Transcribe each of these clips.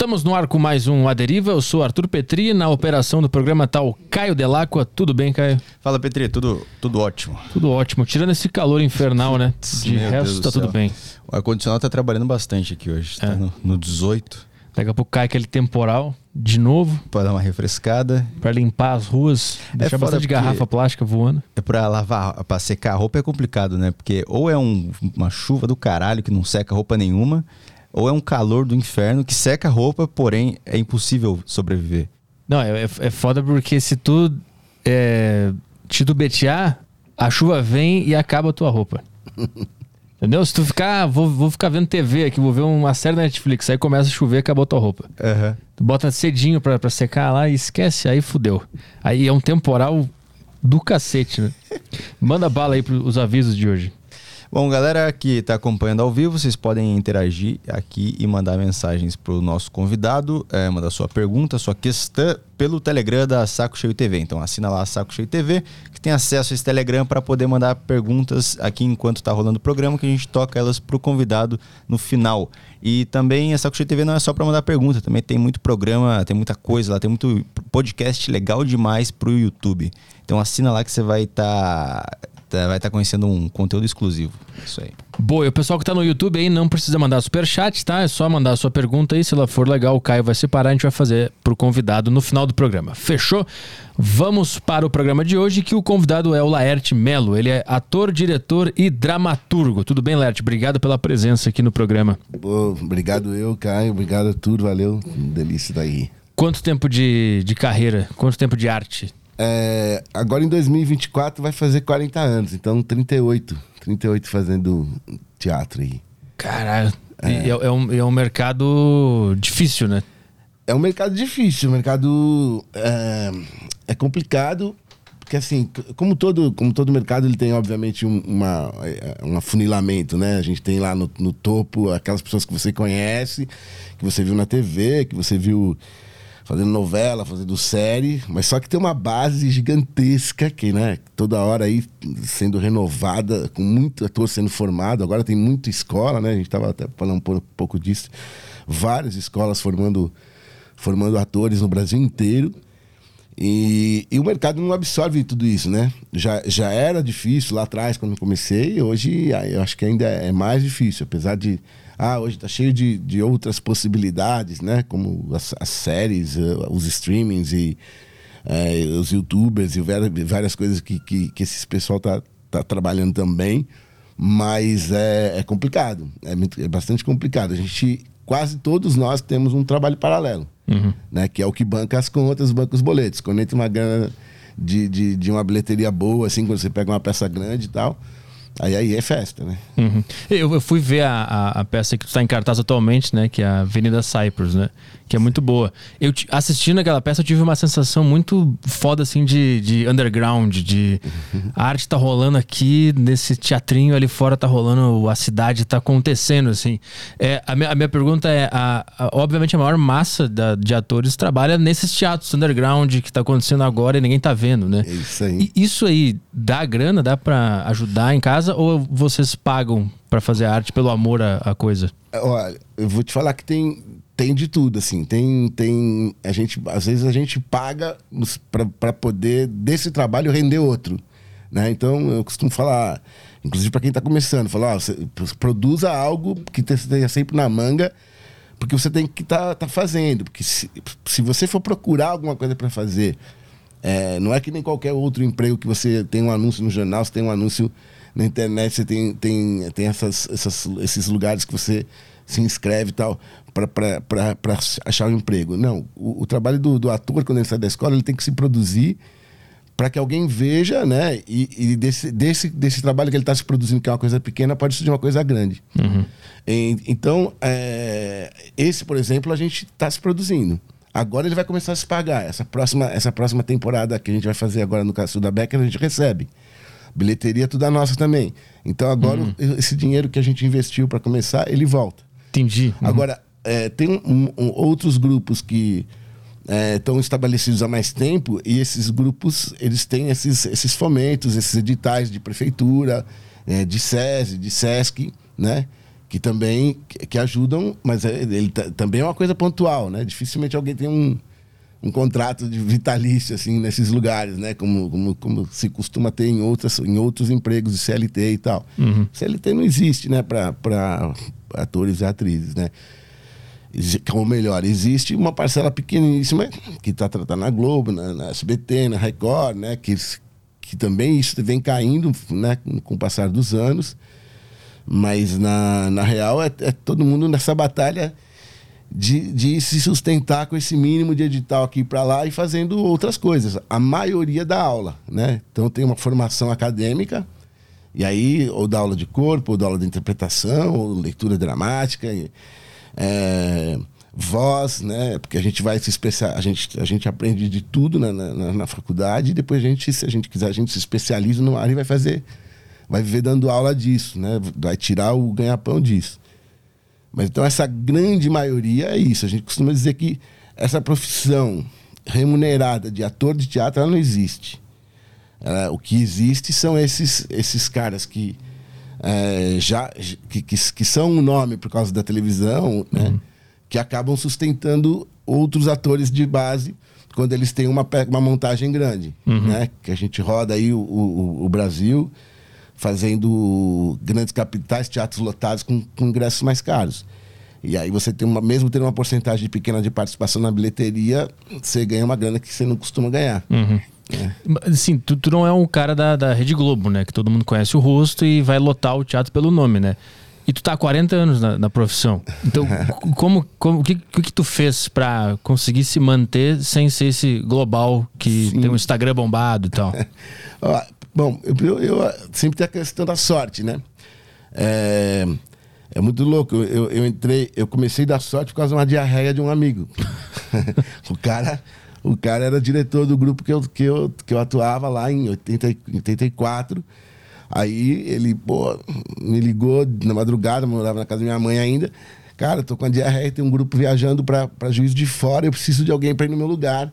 Estamos no ar com mais um A Deriva. Eu sou Arthur Petri. Na operação do programa tá o Caio Delacqua. Tudo bem, Caio? Fala, Petri. Tudo, tudo ótimo. Tudo ótimo. Tirando esse calor infernal, né? De Meu resto, Deus tá do tudo bem. O ar-condicionado tá trabalhando bastante aqui hoje. Tá É. no, no 18 Daqui a pouco cai aquele temporal de novo para dar uma refrescada. pra limpar as ruas. Deixar foda bastante garrafa plástica voando. É pra lavar, pra secar a roupa é complicado, né? Porque ou é um- uma chuva do caralho que não seca roupa nenhuma, ou é um calor do inferno que seca a roupa, porém é impossível sobreviver. Não, é, é- é foda porque se tu é, titubetear, a chuva vem e acaba a tua roupa. Entendeu? Se tu ficar, vou, vou ficar vendo TV aqui, vou ver uma série da Netflix, aí começa a chover, acabou a tua roupa. Tu bota cedinho pra, pra secar lá e esquece, aí fudeu. Aí é um temporal do cacete, né? Manda bala aí pros avisos de hoje. Bom, galera que está acompanhando ao vivo, vocês podem interagir aqui e mandar mensagens para o nosso convidado, é, mandar sua pergunta, sua questão pelo Telegram da Saco Cheio TV. Então assina lá a Saco Cheio TV, que tem acesso a esse Telegram para poder mandar perguntas aqui enquanto está rolando o programa, que a gente toca elas para o convidado no final. E também a Saco Cheio TV não é só para mandar pergunta, também tem muito programa, tem muita coisa lá, tem muito podcast legal demais para o YouTube. Então assina lá que você vai estar vai estar conhecendo um conteúdo exclusivo. Isso aí. Boa, e o pessoal que tá no YouTube aí não precisa mandar superchat, tá? É só mandar a sua pergunta aí. Se ela for legal, o Caio vai separar. A gente vai fazer pro convidado no final do programa. Fechou? Vamos para o programa de hoje, que o convidado é o Laerte Melo. Ele é ator, diretor e dramaturgo. Tudo bem, Laerte? Obrigado pela presença aqui no programa. Pô, obrigado eu, Caio. Obrigado a tudo, valeu. Delícia daí. Quanto tempo de, de carreira? Quanto tempo de arte? É, agora em 2024 vai fazer 40 anos, então 38. 38 fazendo teatro aí. Caralho. É, é, um, é um mercado difícil, né? É um mercado difícil, o mercado é, é complicado, porque assim, como todo, como todo mercado, ele tem obviamente um, uma, é, um afunilamento, né? A gente tem lá no, no topo aquelas pessoas que você conhece, que você viu na TV, que você viu fazendo novela, fazendo série, mas só que tem uma base gigantesca que, né, toda hora aí sendo renovada, com muito ator sendo formado. Agora tem muita escola, né? A gente estava até falando um po- pouco disso. Várias escolas formando formando atores no Brasil inteiro. E, e o mercado não absorve tudo isso, né? Já, já era difícil lá atrás, quando comecei, hoje ah, eu acho que ainda é mais difícil, apesar de. Ah, hoje está cheio de, de outras possibilidades, né? Como as, as séries, eh, os streamings e eh, os youtubers e várias, coisas que, que, que esse pessoal tá, tá trabalhando também. Mas é, é complicado, é, muito- é bastante complicado. A gente, quase todos nós temos um trabalho paralelo né? Que é o que banca as contas, banca os boletos. Quando entra uma grana de, de, de uma bilheteria boa, assim, quando você pega uma peça grande e tal, aí aí é festa, né? Uhum. Eu, eu fui ver a, a, a peça que está em cartaz atualmente, né? Que é a Avenida Cyprus, né? Que é muito boa. Eu ti- assistindo aquela peça, eu tive uma sensação muito foda, assim, de, de underground, de a arte tá rolando aqui, nesse teatrinho ali fora tá rolando, a cidade tá acontecendo, assim. É, a, minha, a minha pergunta é, a, a- obviamente a maior massa da- de atores trabalha nesses teatros underground que tá acontecendo agora e ninguém tá vendo, né? É isso aí. E isso aí dá grana, dá pra ajudar em casa ou vocês pagam pra fazer arte pelo amor à, à coisa? Olha, eu vou te falar que tem, tem de tudo, assim. Tem, tem. A gente, às vezes a gente paga para poder desse trabalho render outro. Né? Então eu costumo falar, inclusive para quem está começando, falar, ó, você produza algo que esteja sempre na manga, porque você tem que estar tá, tá fazendo. Porque se, se você for procurar alguma coisa para fazer, é, não é que nem qualquer outro emprego que você tem um anúncio no jornal, você tem um anúncio na internet, você tem, tem, tem essas, essas, esses lugares que você se inscreve e tal para achar um emprego. Não, o, o trabalho do, do, ator, quando ele sai da escola, ele tem que se produzir para que alguém veja, né? E, e, desse, desse, desse trabalho que ele está se produzindo, que é uma coisa pequena, pode surgir uma coisa grande. Uhum. E, então, é, esse, por exemplo, a gente está se produzindo. Agora ele vai começar a se pagar. Essa próxima, essa próxima temporada que a gente vai fazer agora no caso da Becker, a gente recebe. Bilheteria é tudo a nossa também. Então agora uhum. esse dinheiro que a gente investiu para começar, ele volta. Entendi. Uhum. Agora, é, tem um, um, outros grupos que estão é, estabelecidos há mais tempo e esses grupos eles têm esses, esses fomentos, esses editais de prefeitura, é, de SESI, de SESC, né? que também que, que ajudam, mas é, ele também é uma coisa pontual, né? Dificilmente alguém tem um, um contrato de vitalício assim nesses lugares, né? Como, como, como se costuma ter em outras em outros empregos de CLT e tal. Uhum. CLT não existe, né? Para atores e atrizes, né? Ou melhor, existe uma parcela pequeníssima que está tratando na Globo, na, na, SBT, na Record, né? Que, que também isso vem caindo, né? Com o passar dos anos. Mas na, na real é, é todo mundo nessa batalha de, de se sustentar com esse mínimo de edital aqui para lá e fazendo outras coisas. A maioria da aula, né? Então tem uma formação acadêmica, e aí, ou da aula de corpo, ou da aula de interpretação, ou leitura dramática, é, voz, né? Porque a gente vai se especial, a gente, a gente aprende de tudo na, na, na, faculdade, e depois a gente, se a gente quiser, a gente se especializa numa área e vai fazer vai viver dando aula disso, né? Vai tirar o ganha-pão disso. Mas então essa grande maioria é isso. A gente costuma dizer que essa profissão remunerada de ator de teatro ela não existe. Ela, o que existe são esses, esses caras que é, já que, que, que, são um nome por causa da televisão, né? Uhum. Que acabam sustentando outros atores de base quando eles têm uma, uma montagem grande, uhum. né? Que a gente roda aí o, o, o Brasil fazendo grandes capitais, teatros lotados com, com ingressos mais caros. E aí você tem uma, mesmo tendo uma porcentagem pequena de participação na bilheteria, você ganha uma grana que você não costuma ganhar. Uhum. É. Sim, tu, tu, não é um cara da, da Rede Globo, né? Que todo mundo conhece o rosto e vai lotar o teatro pelo nome, né? E tu tá há 40 anos na, na profissão. Então, como, como, o que, que, tu fez para conseguir se manter sem ser esse global que Sim. tem um Instagram bombado e tal? Bom, eu, eu, sempre tem a questão da sorte, né? É, é muito louco. Eu, eu entrei, eu comecei da sorte por causa de uma diarreia de um amigo. o cara, o cara era diretor do grupo que eu, que eu, que eu atuava lá em 80, 84. Aí ele, pô, me ligou na madrugada, eu morava na casa da minha mãe ainda. Cara, tô com a diarreia, tem um grupo viajando para juiz de fora, eu preciso de alguém para ir no meu lugar.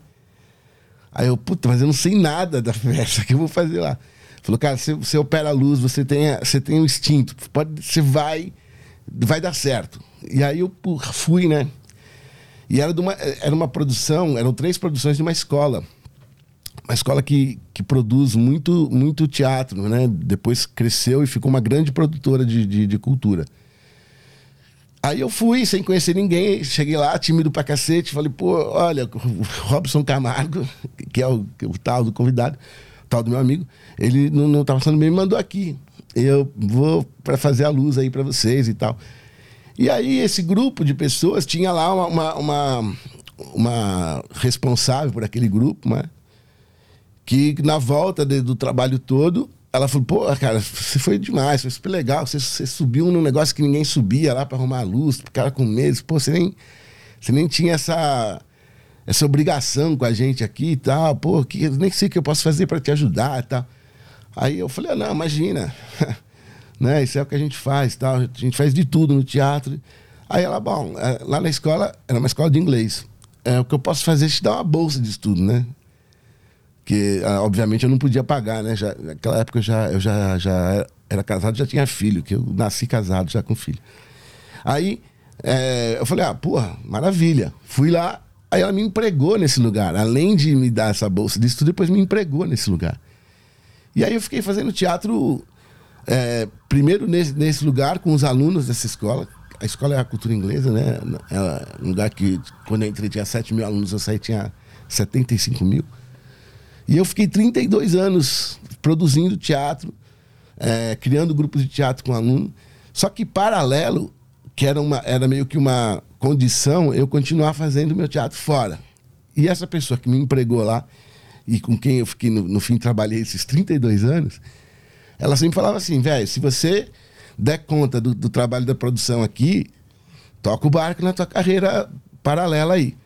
Aí eu, puta, mas eu não sei nada da festa, que eu vou fazer lá? Falou, cara, você, você opera a luz, você tem, você tem um instinto, pode, você vai, vai dar certo. E aí eu fui, né? E era, de uma, era uma produção, eram três produções de uma escola. Uma escola que, que produz muito, muito teatro, né? Depois cresceu e ficou uma grande produtora de, de, de cultura. Aí eu fui, sem conhecer ninguém, cheguei lá, tímido pra cacete, falei, pô, olha, o Robson Camargo, que é o, o tal do convidado, tal do meu amigo, ele não, não tava passando bem, me mandou aqui. Eu vou para fazer a luz aí para vocês e tal. E aí esse grupo de pessoas tinha lá uma, uma, uma, uma responsável por aquele grupo, né? Que na volta de, do trabalho todo, ela falou, pô, cara, você foi demais, foi super legal. Você, você subiu num negócio que ninguém subia lá para arrumar a luz, o cara com medo. Pô, você nem, você nem tinha essa, essa obrigação com a gente aqui e tal. Pô, que, nem sei o que eu posso fazer para te ajudar e tal. Aí eu falei, ah, não, imagina. né? Isso é o que a gente faz tal. A gente faz de tudo no teatro. Aí ela, bom, é, lá na escola, era uma escola de inglês. É, o que eu posso fazer é te dar uma bolsa de estudo, né? que ah, obviamente eu não podia pagar, né? Já, naquela época eu já, eu já, já era casado, já tinha filho, que eu nasci casado já com filho. Aí é, eu falei, ah, porra, maravilha. Fui lá, aí ela me empregou nesse lugar. Além de me dar essa bolsa de estudo, depois me empregou nesse lugar. E aí eu fiquei fazendo teatro, é, primeiro nesse, nesse lugar, com os alunos dessa escola. A escola é a cultura inglesa, né? É um lugar que, quando eu entrei, tinha 7 mil alunos, eu saí, tinha 75 mil. E eu fiquei 32 anos produzindo teatro, é, criando grupos de teatro com aluno. Só que paralelo, que era, uma, era meio que uma condição, eu continuar fazendo meu teatro fora. E essa pessoa que me empregou lá, e com quem eu fiquei, no, no fim, trabalhei esses 32 anos, ela sempre falava assim, velho, se você der conta do, do trabalho da produção aqui, toca o barco na tua carreira paralela aí.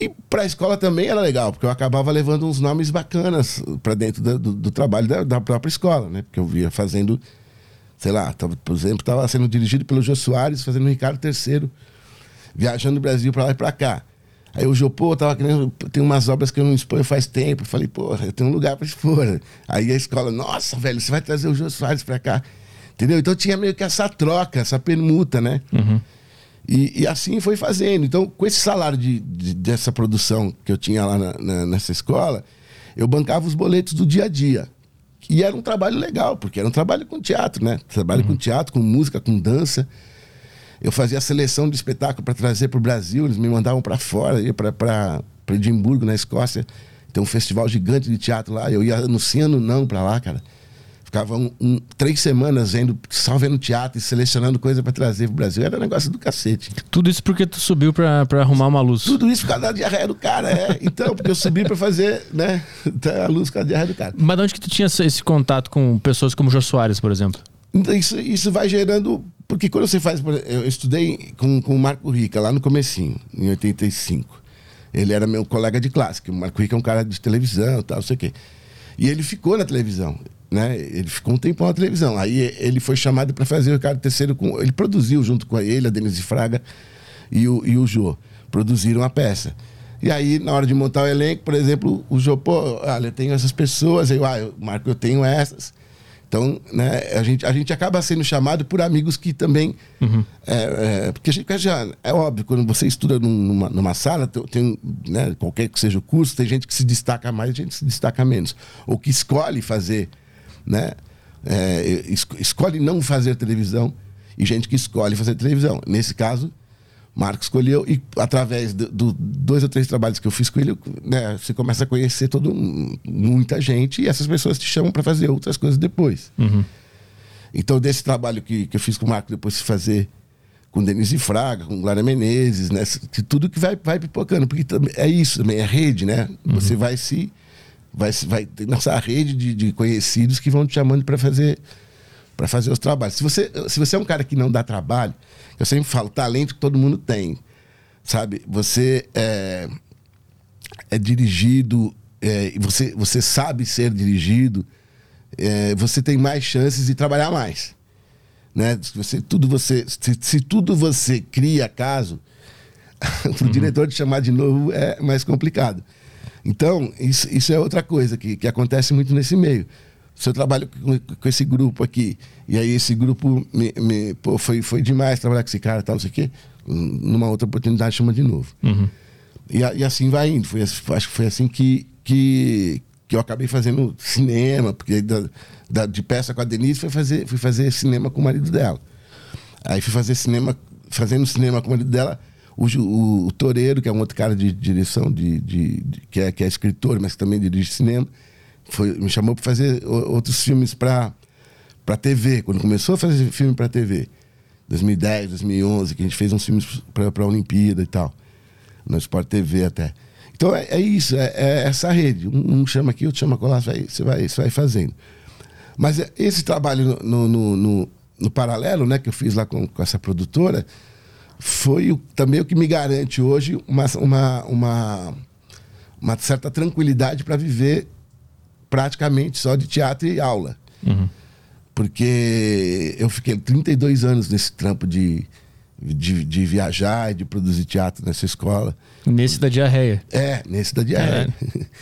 E para a escola também era legal, porque eu acabava levando uns nomes bacanas para dentro do, do, do trabalho da, da, própria escola, né? Porque eu via fazendo, sei lá, tava, por exemplo, estava sendo dirigido pelo Jô Soares, fazendo o Ricardo III, viajando do Brasil para lá e para cá. Aí o Jô, pô, tava querendo. Tem umas obras que eu não exponho faz tempo. Eu falei, pô, eu tenho um lugar para expor. Aí a escola, nossa, velho, você vai trazer o Jô Soares para cá. Entendeu? Então tinha meio que essa troca, essa permuta, né? E, e assim foi fazendo. Então, com esse salário de, de- dessa produção que eu tinha lá na- na- nessa escola, eu bancava os boletos do dia a dia. E era um trabalho legal, porque era um trabalho com teatro, né? Trabalho com teatro, com música, com dança. Eu fazia a seleção de espetáculo para trazer para o Brasil, eles me mandavam para fora, ia para Edimburgo, na Escócia. Tem um festival gigante de teatro lá, eu ia anunciando não para lá, cara. Ficava um- um- três semanas vendo, só vendo teatro e selecionando coisa para trazer para o Brasil. Era um negócio do cacete. Tudo isso porque tu subiu pra arrumar uma luz. Tudo isso por causa da diarreia do cara, é. Então, porque eu subi para fazer, né, a luz com a diarreia do cara. Mas de onde que tu tinha esse- esse contato com pessoas como o Jô Soares, por exemplo? Então, isso, isso vai gerando. Porque quando você faz. Eu estudei com, com o Marco Rica lá no comecinho, em 85. Ele era meu colega de classe, que o Marco Rica é um cara de televisão tal, não sei o quê. E ele ficou na televisão, né? Ele ficou um tempão na televisão. Aí ele foi chamado para fazer o Ricardo Terceiro com. Ele produziu junto com ele, a Denise Fraga e o, e o Jô. Produziram a peça. E aí, na hora de montar o elenco, por exemplo, o Jô, pô, olha, eu tenho essas pessoas, aí, ah, eu, Marco, eu tenho essas. Então, né, a gente, a gente acaba sendo chamado por amigos que também. é, é, porque a gente já. É óbvio, quando você estuda num- numa, numa sala, tem, né, qualquer que seja o curso, tem gente que se destaca mais, gente que se destaca menos. Ou que escolhe fazer, né? é, es- escolhe não fazer televisão e gente que escolhe fazer televisão. Nesse caso, Marco escolheu e através do, do dois ou três trabalhos que eu fiz com ele, né, você começa a conhecer todo muita gente e essas pessoas te chamam para fazer outras coisas depois. Então desse trabalho que, que eu fiz com o Marco depois de fazer com Denise Fraga, com Glória Menezes, né, tudo que vai vai pipocando, porque é isso também é rede, né? Você vai se vai vai ter nossa rede de, de conhecidos que vão te chamando para fazer para fazer os trabalhos. Se você, se você é um cara que não dá trabalho, eu sempre falo, talento que todo mundo tem, sabe? Você é, é dirigido, é, você, você sabe ser dirigido, é, você tem mais chances de trabalhar mais. Né? Se, você, tudo você, se, se tudo você cria caso, o diretor te chamar de novo é mais complicado. Então, isso, isso é outra coisa que, que acontece muito nesse meio. Se eu trabalho com, com esse grupo aqui, e aí esse grupo me, me- pô, foi, foi demais trabalhar com esse cara, tal, não sei o quê, numa outra oportunidade chama de novo. E, a- e assim vai indo. Foi, acho que foi assim que, que, que eu acabei fazendo cinema, porque da, da- de peça com a Denise fui fazer, fui fazer cinema com o marido dela. Aí fui fazer cinema, fazendo cinema com o marido dela, o, o, o Toreiro, que é um outro cara de direção, de, de- de- que, é, que é escritor, mas que também dirige cinema, foi, me chamou para fazer outros filmes para para TV, quando começou a fazer filme para TV. 2010, 2011, que a gente fez uns filmes para a Olimpíada e tal. No Sport TV até. Então é, é isso, é, é essa rede. Um, chama aqui, outro chama vai, você vai, você vai fazendo. Mas é, esse trabalho no, no, no- no paralelo, né, que eu fiz lá com, com essa produtora, foi o- também o que me garante hoje uma, uma, uma, uma certa tranquilidade para viver praticamente só de teatro e aula. Porque eu fiquei 32 anos nesse trampo de, de, de viajar e de produzir teatro nessa escola. Nesse da diarreia. É, nesse da diarreia.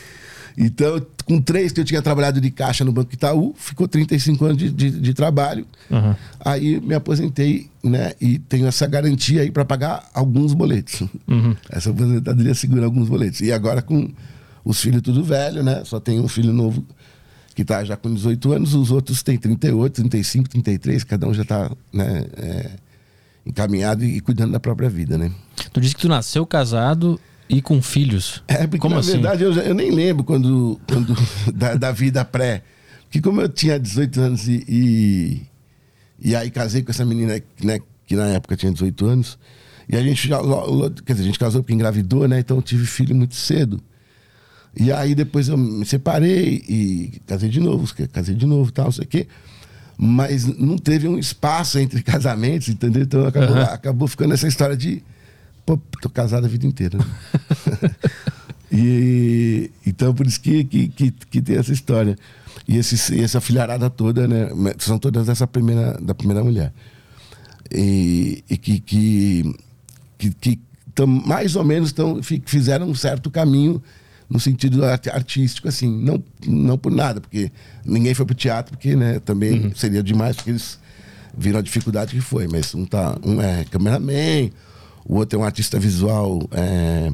então, com três que eu tinha trabalhado de caixa no Banco Itaú, ficou 35 anos de, de, de trabalho. Aham. Aí me aposentei, né? E tenho essa garantia aí para pagar alguns boletos. Essa aposentadoria segura alguns boletos. E agora com os filhos tudo velho, né? Só tem um filho novo que tá já com 18 anos, os outros têm 38, 35, 33, cada um já tá, né, é, encaminhado e, e cuidando da própria vida, né? Tu disse que tu nasceu casado e com filhos. É, porque Como na assim? verdade eu, eu nem lembro quando, quando da, da vida pré. Porque como eu tinha 18 anos e, e, e aí casei com essa menina né, que na época tinha 18 anos, e a gente já, quer dizer, a gente casou porque engravidou, né? Então eu tive filho muito cedo. E aí depois eu me separei e casei de novo, casei de novo e tal, não sei o quê. Mas não teve um espaço entre casamentos, entendeu? Então acabou, acabou ficando essa história de. Pô, tô casado a vida inteira. né? e então por isso que, que, que, que tem essa história. E, esse, e essa filharada toda, né? São todas dessa primeira, da primeira mulher. E, e que, que, que, que tão, mais ou menos tão, fi- fizeram um certo caminho no sentido art- artístico, assim, não, não por nada, porque ninguém foi pro teatro, porque né, também seria demais, porque eles viram a dificuldade que foi. Mas um, tá, um é cameraman, o outro é um artista visual é,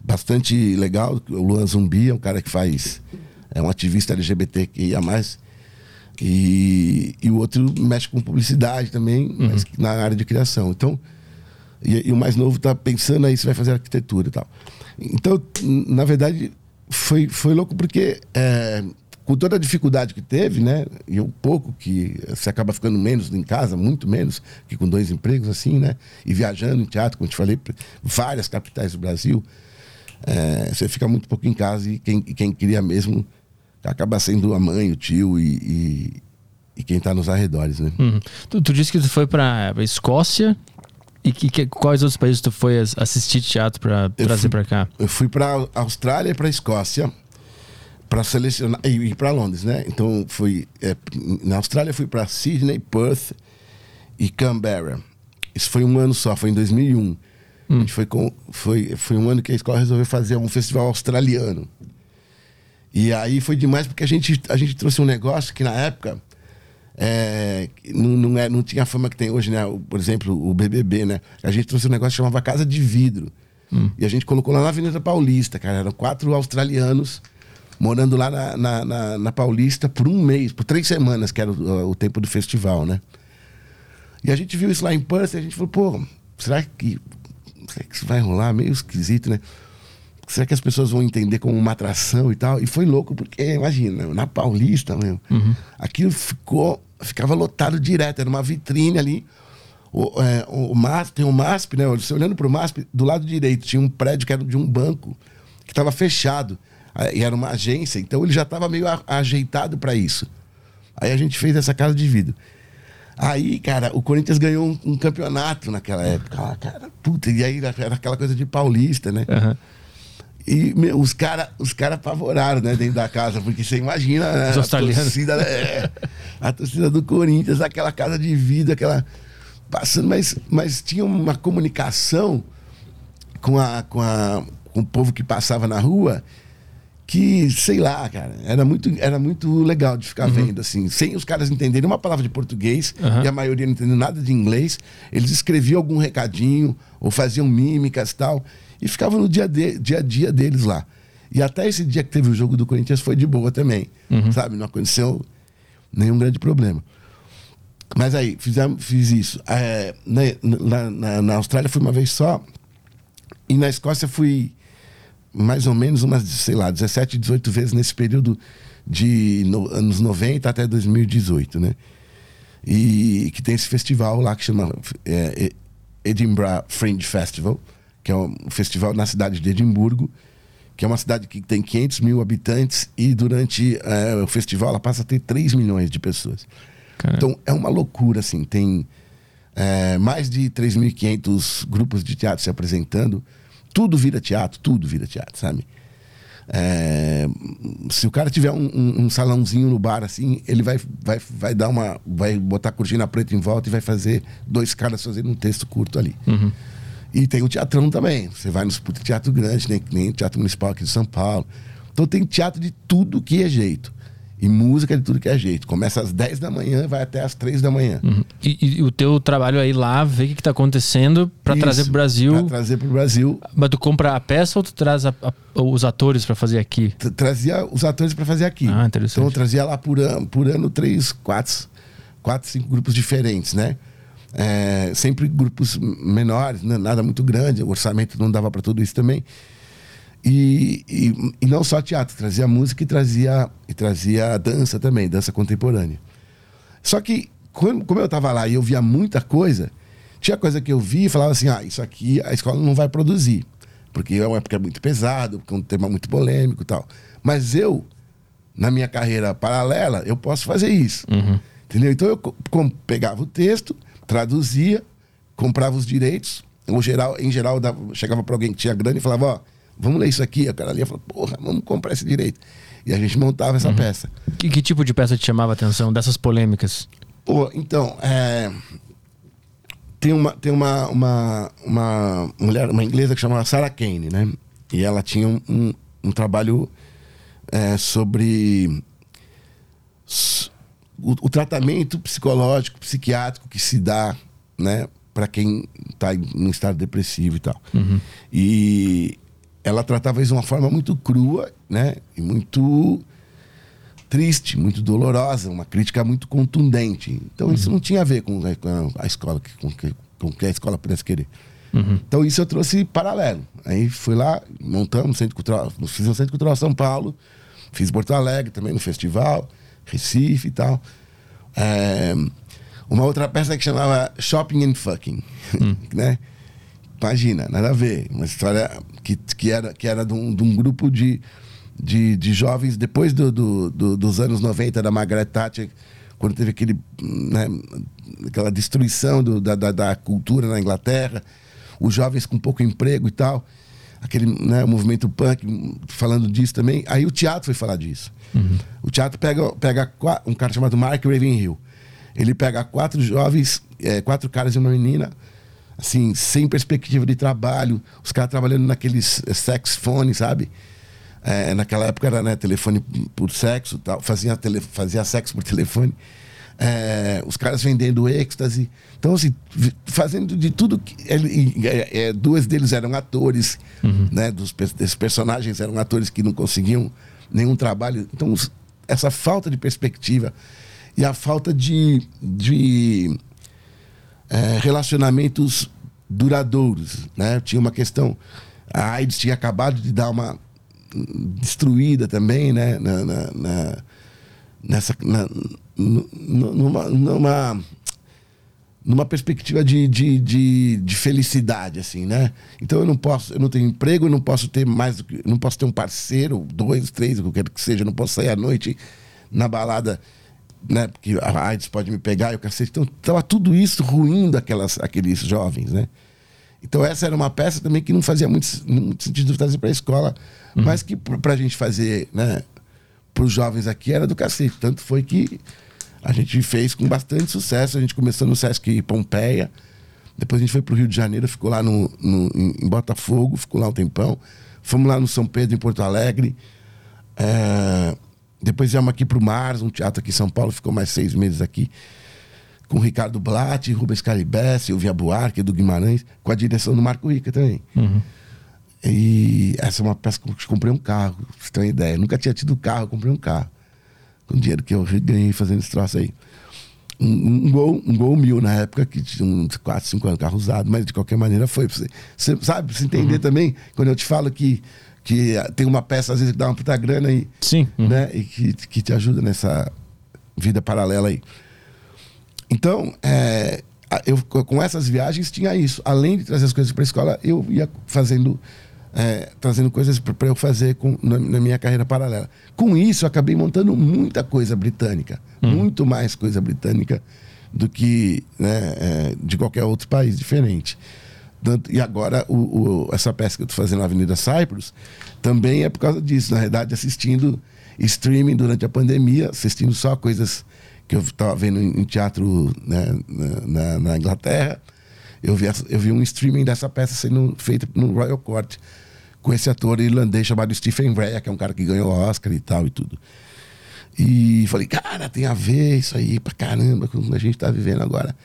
bastante legal. O Luan Zumbi é um cara que faz. É um ativista LGBT que ia mais. E, e o outro mexe com publicidade também, uhum. mas na área de criação. Então, e, e o mais novo está pensando aí se vai fazer arquitetura e tal. Então, na verdade, foi, foi louco porque é, com toda a dificuldade que teve, né? E o pouco que você acaba ficando menos em casa, muito menos que com dois empregos assim, né? E viajando em teatro, como te falei, várias capitais do Brasil, é, você fica muito pouco em casa e quem, quem queria mesmo acaba sendo a mãe, o tio e, e, e quem está nos arredores, né? Uhum. Tu, tu, disse que tu foi para Escócia e que, que, quais outros países tu foi assistir teatro para trazer para cá? Eu fui para Austrália e para Escócia para selecionar e, e para Londres, né? Então fui é, na Austrália fui para Sydney, Perth e Canberra. Isso foi um ano só, foi em 2001. Hum. A gente foi com foi foi um ano que a escola resolveu fazer um festival australiano. E aí foi demais porque a gente a gente trouxe um negócio que na época é, não, não, é, não tinha a fama que tem hoje, né? Por exemplo, o BBB, né? A gente trouxe um negócio que chamava Casa de Vidro. Hum. E a gente colocou lá na Avenida Paulista, cara. Eram quatro australianos morando lá na, na, na, na, Paulista por um mês, por três semanas, que era o, o, tempo do festival, né? E a gente viu isso lá em Perth e a gente falou, pô, será que, será que isso vai rolar? Meio esquisito, né? Será que as pessoas vão entender como uma atração e tal? E foi louco, porque, imagina, na Paulista, meu, uhum. aquilo ficou, ficava lotado direto, era uma vitrine ali. O, é, o MASP, tem o MASP, né? Você olhando para o MASP, do lado direito tinha um prédio que era de um banco, que estava fechado. E era uma agência, então ele já estava meio ajeitado para isso. Aí a gente fez essa casa de vidro. Aí, cara, o Corinthians ganhou um, um campeonato naquela época. Ah, cara, puta, e aí era aquela coisa de paulista, né? Uhum. E meu, os caras os cara apavoraram, né, dentro da casa, porque você imagina né, a, torcida, é, a torcida do Corinthians, aquela casa de vidro, aquela. Passando, mas, mas tinha uma comunicação com, a, com, a, com o povo que passava na rua que, sei lá, cara, era muito, era muito legal de ficar uhum. vendo, assim, sem os caras entenderem uma palavra de português uhum. e a maioria não entendendo nada de inglês, eles escreviam algum recadinho ou faziam mímicas e tal, e ficavam no dia, de, dia a dia deles lá. E até esse dia que teve o jogo do Corinthians foi de boa também, uhum. sabe? Não aconteceu nenhum grande problema. Mas aí, fizemos, fiz isso. É, na, na, na Austrália fui uma vez só, e na Escócia fui mais ou menos umas, sei lá, 17, 18 vezes nesse período de no, anos 90 até 2018, né? E que tem esse festival lá que chama é, Edinburgh Fringe Festival, que é um festival na cidade de Edimburgo, que é uma cidade que tem 500 mil habitantes e durante é, o festival ela passa a ter 3 milhões de pessoas. Caramba. Então é uma loucura, assim, tem é, mais de 3.500 grupos de teatro se apresentando, tudo vira teatro, tudo vira teatro, sabe? É, se o cara tiver um, um, um, salãozinho no bar assim, ele vai, vai, vai dar uma. vai botar cortina preta em volta e vai fazer dois caras fazendo um texto curto ali. Uhum. E tem o teatrão também. Você vai nos teatro grande, né? nem Teatro Municipal aqui de São Paulo. Então tem teatro de tudo que é jeito. E música de tudo que é jeito. Começa às 10 da manhã vai até às 3 da manhã. Uhum. E, e, o teu trabalho aí lá, ver o que, está acontecendo para trazer pro Brasil. Pra trazer pro Brasil. Mas tu compra a peça ou tu traz a, a, os atores para fazer aqui? Trazia os atores para fazer aqui. Ah, interessante. Então eu trazia lá por ano, por ano três, quatro, quatro, cinco grupos diferentes, né? É, sempre grupos menores, né? nada muito grande, o orçamento não dava para tudo isso também. E, e, e, não só teatro, trazia música e trazia, e trazia dança também, dança contemporânea. Só que, como, como eu estava lá e eu via muita coisa, tinha coisa que eu via e falava assim: ah, isso aqui a escola não vai produzir, porque é uma época muito pesado, porque é um tema muito polêmico e tal. Mas eu, na minha carreira paralela, eu posso fazer isso. Uhum. Entendeu? Então eu pegava o texto, traduzia, comprava os direitos, ou geral, em geral, chegava para alguém que tinha grana e falava: ó vamos ler isso aqui. A cara ali falou, porra, vamos comprar esse direito. E a gente montava essa uhum. peça. Que, que, tipo de peça te chamava a atenção dessas polêmicas? Pô, então, é... tem, uma, tem uma, uma, uma mulher, uma inglesa que chamava Sarah Kane, né? E ela tinha um, um, um trabalho é, sobre o, o tratamento psicológico, psiquiátrico que se dá, né, para quem está em estado depressivo e tal. Uhum. E ela tratava isso de uma forma muito crua, né, e muito triste, muito dolorosa, uma crítica muito contundente. Então isso não tinha a ver com a, escola, com, que- com que a escola pudesse querer. Então isso eu trouxe paralelo. Aí fui lá, montamos Centro Cultural, fiz o Centro Cultural São Paulo, fiz Porto Alegre também no festival, Recife e tal. É, uma outra peça que chamava Shopping and Fucking, né? Imagina, nada a ver. Uma história que, que era, que era de, um, de um grupo de, de, de jovens, depois do, do- do- dos anos 90, da Margaret Thatcher, quando teve aquele, né, aquela destruição do- da, da, da cultura na Inglaterra, os jovens com pouco emprego e tal, aquele né, movimento punk falando disso também. Aí o teatro foi falar disso. O teatro pega, pega um cara chamado Mark Ravenhill. Ele pega quatro jovens, eh, quatro caras e uma menina, assim, sem perspectiva de trabalho, os caras trabalhando naqueles sex phone, sabe? Eh, naquela época era né, telefone por sexo tal, fazia, tele, fazia sexo por telefone. Eh, os caras vendendo êxtase. Então, assim, fazendo de tudo que. Eh, eh, duas deles eram atores, né? Dos, desses personagens eram atores que não conseguiam nenhum trabalho. Então, os- essa falta de perspectiva e a falta de, de é, relacionamentos duradouros, né? Tinha uma questão, a AIDS tinha acabado de dar uma destruída também, né? Na, na- na- nessa, na- numa, numa, numa perspectiva de, de, de, de felicidade, assim, né? Então eu não posso, eu não tenho emprego, eu não posso ter mais, do que- eu não posso ter um parceiro, dois, três, o que eu quero que seja, eu não posso sair à noite na balada, né? Porque a AIDS pode me pegar e o cacete. Então estava tudo isso ruindo aquelas, aqueles jovens, né? Então essa era uma peça também que não fazia muito, muito sentido trazer para a escola, mas que para a gente fazer, né? Para os jovens aqui era do cacete. Tanto foi que a gente fez com bastante sucesso. A gente começou no Sesc Pompeia, depois a gente foi para o Rio de Janeiro, ficou lá no, no- em Botafogo, ficou lá um tempão. Fomos lá no São Pedro, em Porto Alegre. É, depois viemos aqui para o Mars, um teatro aqui em São Paulo, ficou mais seis meses aqui com o Ricardo Blatt, Rubens Caribé, Silvia Buarque, do Guimarães, com a direção do Marco Rica também. E essa é uma peça que eu comprei um carro, uma ideia. Eu nunca tinha tido carro, eu comprei um carro. Com o dinheiro que eu ganhei fazendo esse troço aí. Um, um gol, um gol mil na época, que tinha uns 4, 5 anos, carro usado, mas de qualquer maneira foi. Você, você sabe, pra você entender também, quando eu te falo que, que tem uma peça, às vezes, que dá uma puta grana e, Sim. uhum. né? E que, que te ajuda nessa vida paralela aí. Então, é, eu com essas viagens tinha isso. Além de trazer as coisas para a escola, eu ia fazendo, é, trazendo coisas para eu fazer com, na, na minha carreira paralela. Com isso, eu acabei montando muita coisa britânica, muito mais coisa britânica do que né, é, de qualquer outro país diferente. Tanto- e agora, o, o- essa peça que eu estou fazendo na Avenida Cyprus também é por causa disso. Na verdade, assistindo streaming durante a pandemia, assistindo só coisas que eu estava vendo em, em teatro né, na, na- na Inglaterra. Eu vi, eu vi um streaming dessa peça sendo feita no Royal Court com esse ator irlandês chamado Stephen Rea, que é um cara que ganhou Oscar e tal e tudo. E falei, cara, tem a ver isso aí pra caramba com o que a gente tá vivendo agora.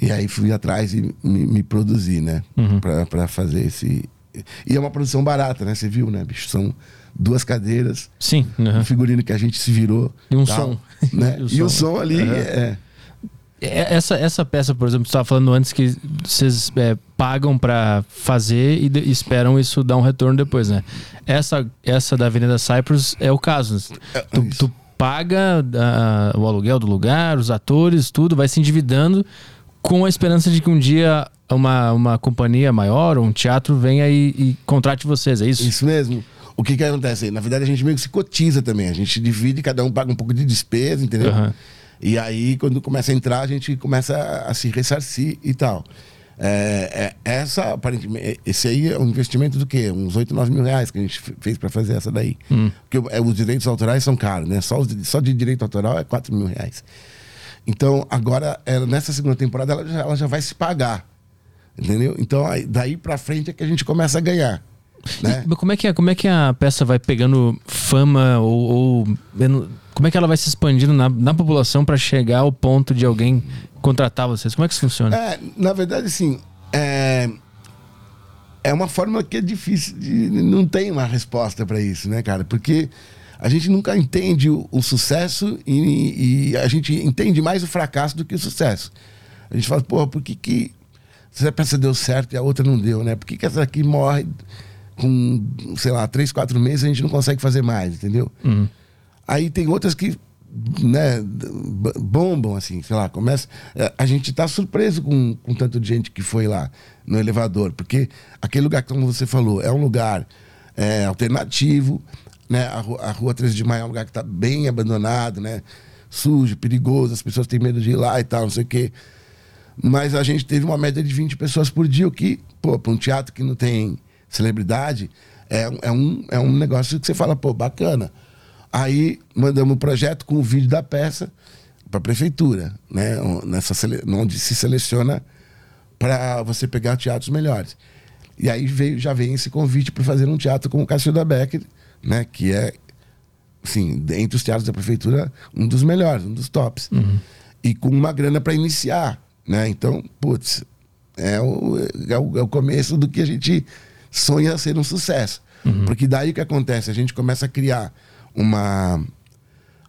E aí fui atrás e me, me produzi, né? Pra, pra fazer esse. E é uma produção barata, né? Você viu, né, bicho? São duas cadeiras, Sim. uhum. um figurino que a gente se virou. E um tal, som. Né? E o e o som. som ali Uhum. é. É, Essa, essa peça, por exemplo, você estava falando antes que vocês é, pagam para fazer e de- esperam isso dar um retorno depois, né? Essa, essa da Avenida Cyprus é o caso. Tu, isso. tu paga ah, o aluguel do lugar, os atores, tudo, vai se endividando com a esperança de que um dia uma, uma companhia maior, um teatro, venha e, e contrate vocês, é isso? Isso mesmo. O que que acontece? Na verdade, a gente meio que se cotiza também. A gente divide, cada um paga um pouco de despesa, entendeu? Aham. E aí, quando começa a entrar, a gente começa a, a se ressarcir e tal. É, é, essa, aparentemente, esse aí é um investimento do quê? Uns 8, 9 mil reais que a gente fe- fez para fazer essa daí. Porque é, os direitos autorais são caros, né? Só, os de- só de direito autoral é 4 mil reais. Então, agora, ela, nessa segunda temporada, ela já, ela já vai se pagar. Entendeu? Então, aí, daí pra frente é que a gente começa a ganhar. Né? Como é, que é, como é que a peça vai pegando fama ou, ou como é que ela vai se expandindo na, na população para chegar ao ponto de alguém contratar vocês? Como é que isso funciona? É, na verdade, assim, é, é uma forma que é difícil, de, não tem uma resposta para isso, né, cara? Porque a gente nunca entende o, o sucesso e, e, a gente entende mais o fracasso do que o sucesso. A gente fala, porra, por que, que essa peça deu certo e a outra não deu, né? Por que, que essa aqui morre com, sei lá, três, quatro meses a gente não consegue fazer mais, entendeu? Uhum. Aí tem outras que né, bombam, assim, sei lá, começa. É, a gente tá surpreso com, com tanto de gente que foi lá no elevador, porque aquele lugar, como você falou, é um lugar é, alternativo, né? A rua, a rua 13 de Maio é um lugar que tá bem abandonado, né? Sujo, perigoso, as pessoas têm medo de ir lá e tal, não sei o quê. Mas a gente teve uma média de 20 pessoas por dia, o que, pô, para um teatro que não tem celebridade, é, é, um, é um negócio que você fala, pô, bacana. Aí mandamos o um projeto com o vídeo da peça para a prefeitura, né? Nessa, onde se seleciona para você pegar teatros melhores. E aí veio, já vem esse convite para fazer um teatro com o Cacilda Becker, né? Que é, assim, entre os teatros da prefeitura, um dos melhores, um dos tops. Uhum. E com uma grana para iniciar, né? Então, putz, é o, é o, é o começo do que a gente sonha ser um sucesso. Uhum. Porque daí o que acontece? A gente começa a criar uma,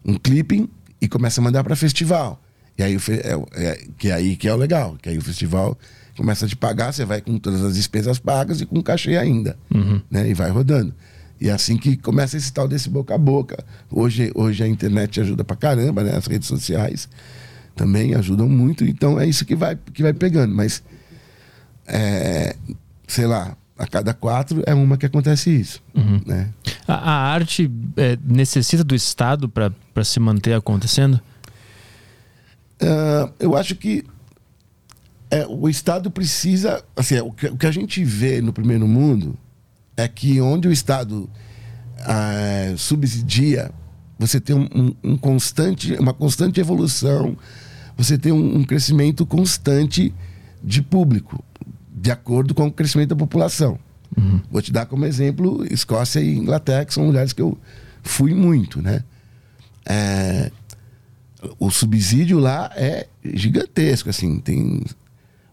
um clipping e começa a mandar para festival. E aí, é, é, que é aí que é o legal, que aí o festival começa a te pagar, você vai com todas as despesas pagas e com cachê ainda. Uhum. Né? E vai rodando. E é assim que começa esse tal desse boca a boca. Hoje, hoje a internet ajuda pra caramba, né? As redes sociais também ajudam muito. Então é isso que vai, que vai pegando. Mas, é, sei lá, a cada quatro é uma que acontece isso. Uhum. Né? A, a arte é, necessita do Estado para se manter acontecendo? Uh, eu acho que é, o Estado precisa. Assim, o que, o que, a gente vê no primeiro mundo é que onde o Estado uh, subsidia, você tem um, um, um, constante, uma constante evolução, você tem um, um crescimento constante de público de acordo com o crescimento da população. Uhum. Vou te dar como exemplo Escócia e Inglaterra, que são lugares que eu fui muito, né? É, o subsídio lá é gigantesco, assim, tem...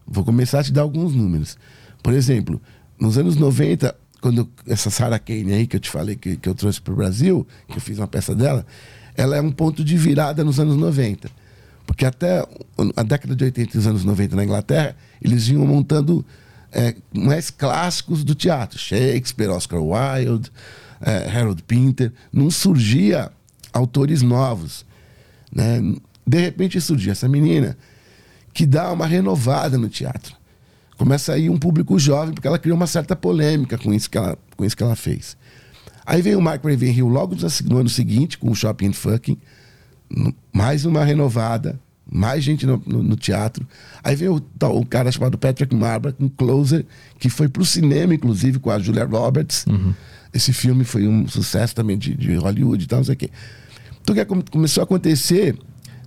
Vou começar a te dar alguns números. Por exemplo, nos anos 90, quando essa Sarah Kane aí, que eu te falei que, que eu trouxe para o Brasil, que eu fiz uma peça dela, ela é um ponto de virada nos anos 90. Porque até a década de 80 e os anos 90 na Inglaterra, eles vinham montando é, mais clássicos do teatro. Shakespeare, Oscar Wilde, é, Harold Pinter. Não surgia autores novos. Né? De repente surgia essa menina que dá uma renovada no teatro. Começa a ir um público jovem, porque ela criou uma certa polêmica com isso que ela, com isso que ela fez. Aí veio o Mark Ravenhill logo no ano seguinte, com o Shopping Fucking, mais uma renovada, mais gente no, no, no teatro. Aí veio o, o, cara chamado Patrick Marber, um closer, que foi pro cinema, inclusive, com a Julia Roberts. Uhum. Esse filme foi um sucesso também de, de Hollywood e tal, não sei o quê. Então, que começou a acontecer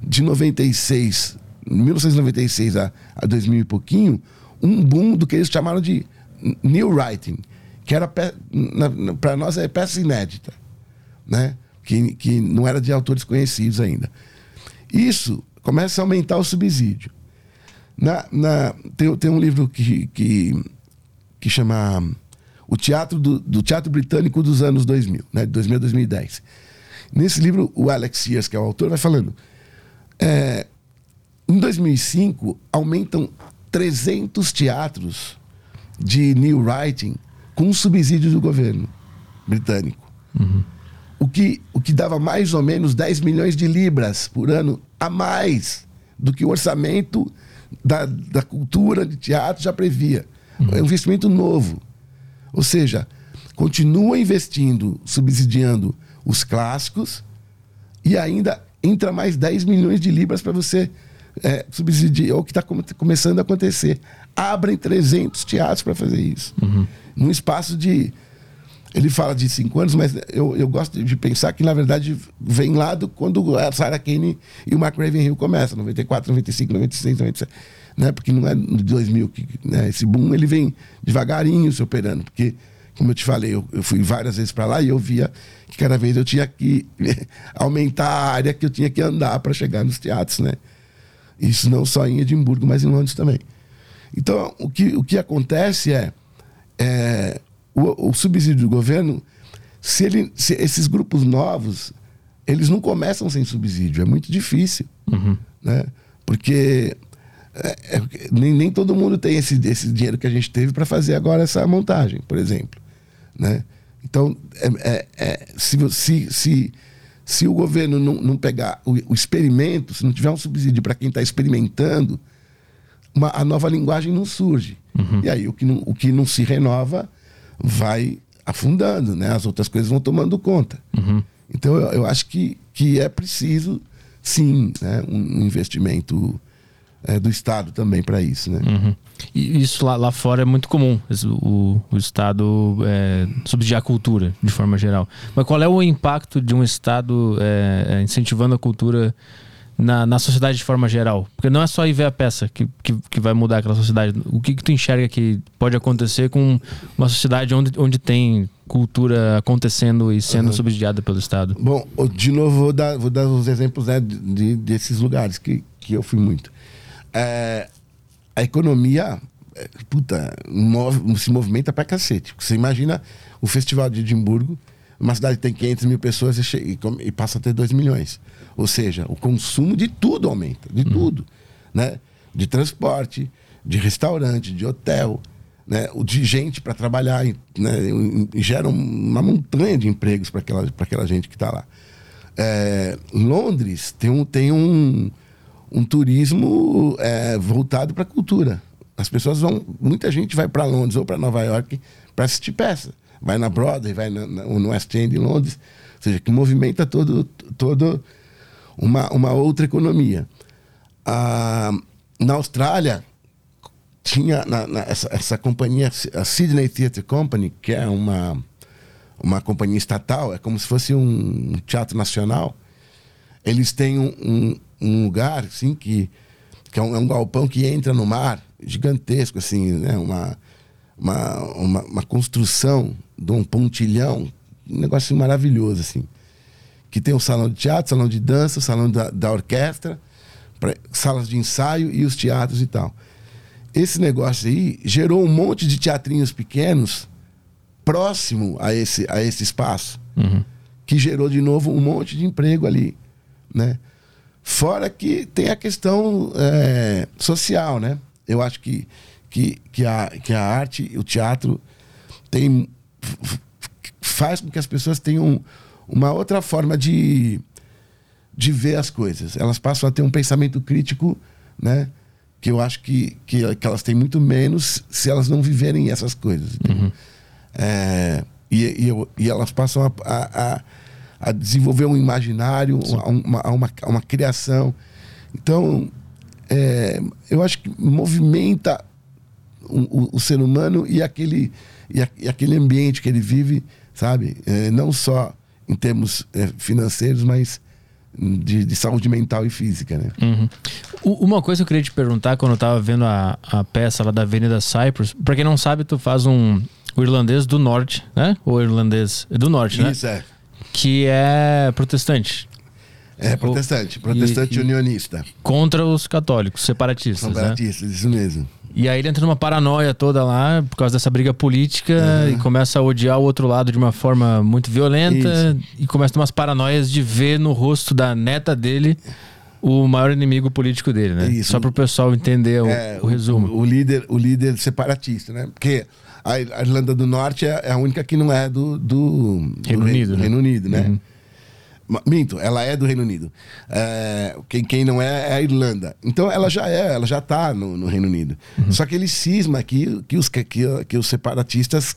de 96, 1996 a, a 2000 e pouquinho, um boom do que eles chamaram de new writing, que era para nós é peça inédita, né? Que, que não era de autores conhecidos ainda. Isso começa a aumentar o subsídio. Na, na, tem, tem um livro que, que, que chama O Teatro do, do Teatro Britânico dos anos 2000, né, de 2000 a 2010. Nesse livro, o Alex Sears, que é o autor, vai falando. É, em 2005, aumentam 300 teatros de new writing com subsídio do governo britânico. Uhum o que, o que dava mais ou menos 10 milhões de libras por ano a mais do que o orçamento da, da cultura de teatro já previa. Uhum. É um investimento novo. Ou seja, continua investindo, subsidiando os clássicos e ainda entra mais 10 milhões de libras para você é, subsidiar, é o que está começando a acontecer. Abrem 300 teatros para fazer isso. Uhum. Num espaço de ele fala de cinco anos, mas eu, eu gosto de pensar que, na verdade, vem lá do, quando a Sarah Kane e o Mark Ravenhill começam, 94, 95, 96, 97. Né? Porque não é de 2000 que né? esse boom ele vem devagarinho se operando. Porque como eu te falei, eu, eu fui várias vezes para lá e eu via que cada vez eu tinha que aumentar a área que eu tinha que andar para chegar nos teatros, né? Isso não só em Edimburgo, mas em Londres também. Então, o que, o que acontece é, é o, o, subsídio do governo, se, ele, se esses grupos novos, eles não começam sem subsídio, é muito difícil, uhum. né? Porque é, é, nem, nem todo mundo tem esse, esse dinheiro que a gente teve para fazer agora essa montagem, por exemplo, né? Então, é, é, é, se, se, se, se o governo não, não pegar o, o experimento, se não tiver um subsídio para quem está experimentando, uma, a nova linguagem não surge. Uhum. E aí o que, não, o que não se renova vai afundando, né? As outras coisas vão tomando conta. Uhum. Então eu, eu, acho que, que é preciso, sim, né? um investimento é, do Estado também para isso. Né? Uhum. E isso lá, lá fora é muito comum, o, o Estado é, subsidiar a cultura, de forma geral. Mas qual é o impacto de um Estado é, é, incentivando a cultura na, na sociedade de forma geral? Porque não é só ir ver a peça que, que, que vai mudar aquela sociedade. O que, que tu enxerga que pode acontecer com uma sociedade onde, onde tem cultura acontecendo e sendo uhum. subsidiada pelo Estado? Bom, de novo, vou dar, vou dar os exemplos né, de, desses lugares que, que eu fui muito é, a economia é, puta, move, se movimenta pra cacete. Você imagina o Festival de Edimburgo, uma cidade que tem 500 mil pessoas e, e, e, passa a ter 2 milhões. Ou seja, o consumo de tudo aumenta, de uhum. tudo. Né? De transporte, de restaurante, de hotel, né? de gente para trabalhar. Né? E gera uma montanha de empregos para aquela, aquela gente que está lá. É, Londres tem um, tem um, um turismo é, voltado para a cultura. As pessoas vão, muita gente vai para Londres ou para Nova York para assistir peça. Vai na Broadway, vai na, na, no West End em Londres, ou seja, que movimenta todo, todo uma, uma outra economia. Ah, na Austrália tinha na, na, essa, essa companhia, a Sydney Theatre Company, que é uma uma companhia estatal, é como se fosse um teatro nacional. Eles têm um, um um lugar assim que, que é, um, é um galpão que entra no mar, gigantesco, assim, né? Uma, uma, uma, uma construção de um pontilhão, um negócio maravilhoso, assim. Que tem um salão de teatro, salão de dança, salão da, da orquestra, pra, salas de ensaio e os teatros e tal. Esse negócio aí gerou um monte de teatrinhos pequenos próximo a esse, a esse espaço, uhum. que gerou de novo um monte de emprego ali, né? Fora que tem a questão é, social, né? Eu acho que, que, que, a, que a arte, o teatro, tem, faz com que as pessoas tenham uma outra forma de, de ver as coisas. Elas passam a ter um pensamento crítico, né? Que eu acho que, que, que elas têm muito menos se elas não viverem essas coisas. Uhum. É, e, e, e, elas passam a, a, a a desenvolver um imaginário, uma, uma, uma, criação. Então, é, eu acho que movimenta o, o, o, ser humano e aquele, e, a, e, aquele ambiente que ele vive, sabe? É, não só em termos é, financeiros, mas de, de, saúde mental e física, né? Uhum. Uma coisa que eu queria te perguntar quando eu tava vendo a, a peça lá da Avenida Cyprus, para quem não sabe, tu faz um o irlandês do norte, né? O irlandês do norte, Isso, né? Isso, é que é protestante. É protestante, protestante e, unionista. Contra os católicos, separatistas. Separatistas, né? isso mesmo. E aí ele entra numa paranoia toda lá, por causa dessa briga política, uhum. e começa a odiar o outro lado de uma forma muito violenta, isso. e começa a ter umas paranoias de ver no rosto da neta dele o maior inimigo político dele, né? Isso. Só para o pessoal entender o, é, o resumo. O, o, líder, o líder separatista, né? Porque a Irlanda do Norte é, é a única que não é do, do, Reino, do Unido, né? Reino Unido, né? Uhum. Minto, ela é do Reino Unido. É, quem, quem não é é a Irlanda. Então ela já é, ela já está no, no, Reino Unido. Uhum. Só que ele cisma que, que, os, que, que os separatistas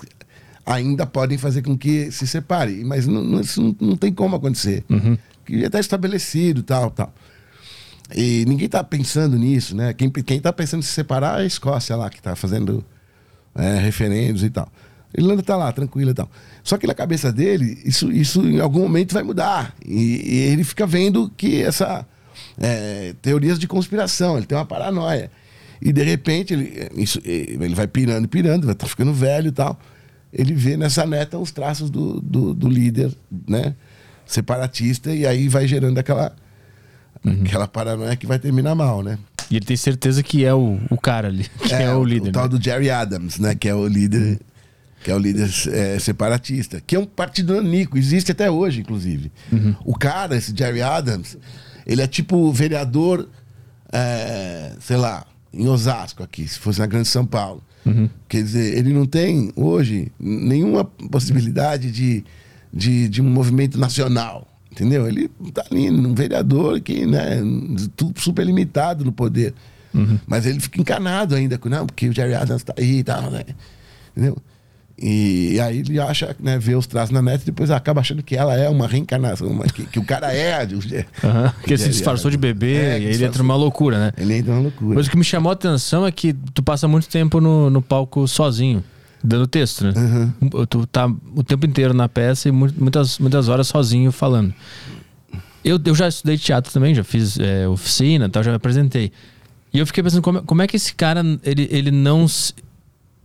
ainda podem fazer com que se separe. Mas não, não, isso não, não tem como acontecer. Uhum. Que já está estabelecido tal, tal. E ninguém está pensando nisso, né? Quem está pensando em se separar é a Escócia lá, que está fazendo é, referendos e tal. Irlanda está lá, tranquila e tal. Só que na cabeça dele, isso, isso em algum momento vai mudar. E, e ele fica vendo que essa. É, teorias de conspiração, ele tem uma paranoia. E de repente ele, isso, ele vai pirando, pirando, vai tá ficando velho e tal. ele vê nessa neta os traços do, do, do líder, né? Separatista, e aí vai gerando aquela, aquela paranoia que vai terminar mal, né? E ele tem certeza que é o, o cara ali, que é, o líder. O tal né? do Jerry Adams, né? Que é o líder, que é o líder é, separatista, que é um partido nanico, existe até hoje, inclusive. O cara, esse Jerry Adams, ele é tipo vereador, é, sei lá, em Osasco aqui, se fosse na Grande São Paulo. Quer dizer, ele não tem hoje nenhuma possibilidade de, de, de um movimento nacional. Entendeu? Ele tá ali, um vereador que, né, super limitado no poder. Mas ele fica encanado ainda, não, porque o Jerry Adams tá aí e tal, né? Entendeu? E, aí ele acha, né, vê os traços na net e depois acaba achando que ela é uma reencarnação, uma- que, que o cara é. o que ele se Jerry disfarçou de bebê É, e ele entra numa loucura, né? Ele entra numa loucura. Mas o que me chamou a atenção é que tu passa muito tempo no, no palco sozinho, dando texto, né? Tu tá o tempo inteiro na peça e mu- muitas, muitas horas sozinho falando. Eu, eu já estudei teatro também, já fiz é, oficina e tal, já me apresentei. E eu fiquei pensando, como, é- como é que esse cara, ele, ele não...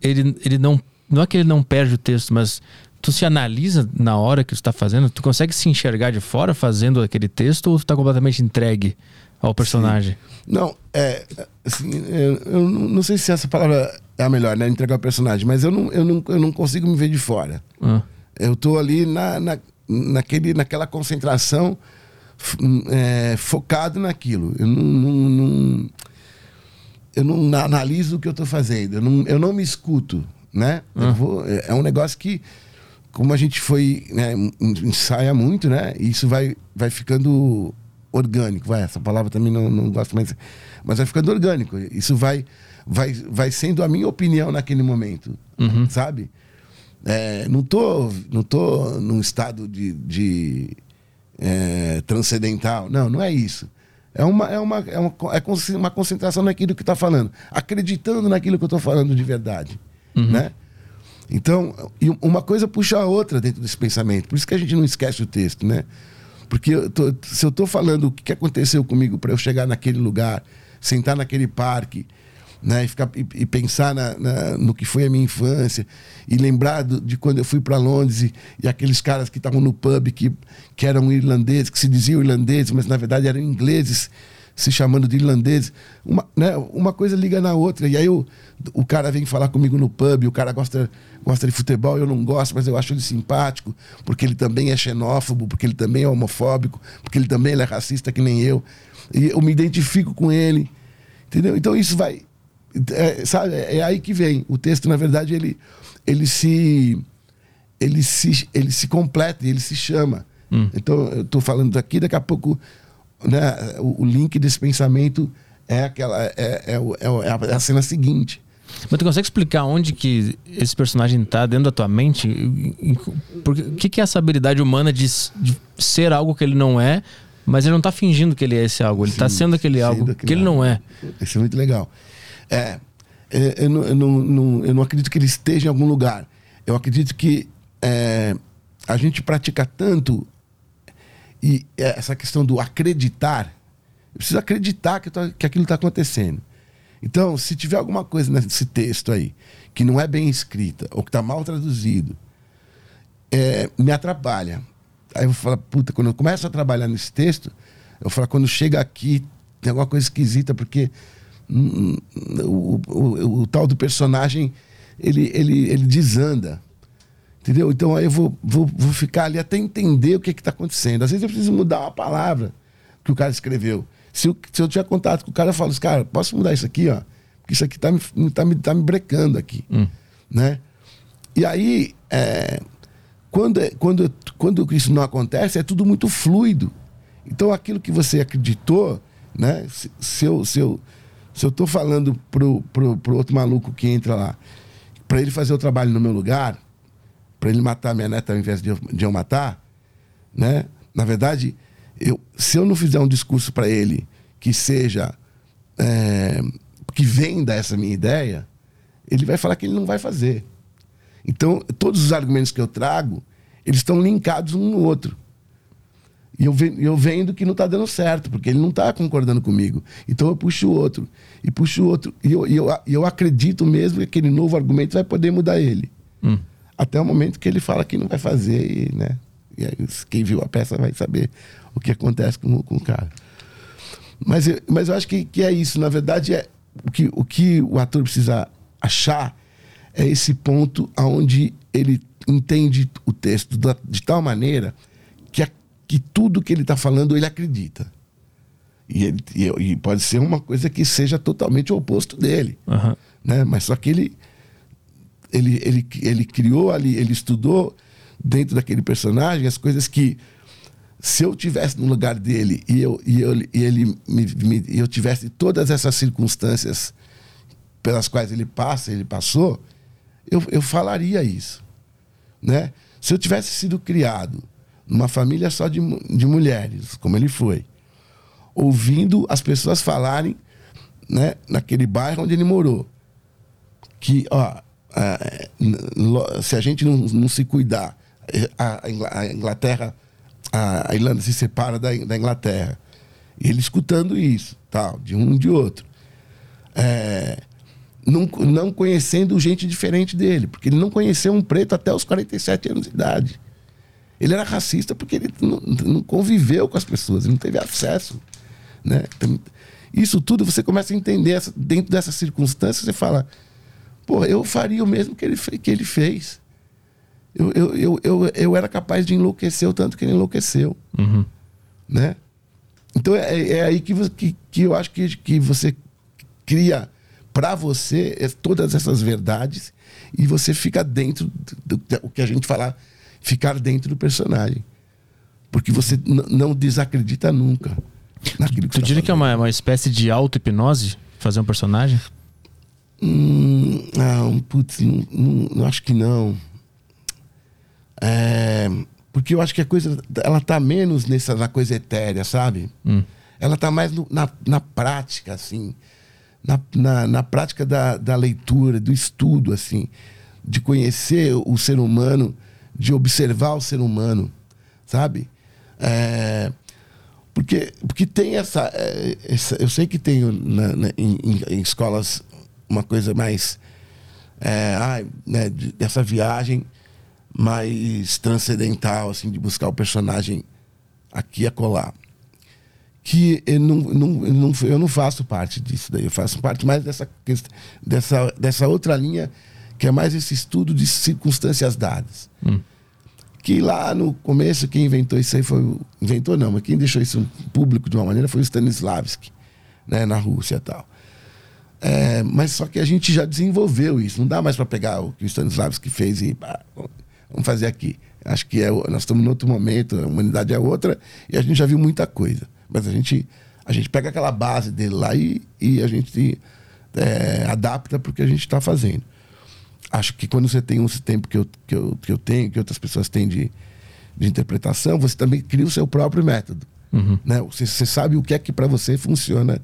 Ele, ele não... Não é que ele não perde o texto, mas tu se analisa na hora que tu está fazendo? Tu consegue se enxergar de fora fazendo aquele texto ou tu tá completamente entregue ao personagem? Não, é. Assim, eu, não sei se essa palavra é a melhor, né? Entregar o personagem, mas eu não, eu não, eu não consigo me ver de fora. Ah. Eu tô ali na, na, naquele, naquela concentração, é, focado naquilo. Eu não, não- não- eu não na- analiso o que eu tô fazendo. Eu não, eu não me escuto, né? Eu vou, é é um negócio que, como a gente foi, né, en- ensaia muito, né? Isso vai, vai ficando orgânico. Vai, essa palavra também não, não gosto mais. Mas vai ficando orgânico. Isso vai, vai, vai sendo a minha opinião naquele momento, sabe? É, não tô não tô num estado de, de é, transcendental não não é isso é uma é uma é uma, é uma concentração naquilo que está falando acreditando naquilo que eu estou falando de verdade né? Então uma coisa puxa a outra dentro desse pensamento. Por isso que a gente não esquece o texto né? Porque eu tô- se eu estou falando o que aconteceu comigo para eu chegar naquele lugar sentar naquele parque né, e, ficar, e, e pensar na- na- no que foi a minha infância e lembrar do- de quando eu fui para Londres e, e aqueles caras que estavam no pub que, que eram irlandeses, que se diziam irlandeses, mas na verdade eram ingleses se chamando de irlandeses. Uma, né, uma coisa liga na outra. E aí o, o cara vem falar comigo no pub, o cara gosta, gosta de futebol, eu não gosto, mas eu acho ele simpático, porque ele também é xenófobo, porque ele também é homofóbico, porque ele também ele é racista que nem eu. E eu me identifico com ele. Entendeu? Então isso vai. É, sabe, é aí que vem. O texto, na verdade, ele, ele se. Ele se, ele se completa, ele se chama. Então, eu estou falando daqui, daqui a pouco, né, o, o link desse pensamento é aquela. É, é, é é a, é cena seguinte. Mas tu consegue explicar onde que esse personagem tá dentro da tua mente? E- e- Porque, o que, que é essa habilidade humana de, de ser algo que ele não é, mas ele não tá fingindo que ele é esse algo, ele tá Sim, sendo aquele algo que ele não é. Isso é muito legal. É, é, eu, não, eu, não, não- eu não acredito que ele esteja em algum lugar. Eu acredito que é, a gente pratica tanto e é, essa questão do acreditar. Eu preciso acreditar que, tá- que aquilo está acontecendo. Então, se tiver alguma coisa nesse texto aí que não é bem escrita ou que está mal traduzido, é, me atrapalha. Aí eu falar, puta, quando eu começo a trabalhar nesse texto, eu falo, quando chega aqui, tem alguma coisa esquisita, porque hum, o, o- o tal do personagem, ele, ele, ele desanda. Entendeu? Então aí eu vou, vou, vou ficar ali até entender o que está acontecendo. Às vezes eu preciso mudar uma palavra que o cara escreveu. Se eu, se eu tiver contato com o cara, eu falo, cara, posso mudar isso aqui, ó? Porque isso aqui tá me, tá me, tá me brecando aqui. Né? E aí, é, quando, é- quando, quando isso não acontece, é tudo muito fluido. Então, aquilo que você acreditou, né? Se, se eu, se, eu, se eu tô falando pro, pro, pro outro maluco que entra lá, para ele fazer o trabalho no meu lugar, para ele matar minha neta ao invés de eu, de eu matar, né? Na verdade, eu, se eu não fizer um discurso para ele que seja é, que venda essa minha ideia, ele vai falar que ele não vai fazer. Então, todos os argumentos que eu trago, eles estão linkados um no outro. E eu, ve- eu vendo que não está dando certo, porque ele não está concordando comigo. Então eu puxo o outro, e puxo o outro. E eu, eu, eu acredito mesmo que aquele novo argumento vai poder mudar ele. Até o momento que ele fala que não vai fazer e, né? E aí, quem viu a peça vai saber o que acontece com, com o cara. Mas, eu- mas eu acho que, que é isso. Na verdade, é o que, o que o ator precisa achar é esse ponto aonde ele entende o texto da- de tal maneira que, a- que tudo que ele está falando ele acredita. E, ele- e- e pode ser uma coisa que seja totalmente o oposto dele. Aham. Né? Mas só que ele, ele, ele, ele criou ali, ele estudou dentro daquele personagem as coisas que se eu tivesse no lugar dele e eu, e eu, e ele me, me- eu tivesse todas essas circunstâncias pelas quais ele passa, ele passou, eu, eu falaria isso. Né? Se eu tivesse sido criado numa família só de, de mulheres, como ele foi, ouvindo as pessoas falarem né, naquele bairro onde ele morou, que ó, a- n- lo- se a gente não, não se cuidar, a, a Ingla- a Inglaterra, a, a Irlanda se separa da, da Inglaterra. E ele escutando isso, tal, de um de outro. É, não, não conhecendo gente diferente dele, porque ele não conheceu um preto até os 47 anos de idade. Ele era racista porque ele não, não conviveu com as pessoas, ele não teve acesso. Né? Então, Isso tudo você começa a entender essa- dentro dessas circunstâncias, você fala, pô, eu faria o mesmo que ele, que ele fez. Eu, eu, eu, eu, eu era capaz de enlouquecer o tanto que ele enlouqueceu. Uhum. Né? Então é, é aí que, que, que eu acho que, que você cria para você es- todas essas verdades e você fica dentro do, do- o que a gente fala, ficar dentro do personagem. Porque você não desacredita nunca naquilo que Tu você diria tá que é uma, uma espécie de auto-hipnose fazer um personagem? Hum, não, putz, não, não- acho que não. É, porque eu acho que a coisa, ela tá menos nessa, na coisa etérea, sabe? Ela tá mais no- na, na prática, assim. Na, na, na prática da, da leitura, do estudo, assim. De conhecer o ser humano, de observar o ser humano, sabe? É, porque, porque tem essa, é, essa- Eu sei que tem na- na- em- em escolas uma coisa mais. É, ai, né, de- dessa viagem mais transcendental, assim, de buscar o personagem aqui e acolá. Que eu não, não, eu não, eu não faço parte disso daí. Eu faço parte mais dessa, dessa, dessa outra linha, que é mais esse estudo de circunstâncias dadas que lá no começo quem inventou isso aí foi inventou não, mas quem deixou isso público de uma maneira foi o Stanislavski, né, na Rússia e tal. É, mas só que a gente já desenvolveu isso, não dá mais para pegar o que o Stanislavski fez e pá, vamos fazer aqui. Acho que é, nós estamos em outro momento, a humanidade é outra e a gente já viu muita coisa, mas a gente a gente pega aquela base dele lá e, e a gente é, adapta para o que a gente está fazendo acho que quando você tem um tempo que eu, que eu, que eu tenho, que outras pessoas têm de, de interpretação, você também cria o seu próprio método. Né? Você, você sabe o que é que para você funciona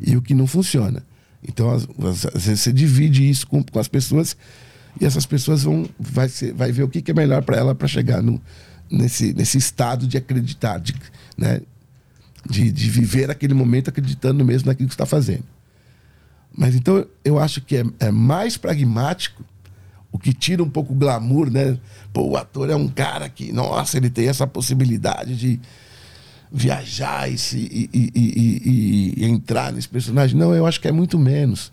e o que não funciona. Então, às, vezes, você divide isso com, com as pessoas e essas pessoas vão vai, ser, vai ver o que, que é melhor para ela para chegar no, nesse, nesse estado de acreditar, de, né? de, de viver aquele momento acreditando mesmo naquilo que está fazendo. Mas então eu acho que é, é mais pragmático, o que tira um pouco o glamour, né? Pô, o ator é um cara que, nossa, ele tem essa possibilidade de viajar e, se, e, e- e- entrar nesse personagem. Não, eu acho que é muito menos.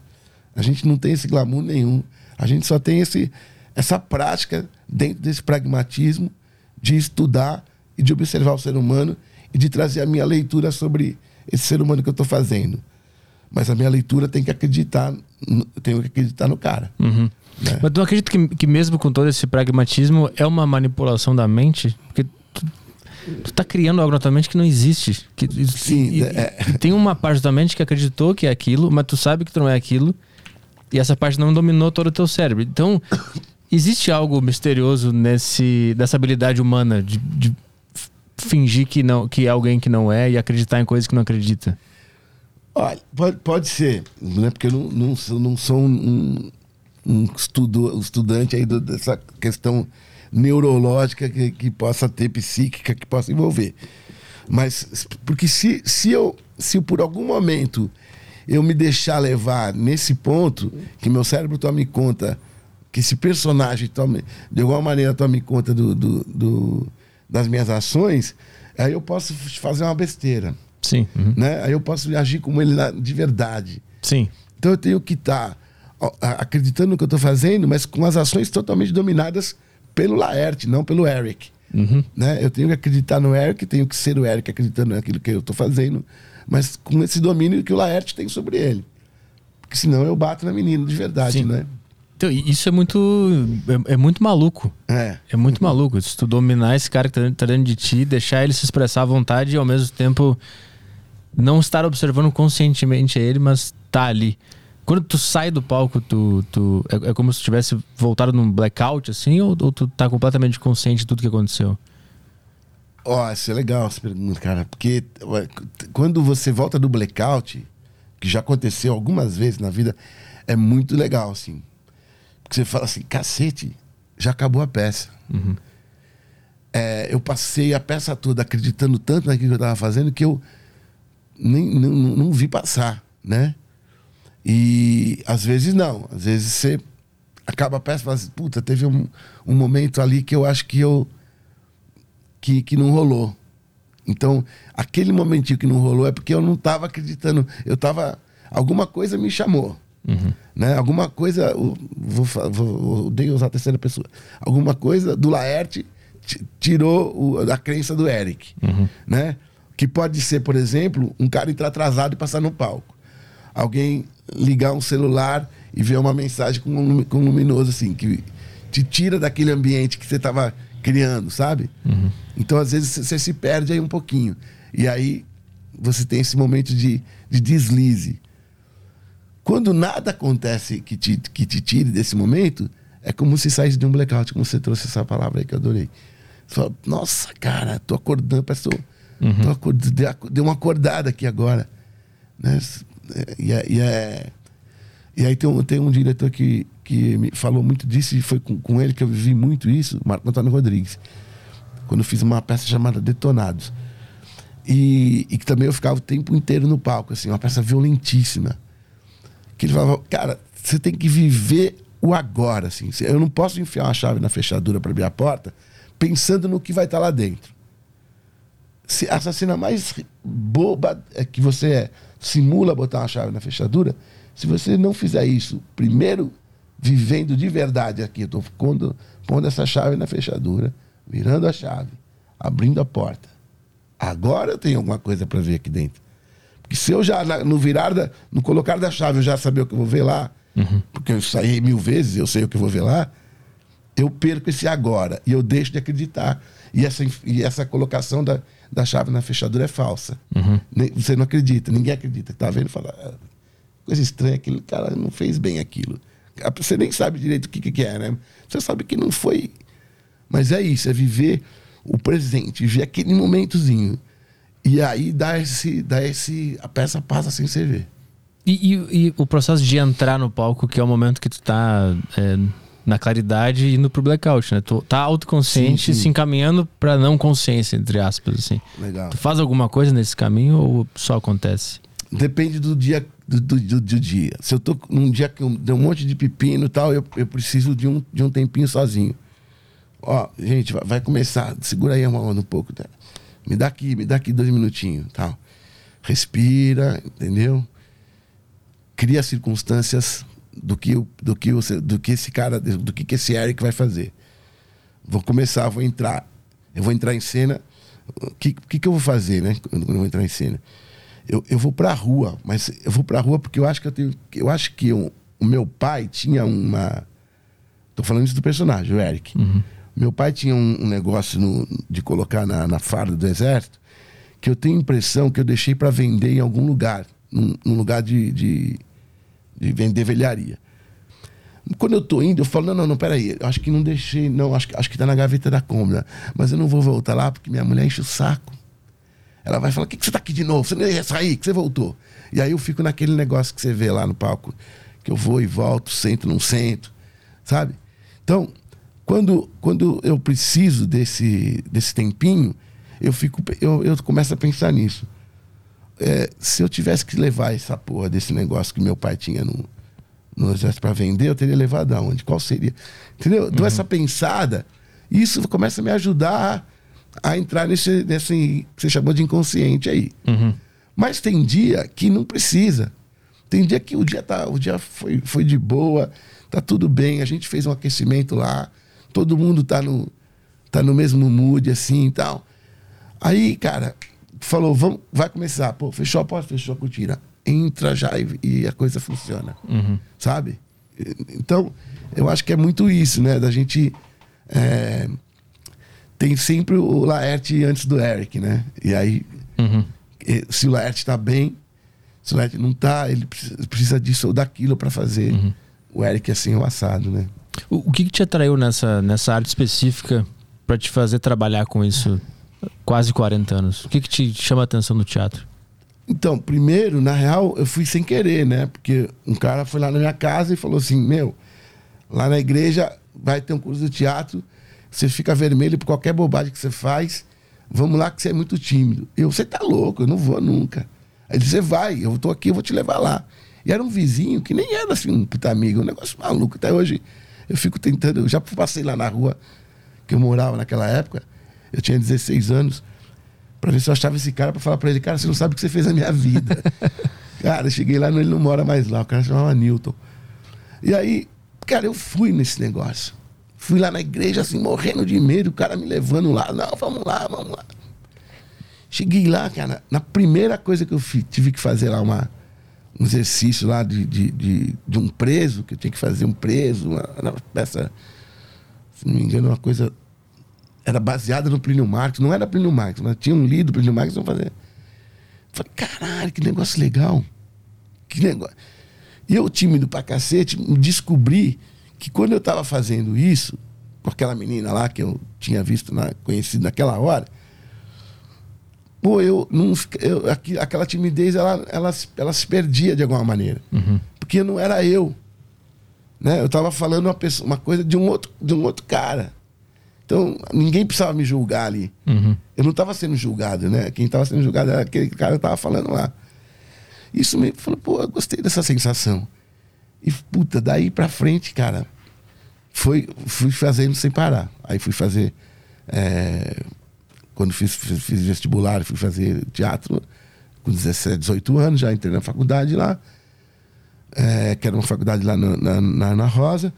A gente não tem esse glamour nenhum. A gente só tem esse, essa prática dentro desse pragmatismo de estudar e de observar o ser humano e de trazer a minha leitura sobre esse ser humano que eu estou fazendo. Mas a minha leitura tem que acreditar, tenho que acreditar no cara. Uhum. né? Mas tu não acredita que, que mesmo com todo esse pragmatismo é uma manipulação da mente? Porque tu, tá criando algo na tua mente que não existe. Que, Sim, e, é- e tem uma parte da tua mente que acreditou que é aquilo, mas tu sabe que tu não é aquilo. E essa parte não dominou todo o teu cérebro. Então, existe algo misterioso nesse dessa habilidade humana de, de fingir que não que é alguém que não é e acreditar em coisas que não acredita. Olha, pode, pode ser, né? porque eu não, não sou, não sou um, um estudo, um estudante aí do- dessa questão neurológica que, que possa ter, psíquica, que possa envolver. Mas, porque se, se, eu, se eu, por algum momento eu me deixar levar nesse ponto, que meu cérebro tome conta que esse personagem tome, de alguma maneira tome conta do, do, do- das minhas ações, aí eu posso fazer uma besteira. Sim. uhum. Né? Aí eu posso agir como ele na- de verdade. Sim. Então eu tenho que estar acreditando no que eu estou fazendo, mas com as ações totalmente dominadas pelo Laerte, não pelo Eric. Né? Eu tenho que acreditar no Eric, tenho que ser o Eric acreditando naquilo que eu estou fazendo, mas com esse domínio que o Laerte tem sobre ele. Porque senão eu bato na menina de verdade, Sim. né? Então, isso é muito. É, é muito maluco. É. É muito maluco. Se tu dominar esse cara que tá, tá dentro de ti, deixar ele se expressar à vontade e ao mesmo tempo não estar observando conscientemente ele, mas tá ali. Quando tu sai do palco, tu, tu é, é como se tivesse voltado num blackout, assim, ou, ou tu tá completamente consciente de tudo que aconteceu? Ó, isso é legal essa pergunta, cara. Porque quando você volta do blackout, que já aconteceu algumas vezes na vida, é muito legal, assim. Porque você fala assim, cacete, já acabou a peça. É, eu passei a peça toda acreditando tanto naquilo que eu estava fazendo que eu nem, não- não vi passar, né? E às vezes não. Às vezes você acaba a peça e fala assim, puta, teve um, um momento ali que eu acho que eu que, que não rolou. Então, aquele momentinho que não rolou é porque eu não estava acreditando. Eu estava. Alguma coisa me chamou. Né? Alguma coisa. Vou, vou, odeio usar a terceira pessoa. Alguma coisa do Laerte ti- tirou o- a crença do Eric. Né? Que pode ser, por exemplo, um cara entrar atrasado e passar no palco. Alguém ligar um celular e ver uma mensagem com, um com um luminoso, assim, que te tira daquele ambiente que você estava criando, sabe? Então, às vezes, você se perde aí um pouquinho. E aí, você tem esse momento de, de deslize. Quando nada acontece que te, que te tire desse momento, é como se saísse de um blackout, como você trouxe essa palavra aí que eu adorei. Você fala, nossa, cara, tô acordando, parece que tô, acordando, dei uma acordada aqui agora. Né? E, é- e, é- e aí tem um, tem um diretor que, que me falou muito disso, e foi com, com ele que eu vivi muito isso, Marco Antônio Rodrigues. Quando eu fiz uma peça chamada Detonados. E, e que também eu ficava o tempo inteiro no palco, assim, uma peça violentíssima. Que ele falava, cara, você tem que viver o agora, assim. Eu não posso enfiar uma chave na fechadura para abrir a porta pensando no que vai estar lá dentro. Se essa cena mais boba é que você é, simula botar uma chave na fechadura, se você não fizer isso, primeiro vivendo de verdade aqui, eu tô pondo, pondo essa chave na fechadura, virando a chave, abrindo a porta. Agora eu tenho alguma coisa para ver aqui dentro. Porque se eu já, no virar, da, no colocar da chave, eu já saber o que eu vou ver lá, porque eu saí mil vezes, eu sei o que eu vou ver lá, eu perco esse agora e eu deixo de acreditar. E essa, e essa colocação da, da chave na fechadura é falsa. Nem- Você não acredita, ninguém acredita. Tá vendo e fala, "Ah, coisa estranha, aquele cara não fez bem aquilo. Você nem sabe direito o que, que que é, né? Você sabe que não foi. Mas é isso, é viver o presente, viver aquele momentozinho. E aí dá esse. Dá esse a peça passa sem você ver. E, e- e o processo de entrar no palco, que é o momento que tu tá é, na claridade e indo pro blackout, né? Tu tá autoconsciente Sim, sim. se encaminhando pra não consciência, entre aspas, assim. Legal. Tu faz alguma coisa nesse caminho ou só acontece? Depende do dia do, do, do- dia. Se eu tô num dia que eu dei um monte de pepino e tal, eu, eu preciso de um, de um tempinho sozinho. Ó, gente, vai, vai começar. Segura aí a mão um pouco. Tá? Me dá aqui, me dá aqui dois minutinhos. Tal. Respira, entendeu? Cria circunstâncias do que, do que, você, do que esse cara, do que, que esse Eric vai fazer. Vou começar, vou entrar. Eu vou entrar em cena. O que, que, que eu vou fazer, né? Quando eu vou entrar em cena? Eu, eu vou pra rua, mas eu vou pra rua porque eu acho que eu tenho. Eu acho que eu- o meu pai tinha uma. Tô falando isso do personagem, o Eric. Meu pai tinha um, um negócio no- de colocar na, na farda do exército que eu tenho a impressão que eu deixei para vender em algum lugar, num, num lugar de, de, de vender velharia. Quando eu tô indo, eu falo, não, não, não, peraí, acho que não deixei, não, acho, acho que tá na gaveta da cômoda. Mas eu não vou voltar lá porque minha mulher enche o saco. Ela vai falar, o que, que você tá aqui de novo? Você não ia sair, que você voltou. E aí eu fico naquele negócio que você vê lá no palco, que eu vou e volto, sento, não sento, sabe? Então, quando, quando eu preciso desse, desse tempinho, eu, fico, eu, eu começo a pensar nisso. É, se eu tivesse que levar essa porra desse negócio que meu pai tinha no, no exército para vender, eu teria levado aonde? Qual seria? Entendeu? Dou essa pensada. Isso começa a me ajudar a, a entrar nesse, nesse que você chamou de inconsciente aí. Mas tem dia que não precisa. Tem dia que o dia, tá, o dia foi, foi de boa, tá tudo bem, a gente fez um aquecimento lá, todo mundo tá no, tá no mesmo mood assim e tal. Aí, cara, falou, vamos, vai começar. Pô, fechou a porta, fechou a cortina. Entra já e, e a coisa funciona. Sabe? Então, eu acho que é muito isso, né? Da gente. é, tem sempre o Laerte antes do Eric, né? E aí, e- se o Laerte tá bem, se o Laerte não tá, ele precisa, disso ou daquilo para fazer o Eric assim, o assado, né? O, o que, que te atraiu nessa, nessa arte específica pra te fazer trabalhar com isso quase 40 anos? O que, que te chama a atenção no teatro? Então, primeiro, na real, eu fui sem querer, né? Porque um cara foi lá na minha casa e falou assim: Meu, lá na igreja vai ter um curso de teatro, você fica vermelho por qualquer bobagem que você faz, vamos lá que você é muito tímido. Eu, você tá louco, eu não vou nunca. Aí ele Você vai, eu tô aqui, eu vou te levar lá. E era um vizinho que nem era assim um puta amigo, um negócio maluco. Até hoje eu fico tentando, eu já passei lá na rua que eu morava naquela época, eu tinha 16 anos pra ver se eu achava esse cara pra falar pra ele, cara, você não sabe o que você fez na minha vida. cara, eu cheguei lá, ele não mora mais lá, o cara chamava Newton. E aí, cara, eu fui nesse negócio. Fui lá na igreja, assim, morrendo de medo, o cara me levando lá. Não, vamos lá, vamos lá. Cheguei lá, cara, na primeira coisa que eu fi- tive que fazer lá, uma, um exercício lá de, de, de, de um preso, que eu tinha que fazer um preso, uma, uma peça, se não me engano, uma coisa era baseada no Plínio Marx. Não era Plínio Marx, mas tinham lido Plínio Marx e fazer. Falei, caralho, que negócio legal. Que negócio. E eu, tímido pra cacete, descobri que quando eu tava fazendo isso, com aquela menina lá que eu tinha visto, na, conhecido naquela hora, pô, eu não. Eu, aquela timidez, ela, ela, se- ela se perdia de alguma maneira. Porque não era eu. Né? Eu tava falando uma, pessoa, uma coisa de um, outro, de um outro cara. Então, ninguém precisava me julgar ali. Eu não estava sendo julgado, né? Quem estava sendo julgado era aquele cara que estava falando lá. Isso me falou, pô, eu gostei dessa sensação. E, puta, daí pra frente, cara, foi, fui fazendo sem parar. Aí fui fazer. é, quando fiz, fiz, fiz vestibular, fui fazer teatro com 17, 18 anos, já entrei na faculdade lá, é, que era uma faculdade lá na, na, na Ana Rosa.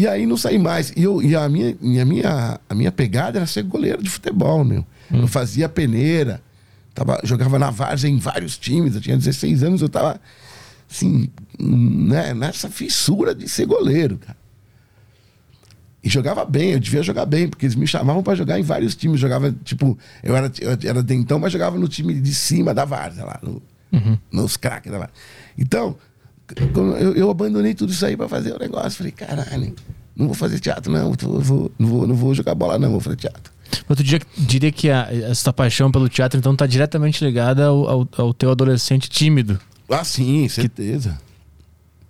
E aí não saí mais. E, eu, e a, minha, a, minha, a minha pegada era ser goleiro de futebol, meu. Eu fazia peneira, tava, jogava na várzea em vários times. Eu tinha 16 anos, eu tava assim, né, nessa fissura de ser goleiro, cara. E jogava bem, eu devia jogar bem, porque eles me chamavam pra jogar em vários times. Jogava, tipo, eu era, eu era dentão, mas jogava no time de cima da várzea lá, no- nos craques da várzea. Então, eu, eu abandonei tudo isso aí pra fazer o negócio. Falei, caralho, não vou fazer teatro, não. Eu vou, não, vou, não vou jogar bola, não, vou fazer teatro. Outro dia diria que a, essa paixão pelo teatro então tá diretamente ligada ao, ao, ao teu adolescente tímido. Ah, sim, certeza.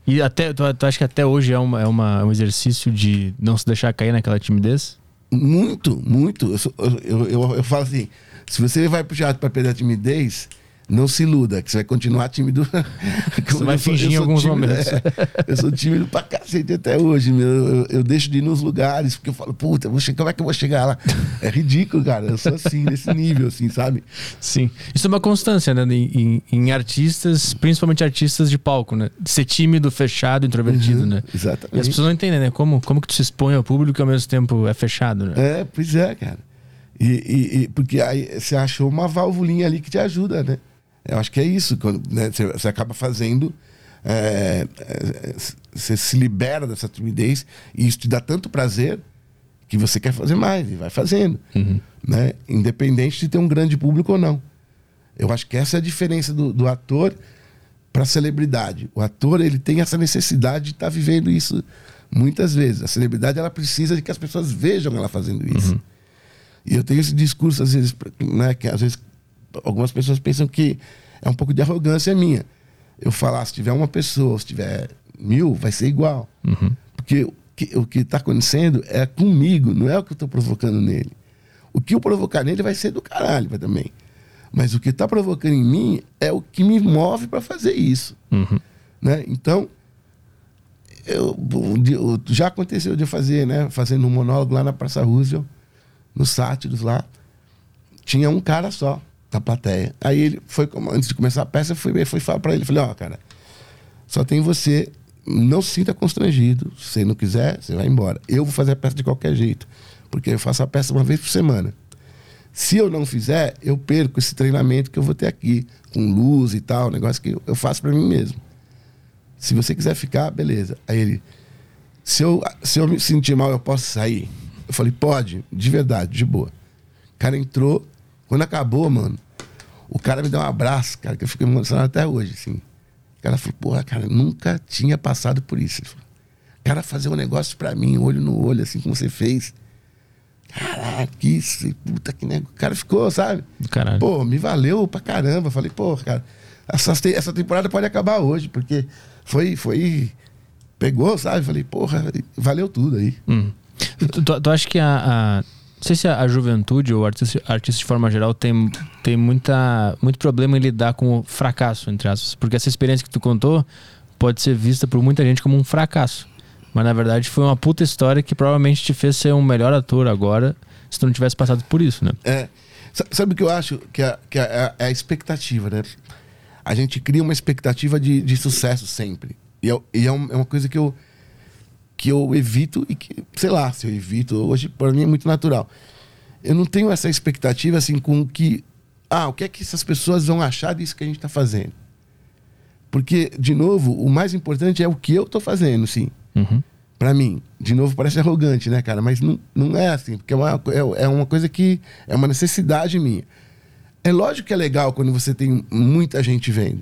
E até, tu, tu acha que até hoje é, uma, é uma, um exercício de não se deixar cair naquela timidez? Muito, muito. Eu, sou- eu, eu, eu falo assim: se você vai pro teatro pra perder a timidez, não se iluda, que você vai continuar tímido. Como vai fingir em alguns tímido, momentos. é. eu sou tímido pra cacete até hoje. Meu. Eu, eu deixo de ir nos lugares, porque eu falo, puta, eu chegar, como é que eu vou chegar lá? É ridículo, cara. Eu sou assim, nesse nível, assim, sabe? Sim. Isso é uma constância, né? Em, em- em artistas, principalmente artistas de palco, né? De ser tímido, fechado, introvertido, né? E as Exatamente. pessoas não entendem, né? Como, como que tu se expõe ao público e ao mesmo tempo é fechado, né? É, pois é, cara. E, e- e- porque aí você achou uma válvulinha ali que te ajuda, né? Eu acho que é isso. Quando, né, você, você acaba fazendo. é, é, você se libera dessa timidez e isso te dá tanto prazer que você quer fazer mais e vai fazendo. Né? Independente de ter um grande público ou não. Eu acho que essa é a diferença do, do ator para a celebridade. O ator ele tem essa necessidade de estar vivendo isso muitas vezes. A celebridade ela precisa de que as pessoas vejam ela fazendo isso. E eu tenho esse discurso às vezes, né, que às vezes algumas pessoas pensam que é um pouco de arrogância minha. Eu falar se tiver uma pessoa, se tiver mil, vai ser igual. Porque o que, está acontecendo é comigo, não é o que eu estou provocando nele. O que eu provocar nele vai ser do caralho vai também. Mas o que está provocando em mim é o que me move para fazer isso. Né? Então, eu, já aconteceu de eu fazer, né? Fazendo um monólogo lá na Praça Roosevelt, no Sátiros lá. Tinha um cara só da plateia. Aí ele foi, antes de começar a peça, eu fui, fui falar pra ele, falei, ó, cara, só tem você, não se sinta constrangido. Se você não quiser, você vai embora. Eu vou fazer a peça de qualquer jeito, porque eu faço a peça uma vez por semana. Se eu não fizer, eu perco esse treinamento que eu vou ter aqui, com luz e tal, negócio que eu faço pra mim mesmo. Se você quiser ficar, beleza. Aí ele, se eu, se eu me sentir mal, eu posso sair? Eu falei, pode, de verdade, de boa. O cara entrou, quando acabou, mano, o cara me deu um abraço, cara, que eu fico emocionado até hoje, assim. O cara falou, porra, cara, nunca tinha passado por isso. Ele falou, o cara fazer um negócio pra mim, olho no olho, assim como você fez. Caraca, que isso, puta que negócio. O cara ficou, sabe? Do caralho. Pô, me valeu pra caramba. Falei, pô, cara, essa, essa temporada pode acabar hoje, porque foi, foi. Pegou, sabe? Falei, porra, valeu tudo aí. Hum. Tu, tu, tu acha que a, a- Não sei se a, a juventude ou artista, artista de forma geral tem, tem muita, muito problema em lidar com o fracasso, entre aspas. Porque essa experiência que tu contou pode ser vista por muita gente como um fracasso. Mas na verdade foi uma puta história que provavelmente te fez ser um melhor ator agora se tu não tivesse passado por isso, né? É. Sa- Sabe o que eu acho? Que é, que é, é a expectativa, né? A gente cria uma expectativa de, de sucesso sempre. E, é, e é, um- é uma coisa que eu, que eu evito e que, sei lá, se eu evito, hoje para mim é muito natural. Eu não tenho essa expectativa assim com que. Ah, o que é que essas pessoas vão achar disso que a gente está fazendo? Porque, de novo, o mais importante é o que eu tô fazendo, sim. Uhum. Pra mim, de novo, parece arrogante, né, cara? Mas não, não é assim, porque é uma, é, é uma coisa que é uma necessidade minha. É lógico que é legal quando você tem muita gente vendo.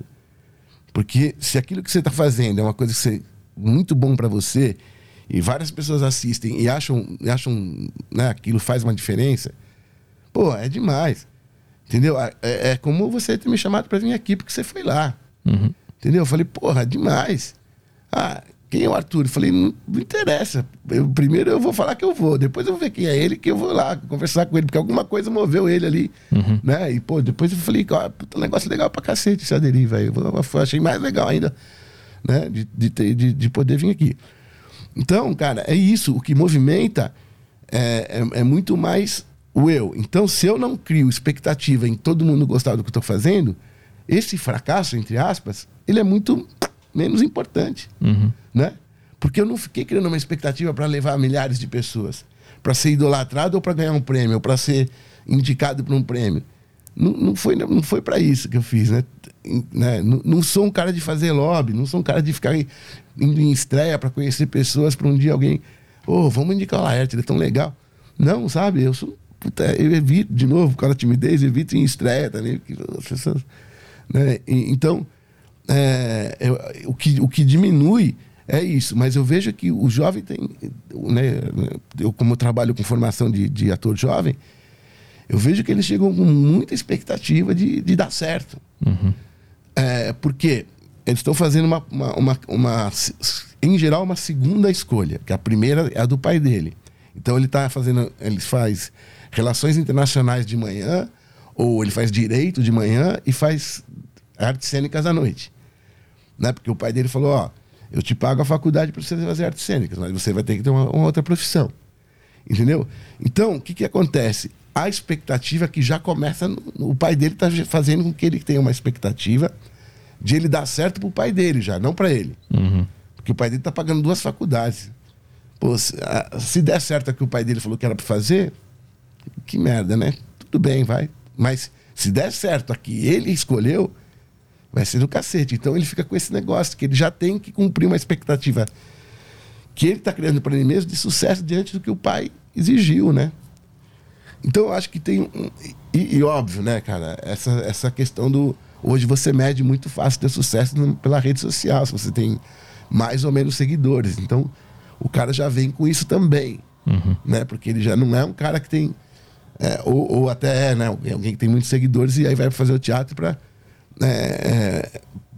Porque se aquilo que você está fazendo é uma coisa que você, muito bom para você, e várias pessoas assistem e acham, acham né, aquilo faz uma diferença, pô, é demais. Entendeu? É, é como você ter me chamado para vir aqui porque você foi lá. Uhum. Entendeu? Eu falei, porra, demais. Ah, quem é o Arthur? Eu falei, não, não interessa. Eu, primeiro eu vou falar que eu vou, depois eu vou ver quem é ele, que eu vou lá conversar com ele, porque alguma coisa moveu ele ali. Né? E, pô, depois eu falei, ó, puta, negócio legal pra cacete esse aderir, velho. Eu eu achei mais legal ainda, né? De, de, ter- de, de poder vir aqui. Então, cara, é isso. O que movimenta é, é, é muito mais o eu. Então, se eu não crio expectativa em todo mundo gostar do que eu tô fazendo, esse fracasso, entre aspas, ele é muito menos importante, Uhum. né? Porque eu não fiquei criando uma expectativa para levar milhares de pessoas, para ser idolatrado ou para ganhar um prêmio, ou para ser indicado para um prêmio. Não, não foi, não foi para isso que eu fiz, né? Né? Não, sou um cara de fazer lobby, não sou um cara de ficar indo em estreia para conhecer pessoas, para um dia alguém, ô, vamos indicar o Laerte, ele é tão legal. Não, sabe? Eu sou, puta, eu evito, de novo, com a timidez, evito em estreia também, as pessoas, né? E- então, é, eu- o, que, o que diminui é isso, mas eu vejo que o jovem tem, né, eu como eu trabalho com formação de, de ator jovem, eu vejo que eles chegam com muita expectativa de, de dar certo. É, porque eles estão fazendo uma, uma, uma, uma- em geral, uma segunda escolha, que a primeira é a do pai dele. Então ele está fazendo, ele faz relações internacionais de manhã, ou ele faz direito de manhã e faz artes cênicas à noite. Né? Porque o pai dele falou, ó, eu te pago a faculdade para você fazer artes cênicas, mas você vai ter que ter uma, uma outra profissão. Entendeu? Então, o que, que acontece? A expectativa que já começa. no- o pai dele está fazendo com que ele tenha uma expectativa de ele dar certo pro pai dele já, não para ele. Uhum. Porque o pai dele tá pagando duas faculdades. Pô, se, a- se der certo o que o pai dele falou que era para fazer, que merda, né? Tudo bem, vai. Mas se der certo a que ele escolheu, vai ser do cacete. Então ele fica com esse negócio, que ele já tem que cumprir uma expectativa que ele está criando para ele mesmo de sucesso diante do que o pai exigiu, né? Então eu acho que tem um. E, e óbvio, né, cara? Essa, essa questão do. Hoje você mede muito fácil ter sucesso no- pela rede social, se você tem mais ou menos seguidores. Então o cara já vem com isso também, né? Porque ele já não é um cara que tem. é, ou, ou até é, né? Alguém que tem muitos seguidores e aí vai fazer o teatro para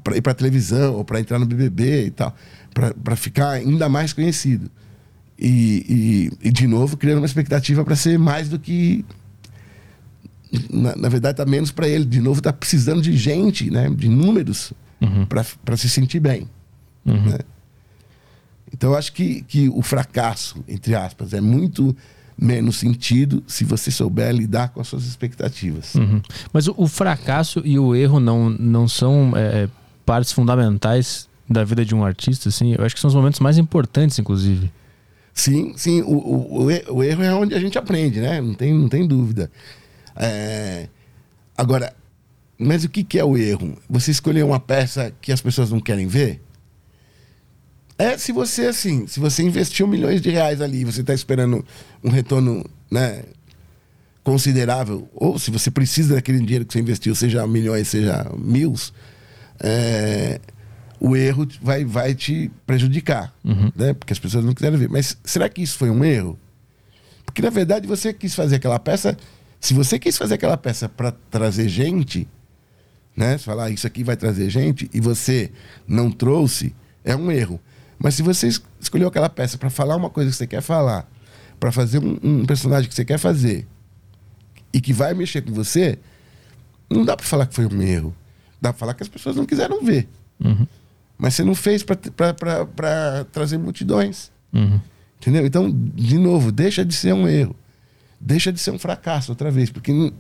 para ir para televisão ou para entrar no BBB e tal, para ficar ainda mais conhecido. E, e, e, de novo, criando uma expectativa para ser mais do que. Na, na verdade, tá menos para ele. De novo, tá precisando de gente, né? de números, para se sentir bem. né? Então eu acho que, que o fracasso, entre aspas, é muito menos sentido se você souber lidar com as suas expectativas. Uhum. Mas o, o, fracasso e o erro não, não são é, partes fundamentais da vida de um artista, assim? Eu acho que são os momentos mais importantes, inclusive. Sim, sim. O, o, o erro é onde a gente aprende, né? Não tem, não tem dúvida. É... Agora, mas o que, que é o erro? Você escolher uma peça que as pessoas não querem ver? É se você, assim, se você investiu milhões de reais ali, você está esperando um retorno, né, considerável, ou se você precisa daquele dinheiro que você investiu, seja milhões, seja mil, é, o erro vai, vai te prejudicar, uhum. né? Porque as pessoas não quiserem ver. Mas será que isso foi um erro? Porque na verdade você quis fazer aquela peça. Se você quis fazer aquela peça para trazer gente, né? Você falar ah, isso aqui vai trazer gente e você não trouxe, é um erro. Mas se você escolheu aquela peça para falar uma coisa que você quer falar, para fazer um, um, personagem que você quer fazer e que vai mexer com você, não dá para falar que foi um erro. Dá para falar que as pessoas não quiseram ver. Uhum. Mas você não fez para trazer multidões. Uhum. Entendeu? Então, de novo, deixa de ser um erro. Deixa de ser um fracasso outra vez. Porque não,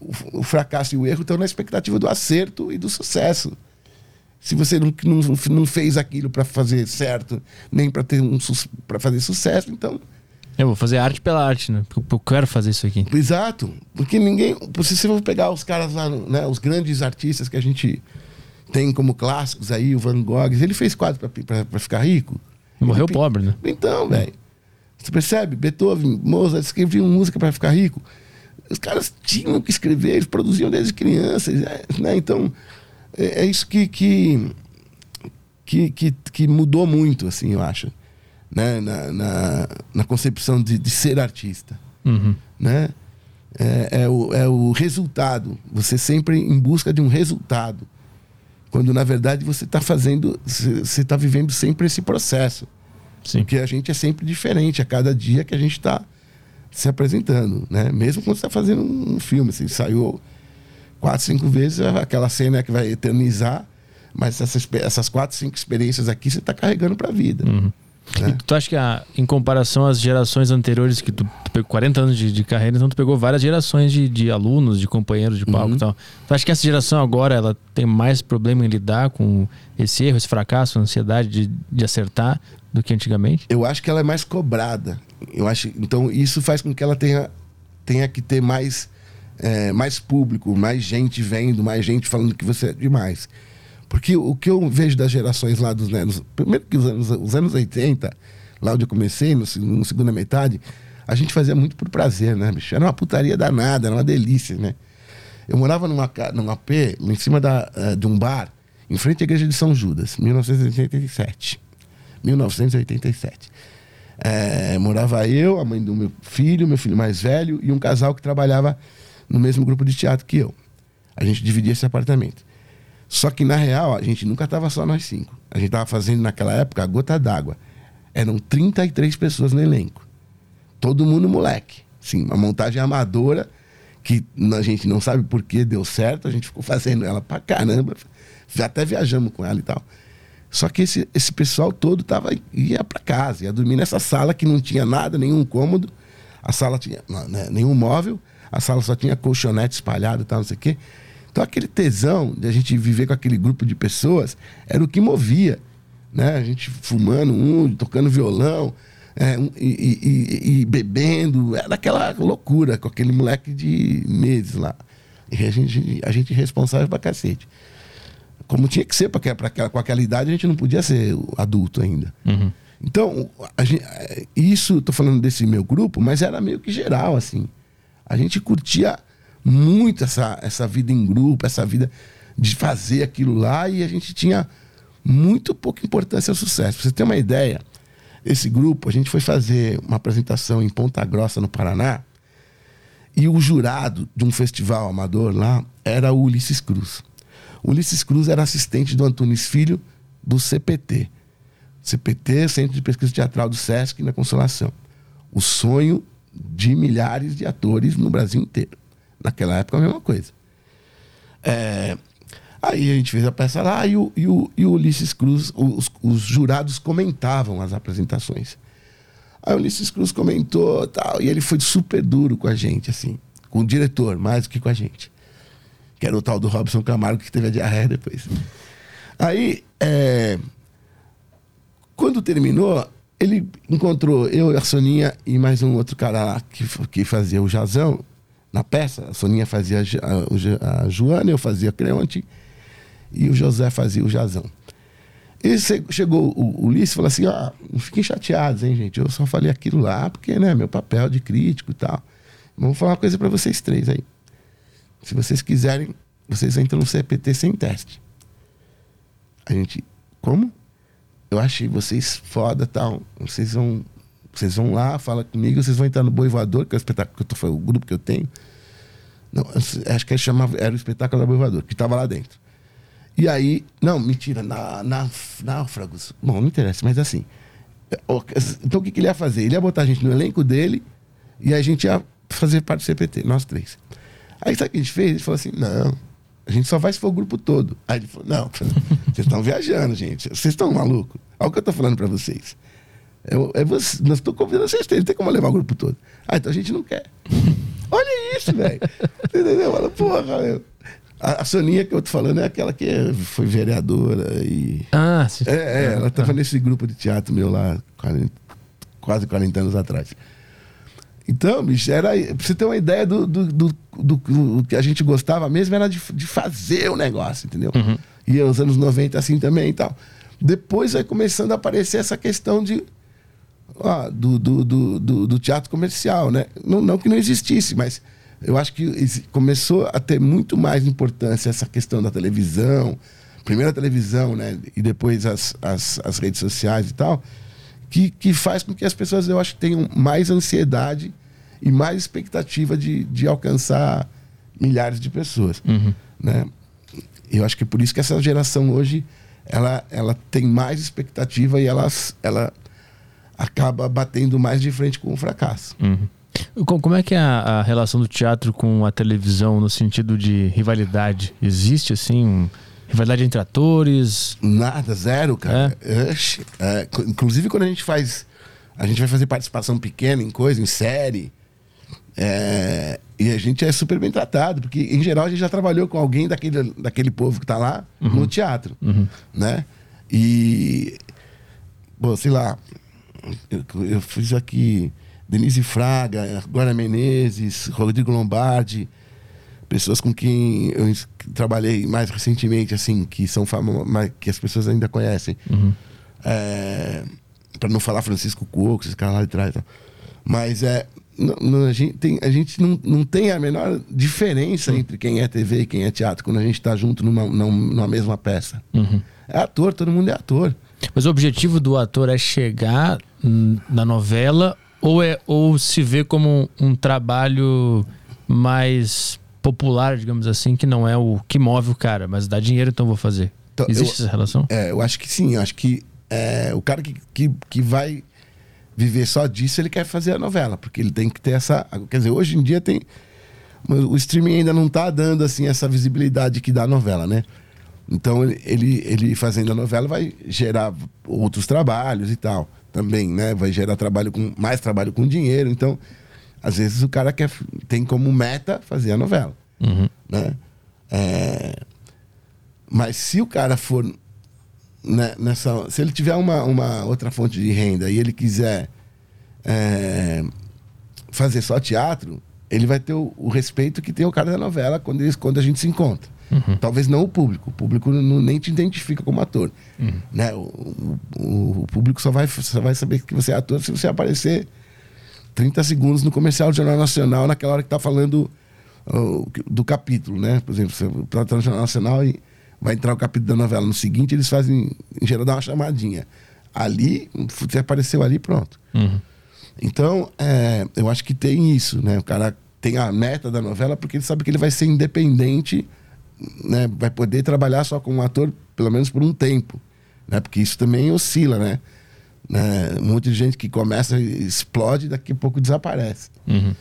o, o, fracasso e o erro estão na expectativa do acerto e do sucesso. Se você não, não, não fez aquilo para fazer certo, nem para ter um para fazer sucesso, então. Eu vou fazer arte pela arte, né? Porque eu quero fazer isso aqui. Exato. Porque ninguém. Se você for pegar os caras lá, né, os grandes artistas que a gente tem como clássicos aí, o Van Gogh. Ele fez quadro para ficar rico. Morreu ele, pobre, né? Então, velho. Você percebe? Beethoven, Mozart escreviam música para ficar rico. Os caras tinham que escrever, eles produziam desde crianças. É, né? Então, é, é isso que, que, que, que, que, mudou muito, assim, eu acho. Né? Na, na, na concepção de, de ser artista. Uhum. Né? É, é, o, é o resultado. Você sempre em busca de um resultado. Quando na verdade você está fazendo, você está vivendo sempre esse processo. Sim. Porque a gente é sempre diferente a cada dia que a gente está se apresentando, né? Mesmo quando está fazendo um filme, assim, saiu quatro, cinco vezes aquela cena que vai eternizar, mas essas, essas quatro, cinco experiências aqui você está carregando para a vida. Uhum. Né? tu acha que a, em comparação às gerações anteriores, que tu, tu pegou 40 anos de, de, carreira, então tu pegou várias gerações de, de alunos, de companheiros de palco uhum. e tal. Tu acha que essa geração agora ela tem mais problema em lidar com esse erro, esse fracasso, a ansiedade de, de acertar do que antigamente? Eu acho que ela é mais cobrada. Eu acho, então isso faz com que ela tenha, tenha que ter mais, é, mais público, mais gente vendo, mais gente falando que você é demais. Porque o que eu vejo das gerações lá dos anos. Primeiro que os anos, os anos 80, lá onde eu comecei, no, no segunda metade, a gente fazia muito por prazer, né, bicho? Era uma putaria danada, era uma delícia, né? Eu morava numa, num AP, em cima da, uh, de um bar, em frente à igreja de São Judas, 1987. 1987. É, morava eu, a mãe do meu filho, meu filho mais velho, e um casal que trabalhava no mesmo grupo de teatro que eu. A gente dividia esse apartamento. Só que, na real, a gente nunca estava só nós cinco. A gente estava fazendo, naquela época, a gota d'água. Eram 33 pessoas no elenco. Todo mundo moleque. Sim, uma montagem amadora que a gente não sabe por que deu certo. A gente ficou fazendo ela pra caramba. Já até viajamos com ela e tal. Só que esse, esse pessoal todo tava, ia para casa, ia dormir nessa sala que não tinha nada, nenhum cômodo. A sala tinha né, nenhum móvel. A sala só tinha colchonete espalhado e tal, não sei o quê. Então aquele tesão de a gente viver com aquele grupo de pessoas era o que movia. Né? A gente fumando um, tocando violão é, um, e, e, e, bebendo. Era aquela loucura com aquele moleque de meses lá. E a gente, a gente responsável pra cacete. Como tinha que ser, porque pra aquela, com aquela idade a gente não podia ser adulto ainda. Uhum. Então, gente, isso, estou falando desse meu grupo, mas era meio que geral, assim. A gente curtia muito essa, essa vida em grupo, essa vida de fazer aquilo lá e a gente tinha muito pouca importância ao sucesso. Pra você ter uma ideia, esse grupo, a gente foi fazer uma apresentação em Ponta Grossa, no Paraná, e o jurado de um festival amador lá era o Ulisses Cruz. O Ulisses Cruz era assistente do Antunes Filho do CPT. CPT, Centro de Pesquisa Teatral do SESC, na Consolação. O sonho de milhares de atores no Brasil inteiro. Naquela época, a mesma coisa. É, Aí a gente fez a peça lá e o, e o, e o Ulisses Cruz, os, os jurados comentavam as apresentações. Aí o Ulisses Cruz comentou tal, e ele foi super duro com a gente, assim, com o diretor, mais do que com a gente. Que era o tal do Robson Camargo que teve a diarreia depois. Aí, é, quando terminou, ele encontrou eu, a Soninha e mais um outro cara lá que, que fazia o Jazão na peça. A Soninha fazia a, a, a Joana, eu fazia a Creonte e o José fazia o Jazão. E chegou o Ulisses e falou assim: ó, não fiquem chateados, hein, gente? Eu só falei aquilo lá porque, né, meu papel de crítico e tal. Vamos falar uma coisa para vocês três aí. Se vocês quiserem, vocês entram no CPT sem teste. A gente, como? Eu achei vocês foda tal. Vocês vão, vocês vão lá, fala comigo, vocês vão entrar no Boi Voador, que é o espetáculo que eu tô, o grupo que eu tenho. Não, acho que chamava, era o espetáculo da Boi Voador, que estava lá dentro. E aí, não, mentira, na, na, náufragos. Bom, não interessa, mas assim. Então o que, que ele ia fazer? Ele ia botar a gente no elenco dele e a gente ia fazer parte do CPT, nós três. Aí sabe o que a gente fez? Ele falou assim: não, a gente só vai se for o grupo todo. Aí ele falou: não, vocês estão viajando, gente. Vocês estão malucos. Olha o que eu tô falando para vocês. Eu, é você, nós estou convidando vocês três, não tem como levar o grupo todo. Ah, então a gente não quer. Olha isso, velho. Entendeu? Fala, porra, meu. A, a Soninha que eu tô falando é aquela que foi vereadora e. Ah, sim. É, é ela estava tá. nesse grupo de teatro meu lá, 40, quase 40 anos atrás. Então, bicho, era. Pra você ter uma ideia do, do, do, do, do que a gente gostava mesmo, era de, de fazer o negócio, entendeu? Uhum. E os anos 90 assim também e tal. Depois vai começando a aparecer essa questão de. Do, do, do, do, do teatro comercial, né? Não, não que não existisse, mas eu acho que começou a ter muito mais importância essa questão da televisão, primeiro a televisão, né? E depois as, as, as redes sociais e tal, que, que faz com que as pessoas, eu acho, tenham mais ansiedade e mais expectativa de, de alcançar milhares de pessoas, uhum. né? Eu acho que é por isso que essa geração hoje ela, ela tem mais expectativa e ela, ela acaba batendo mais de frente com o fracasso. Uhum. Como é que é a, a, relação do teatro com a televisão no sentido de rivalidade? Existe assim rivalidade entre atores? Nada, zero, cara. É? É, inclusive quando a gente faz, a gente vai fazer participação pequena em coisa, em série, é, e a gente é super bem tratado, porque em geral a gente já trabalhou com alguém daquele, daquele povo que está lá uhum. no teatro, uhum. né? E, bom, sei lá, eu, eu fiz aqui Denise Fraga, Glória Menezes, Rodrigo Lombardi, pessoas com quem eu trabalhei mais recentemente, assim, que são famosas, que as pessoas ainda conhecem. Uhum. É, para não falar Francisco Coco, esse cara lá de trás. Mas é, não, não, a gente, tem, a gente não, não tem a menor diferença uhum. entre quem é TV e quem é teatro quando a gente está junto numa, numa mesma peça. Uhum. É ator, todo mundo é ator. Mas o objetivo do ator é chegar na novela ou, é, ou se vê como um, um trabalho mais popular, digamos assim, que não é o que move o cara, mas dá dinheiro, então vou fazer. Então, Existe eu, essa relação? É, eu acho que sim. Eu acho que é, o cara que, que, que vai viver só disso, ele quer fazer a novela, porque ele tem que ter essa. Quer dizer, hoje em dia tem. O streaming ainda não está dando assim essa visibilidade que dá a novela, né? Então ele, ele, fazendo a novela vai gerar outros trabalhos e tal também, né? Vai gerar trabalho com mais trabalho com dinheiro. Então, às vezes o cara quer tem como meta fazer a novela, uhum. né? É, mas se o cara for né, nessa, se ele tiver uma, uma outra fonte de renda e ele quiser é, fazer só teatro, ele vai ter o, o, respeito que tem o cara da novela quando, eles, quando a gente se encontra. Uhum. Talvez não o público. O público não, nem te identifica como ator. Uhum. Né? O, o, o, público só vai, só vai saber que você é ator se você aparecer 30 segundos no comercial do Jornal Nacional, naquela hora que está falando uh, do capítulo. Né? Por exemplo, você está no Jornal Nacional e vai entrar o capítulo da novela. No seguinte, eles fazem, em geral, dá uma chamadinha. Ali, você apareceu ali, pronto. Uhum. Então, é, eu acho que tem isso, né? O cara tem a meta da novela porque ele sabe que ele vai ser independente né, vai poder trabalhar só como ator, pelo menos por um tempo. Né? Porque isso também oscila, né? né? Um monte de gente que começa e explode daqui a pouco desaparece. Uhum.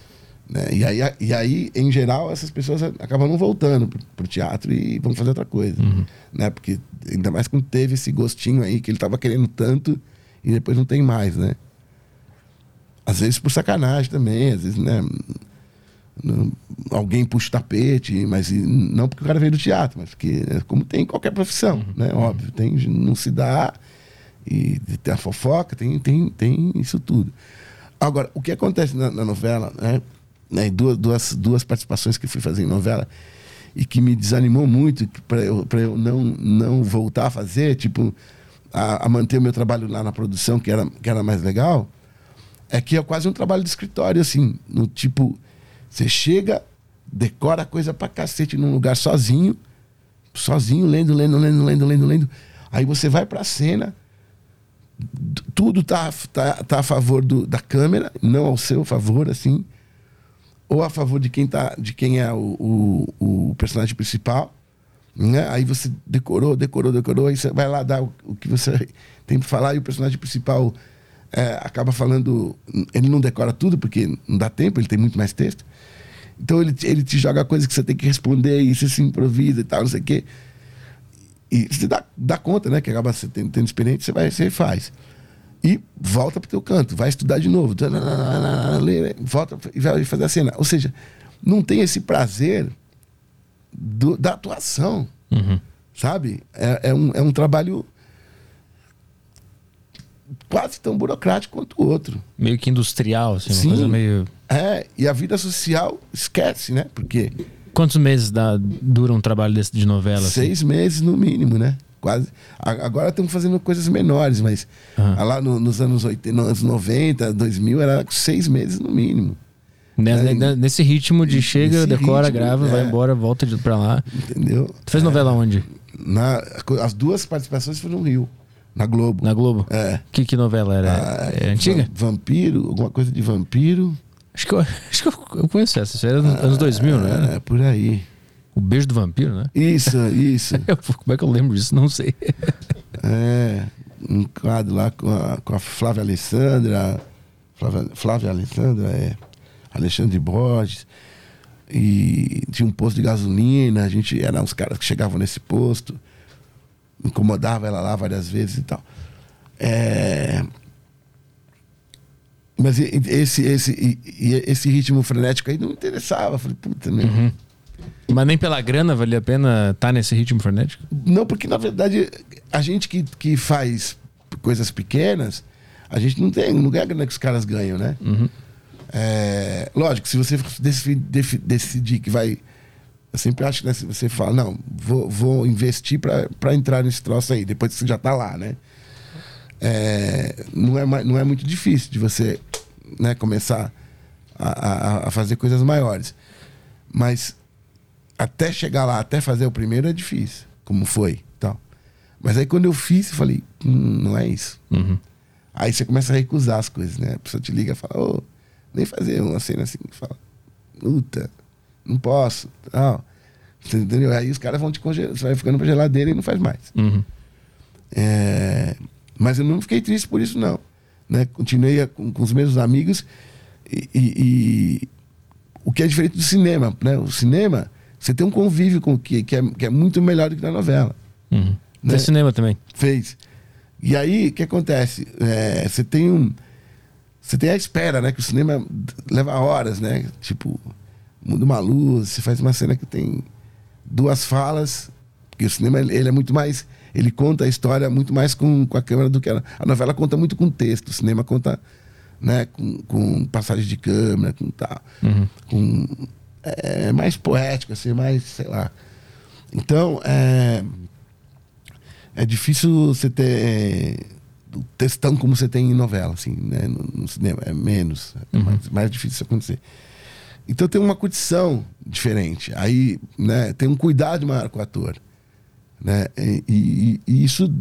Né? E, aí, e aí, em geral, essas pessoas acabam não voltando pro, pro teatro e vão fazer outra coisa. Uhum. Né? Porque ainda mais quando teve esse gostinho aí que ele tava querendo tanto e depois não tem mais, né? Às vezes por sacanagem também, às vezes, né? Alguém puxa o tapete, mas não porque o cara veio do teatro, mas porque é como tem em qualquer profissão, né? Óbvio, tem, não se dá e tem a fofoca, tem, tem, tem isso tudo. Agora, o que acontece na, na novela, né? né, duas, duas, duas participações que fui fazer em novela e que me desanimou muito para eu, pra eu não, não voltar a fazer, tipo, a, a manter o meu trabalho lá na produção, que era, que era mais legal, é que é quase um trabalho de escritório, assim, no tipo, você chega, decora coisa pra cacete num lugar sozinho, sozinho, lendo, lendo, lendo, lendo, lendo, lendo. Aí você vai pra cena, tudo tá, tá, tá a favor do, da câmera, não ao seu favor, assim, ou a favor de quem, tá, de quem é o, o, o personagem principal. Né? Aí você decorou, decorou, decorou, aí você vai lá dar o, o que você tem para falar e o personagem principal é, acaba falando. Ele não decora tudo porque não dá tempo, ele tem muito mais texto. Então ele, ele te joga coisa que você tem que responder e você se improvisa e tal, não sei o quê. E você dá, dá conta, né? Que acaba você tendo, tendo experiência, você vai, você faz. E volta pro teu canto, vai estudar de novo. Volta e vai fazer a cena. Ou seja, não tem esse prazer do- da atuação. Sabe? É, é um, é um trabalho quase tão burocrático quanto o outro. Meio que industrial, assim, uma Sim. coisa meio. É, e a vida social esquece, né? Porque Quantos meses dá, dura um trabalho desse de novela? assim? seis meses no mínimo, né? Quase. Agora estamos fazendo coisas menores, mas Aham. lá no- nos anos 80, nos anos 90, 2000, era seis meses no mínimo. É, né- Nesse ritmo de chega, nesse decora, ritmo, grava, vai é. embora, volta de, pra lá. Entendeu? Tu fez novela onde? Na, as duas participações foram no Rio, na Globo. Na Globo? É. Que, que novela era? Ah, é antiga? va- Vampiro, alguma coisa de vampiro. Acho que eu, acho que eu, conheço essa. Isso era nos anos 2000, né? É, por aí. O Beijo do Vampiro, né? Isso, isso. Como é que eu lembro disso? Não sei. É, um quadro lá com a, com a Flávia Alessandra. Flávia, Flávia Alessandra, é. Alexandre Borges. E tinha um posto de gasolina, a gente era uns caras que chegavam nesse posto, incomodava ela lá várias vezes e tal. É, mas esse, esse, esse ritmo frenético aí não me interessava. Falei, puta, meu. Mas nem pela grana valia a pena estar nesse ritmo frenético? Não, porque na verdade a gente que, que faz coisas pequenas, a gente não tem, não ganha a grana que os caras ganham, né? É, lógico, se você decidir que vai. Eu sempre acho que né, se você fala, não, vou, vou investir para entrar nesse troço aí, depois que você já tá lá, né? É, não, é, não é muito difícil de você né, começar a, a- a fazer coisas maiores. Mas até chegar lá, até fazer o primeiro é difícil, como foi. Tal. Mas aí quando eu fiz, eu falei, hum, não é isso. Aí você começa a recusar as coisas, né? A pessoa te liga e fala, ô, nem fazer uma cena assim. Fala, puta, não posso. Tal. Você entendeu? Aí os caras vão te congelar, você vai ficando pra geladeira e não faz mais. Uhum. É, mas eu não fiquei triste por isso, não. Né? Continuei a- com, com os mesmos amigos e, e- e o que é diferente do cinema, né? O cinema, você tem um convívio com o que, que, é, que é muito melhor do que na novela. Uhum. Né? Fez cinema também. Fez. E aí, o que acontece? É, você tem um. Você tem a espera, né? Que o cinema leva horas, né? Tipo, muda uma luz, você faz uma cena que tem duas falas, porque o cinema ele ele é muito mais. Ele conta a história muito mais com, com a câmera do que a, a novela conta muito com texto. O cinema conta né, com, com passagem de câmera, com tal. Com, é mais poético, assim, mais, sei lá. Então, é, é difícil você ter é, o textão como você tem em novela, assim, né? No, no cinema. É menos. É mais, mais difícil isso acontecer. Então tem uma curtição diferente. Aí, né, tem um cuidado maior com o ator. Né? E, e- e isso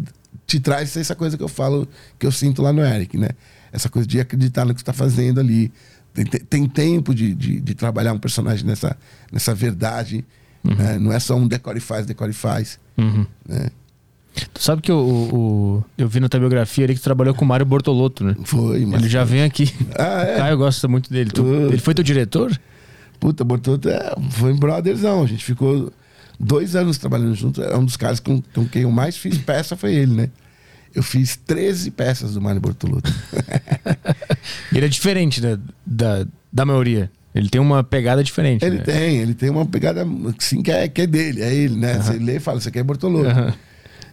te traz essa coisa que eu falo, que eu sinto lá no Eric, né? Essa coisa de acreditar no que você está fazendo ali. Tem, tem- tem tempo de, de, de trabalhar um personagem nessa, nessa verdade. né? Não é só um decore e faz, decore e faz. Uhum. Né? Tu sabe que o, o- eu vi na tua biografia ali que tu trabalhou com o Mário Bortolotto, né? Foi, mas... Ele já vem aqui. Ah, é? Caio gosta muito dele. Tu- ele foi teu diretor? Puta, Bortolotto é, foi um brotherzão. A gente ficou dois anos trabalhando junto. É um dos caras com, com quem eu mais fiz peça foi ele, né? Eu fiz 13 peças do Mário Bortolotto. ele é diferente né, da, da maioria. Ele tem uma pegada diferente. Ele né? tem, ele tem uma pegada sim que é, que é dele, é ele, né? Uhum. Você lê e fala, isso aqui é Bortolotto. Uhum.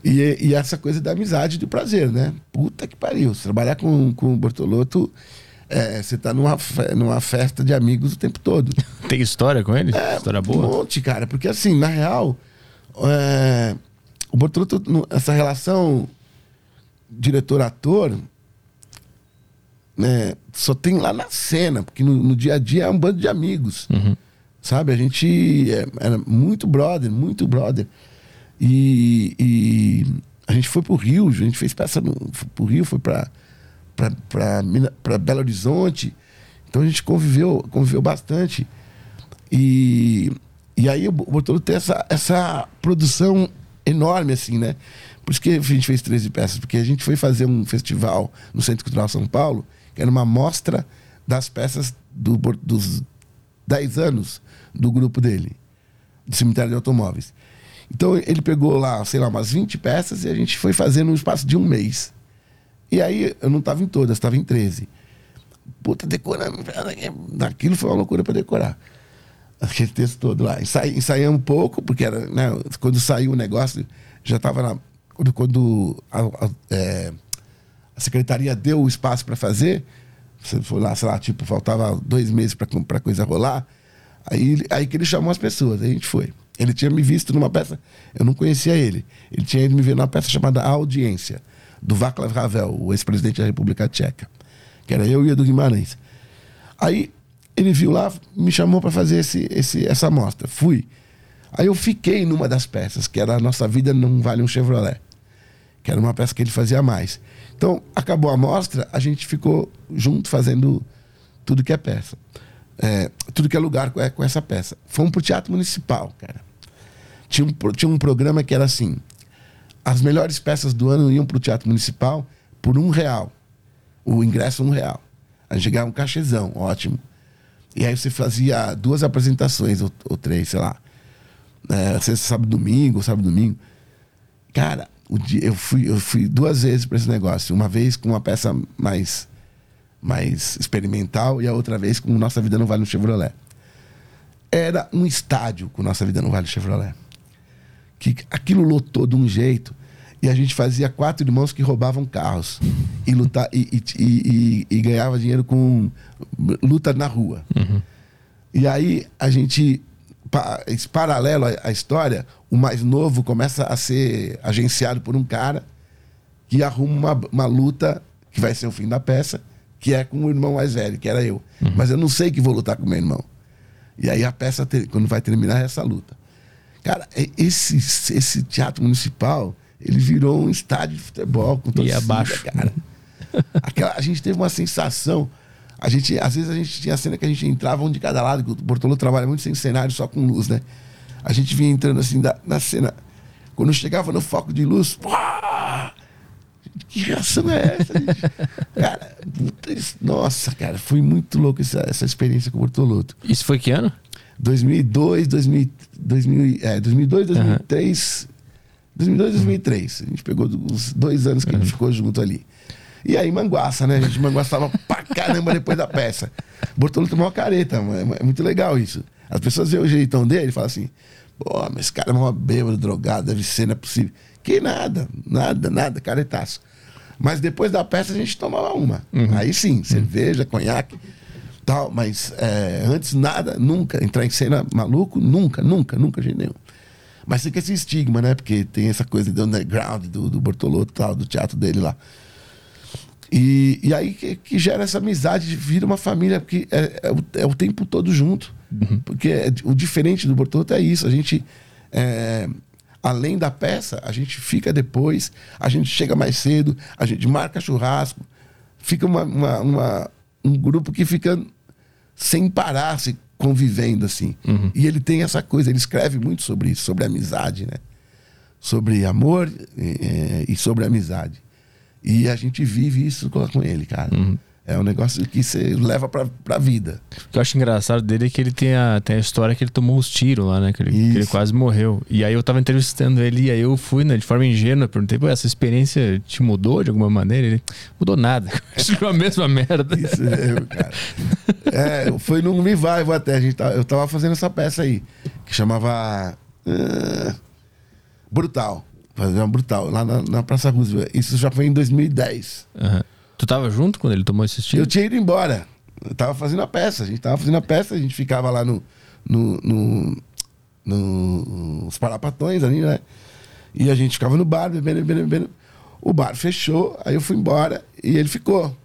E, e, essa coisa da amizade e do prazer, né? Puta que pariu. Trabalhar com, com o Bortolotto, é, você tá numa, numa festa de amigos o tempo todo. Tem história com ele? É, história boa? Um monte, cara. Porque assim, na real, é, o Bortolotto, essa relação diretor-ator, né, só tem lá na cena, porque no, no, dia a dia é um bando de amigos. Uhum. Sabe? A gente é, era muito brother, muito brother. E, e, a gente foi pro Rio, a gente fez peça no, pro Rio, foi pra, pra Belo Horizonte. Então a gente conviveu, conviveu bastante. E, e aí o Bortolo tem essa, essa produção enorme, assim, né? Por isso que a gente fez 13 peças, porque a gente foi fazer um festival no Centro Cultural São Paulo, que era uma mostra das peças do, dos 10 anos do grupo dele, do Cemitério de Automóveis. Então ele pegou lá, sei lá, umas 20 peças e a gente foi fazendo no espaço de um mês. E aí eu não estava em todas, estava em 13. Puta, decorando. Aquilo foi uma loucura para decorar. Aquele texto todo lá. Ensai, um pouco, porque era, né, quando saiu o negócio, já estava na. Quando, quando a, a, é, a, secretaria deu o espaço para fazer, você foi lá, sei lá, tipo, faltava dois meses para a coisa rolar. Aí, aí que ele chamou as pessoas, aí a gente foi. Ele tinha me visto numa peça, eu não conhecia ele. Ele tinha ido me ver numa peça chamada Audiência, do Václav Havel, o ex-presidente da República Tcheca. Que era eu e Edu Guimarães. Aí ele viu lá, me chamou para fazer esse, esse, essa amostra. Fui. Aí eu fiquei numa das peças, que era A Nossa Vida Não Vale um Chevrolet. Que era uma peça que ele fazia mais. Então, acabou a amostra, a gente ficou junto fazendo tudo que é peça. É, tudo que é lugar com, é, essa peça. Fomos pro Teatro Municipal, cara. Tinha um, tinha um programa que era assim: as melhores peças do ano iam para o Teatro Municipal por um real. O ingresso um real. A gente ganhava um cachezão, ótimo. E aí você fazia duas apresentações, ou, ou três, sei lá. É, sexta, sábado, domingo, sábado, domingo. Cara, o dia, eu, fui, eu fui duas vezes para esse negócio. Uma vez com uma peça mais, mais experimental e a outra vez com Nossa Vida Não Vale no Chevrolet. Era um estádio com Nossa Vida Não Vale no Chevrolet que aquilo lotou de um jeito. E a gente fazia quatro irmãos que roubavam carros e, lutar, e, e, e, e ganhava dinheiro com luta na rua. Uhum. E aí a gente, esse paralelo à história, o mais novo começa a ser agenciado por um cara que arruma uma, uma luta que vai ser o fim da peça, que é com o irmão mais velho, que era eu. Uhum. Mas eu não sei que vou lutar com meu irmão. E aí a peça, quando vai terminar, é essa luta. Cara, é, esse, esse teatro municipal, ele virou um estádio de futebol com torcida, e abaixo. cara. Aquela, a gente teve uma sensação. A gente, às vezes a gente tinha a cena que a gente entrava um de cada lado, o Bortolo trabalha muito sem cenário, só com luz, né? A gente vinha entrando assim da, na cena. Quando chegava no foco de luz, que reação é essa, gente? cara, nossa, cara, foi muito louco essa, essa experiência com o Bortoloto. Isso foi que ano? 2002, 2000, 2000, é, 2002, 2003. Uhum. 2002, 2003. A gente pegou os dois anos que uhum. a gente ficou junto ali. E aí, manguaça, né? A gente manguaçava pra caramba depois da peça. Bortolo tomou uma careta, mano. É muito legal isso. As pessoas veem o jeitão dele e falam assim: pô, mas esse cara é uma bêbado, drogado, deve ser, não é possível. Que nada, nada, nada, caretaço. Mas depois da peça a gente tomava uma. Uhum. Aí sim, cerveja, conhaque tal, mas é, antes nada, nunca. Entrar em cena maluco, nunca, nunca, nunca, de nenhum. Mas fica esse estigma, né? Porque tem essa coisa do underground, do, do Bortolotto tal, do teatro dele lá. E, e aí que, que gera essa amizade, vira uma família, porque é, é, o, é o, tempo todo junto. Uhum. Porque é, o diferente do Bortolotto é isso, a gente. É, além da peça, a gente fica depois, a gente chega mais cedo, a gente marca churrasco, fica uma, uma, uma um grupo que fica sem parar, se convivendo assim. Uhum. E ele tem essa coisa, ele escreve muito sobre isso, sobre amizade, né? Sobre amor e, e sobre amizade. E a gente vive isso com ele, cara. Uhum. É um negócio que você leva pra, pra vida. O que eu acho engraçado dele é que ele tem a, tem a história que ele tomou os tiros lá, né? Que ele, que ele quase morreu. E aí eu tava entrevistando ele e aí eu fui, né, de forma ingênua, perguntei, pô, essa experiência te mudou de alguma maneira? Ele mudou nada. Continua a mesma merda. Isso é, cara. É, foi num revival até. A gente tava, eu tava fazendo essa peça aí, que chamava. uh, Brutal. Uma brutal, lá na, na Praça Roosevelt. Isso já foi em 2010. Aham. Tu tava junto quando ele tomou esse tiro? Eu tinha ido embora. Eu tava fazendo a peça. A gente tava fazendo a peça, a gente ficava lá no. no, no, no- nos parapatões ali, né? E a gente ficava no bar, bebendo, bebendo, bebendo. O bar fechou, aí eu fui embora e ele ficou.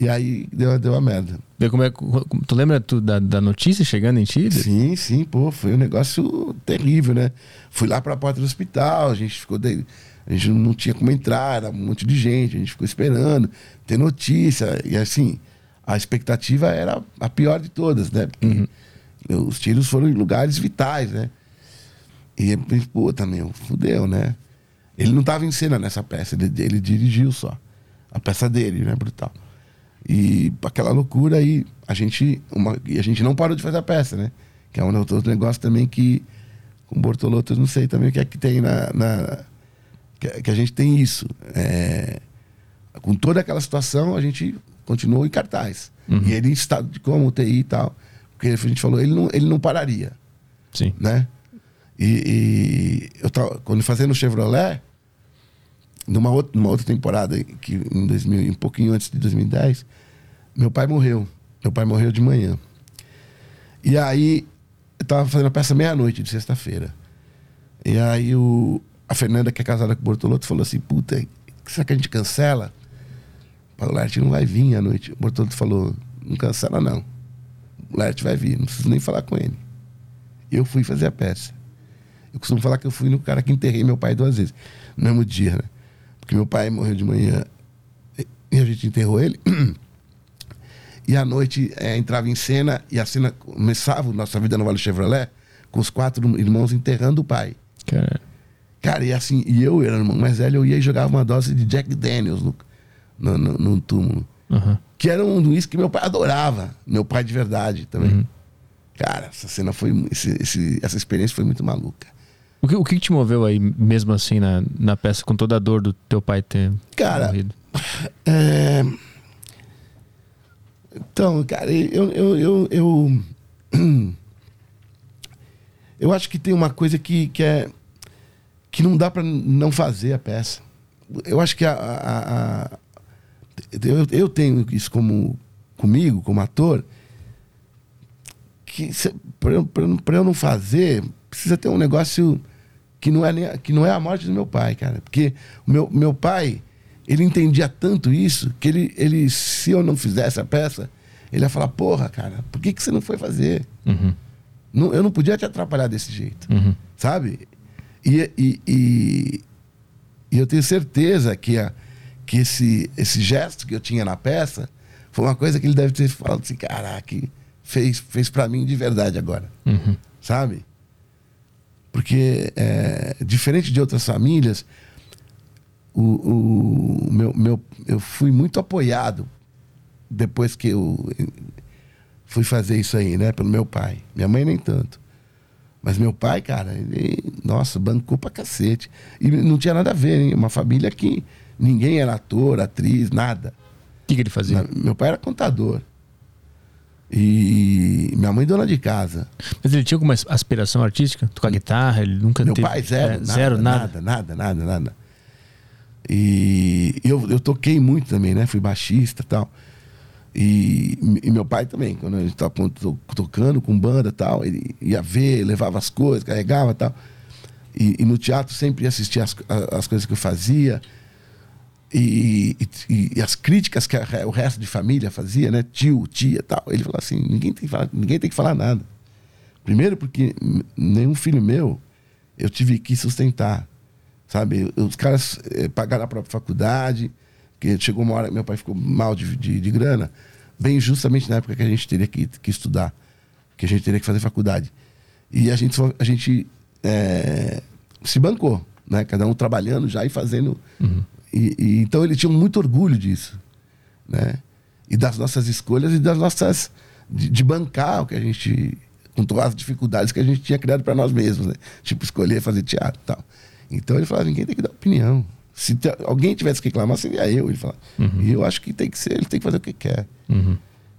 E aí deu, deu a merda. Vê como é, tu lembra tu, da, da notícia chegando em ti? Sim, sim, pô, foi um negócio terrível, né? Fui lá pra porta do hospital, a gente ficou. De... A gente não tinha como entrar, era um monte de gente, a gente ficou esperando, ter notícia. E assim, a expectativa era a pior de todas, né? Porque os tiros foram em lugares vitais, né? E, pô, também, fudeu, né? Ele não tava em cena nessa peça, ele, ele dirigiu só. A peça dele, né? Brutal. E aquela loucura aí, a gente, uma, e a gente não parou de fazer a peça, né? Que é um outro negócio também que, com o Bortolotto, eu não sei também o que é que tem na. na- que, que a gente tem isso. É, com toda aquela situação, a gente continuou em cartaz. E ele em estado de coma, UTI e tal. Porque a gente falou, ele não, ele não pararia Sim. né? E, e eu tava, quando fazendo o Chevrolet, numa outra, numa outra temporada, que em 2000, um pouquinho antes de 2010, meu pai morreu. Meu pai morreu de manhã. E aí, eu tava fazendo a peça meia-noite de sexta-feira. E aí, o, a Fernanda, que é casada com o Bortolotto, falou assim: Puta, será que a gente cancela? O Lerte não vai vir à noite. O Bortolotto falou: Não cancela, não. O Lerte vai vir, não preciso nem falar com ele. Eu fui fazer a peça. Eu costumo falar que eu fui no cara que enterrei meu pai duas vezes, no mesmo dia, né? Porque meu pai morreu de manhã e a gente enterrou ele. E à noite é, entrava em cena e a cena começava, Nossa Vida no Vale Chevrolet, com os quatro irmãos enterrando o pai. Cara, Cara, e assim, e eu, era irmão mais velho, eu ia e jogava uma dose de Jack Daniels no, no, no- no túmulo. aham. Que era um uísque que meu pai adorava. Meu pai de verdade também. Uhum. Cara, essa cena foi. esse- esse- essa experiência foi muito maluca. O que, o que te moveu aí, mesmo assim, na, na peça, com toda a dor do teu pai ter Cara, morrido? É... Então, cara, eu, eu, eu, eu, eu acho que tem uma coisa que, que é que não dá pra não fazer a peça. Eu acho que a, a- a- eu, eu tenho isso como comigo, como ator, que pra eu, eu- não fazer, precisa ter um negócio que não é, nem, a- que não é a morte do meu pai, cara. Porque o meu, meu pai, ele entendia tanto isso que ele, ele, se eu não fizesse a peça, ele ia falar, porra, cara, por que, que você não foi fazer? Uhum. Não, eu não podia te atrapalhar desse jeito, Uhum. sabe? E, e, e, e eu tenho certeza que, a, que esse, esse gesto que eu tinha na peça foi uma coisa que ele deve ter falado assim, caraca, fez, fez para mim de verdade agora, Uhum. sabe? Porque, é, diferente de outras famílias, o, o meu, meu, eu fui muito apoiado depois que eu fui fazer isso aí, né? Pelo meu pai. Minha mãe nem tanto. Mas meu pai, cara, ele, nossa, bancou pra cacete. E não tinha nada a ver, hein? Uma família que ninguém era ator, atriz, nada. O que, que ele fazia? Na- Meu pai era contador. E minha mãe dona de casa. Mas ele tinha alguma aspiração artística? Tocar guitarra? Ele nunca Meu teve... pai, zero. É, nada, zero, nada. nada. Nada, nada, nada. E eu, eu toquei muito também, né? Fui baixista e tal. E, e meu pai também, quando a gente estava tocando com banda e tal, ele ia ver, levava as coisas, carregava tal. E, e no teatro sempre ia assistir as, as coisas que eu fazia. E, e- e as críticas que a- o resto de família fazia, né? Tio, tia tal. Ele falou assim: ninguém tem, que falar, ninguém tem que falar nada. Primeiro, porque nenhum filho meu eu tive que sustentar. Sabe? Os caras eh, pagaram a própria faculdade, que chegou uma hora que meu pai ficou mal de, de, de grana, bem justamente na época que a gente teria que, que estudar, que a gente teria que fazer faculdade. E a gente, a gente eh, se bancou, né? Cada um trabalhando já e fazendo. E, e então ele tinha muito orgulho disso, né? e das nossas escolhas e das nossas. de, de bancar o que a gente. com todas as dificuldades que a gente tinha criado para nós mesmos, né? Tipo, escolher fazer teatro e tal. Então ele falava: ninguém tem que dar opinião. Se alguém tivesse que reclamar, seria eu. Ele falava. E eu acho que tem que ser, ele tem que fazer o que quer.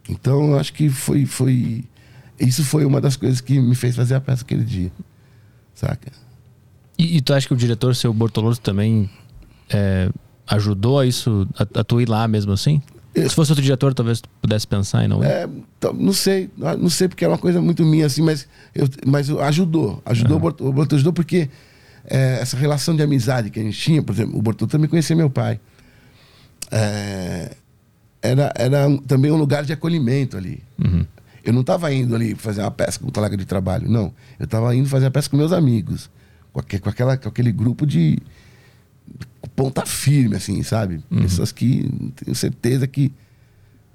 Então eu acho que foi, foi. Isso foi uma das coisas que me fez fazer a peça aquele dia. Saca? E, e tu acha que o diretor, seu Bortolotto, também é, ajudou a isso, a, a tu ir lá mesmo assim? Se fosse outro diretor, talvez tu pudesse pensar e não. É, então, não sei, não sei porque é uma coisa muito minha assim, mas, eu, mas ajudou, ajudou, Bort- o Bortolotto ajudou porque é, essa relação de amizade que a gente tinha, por exemplo, o Bortolotto também conhecia meu pai. É, era era um- também um lugar de acolhimento ali. Eu não estava indo ali fazer uma peça com um colega de trabalho, não. Eu estava indo fazer a peça com meus amigos, com, com aquela, com aquele grupo de ponta firme, assim, sabe? Pessoas que tenho certeza que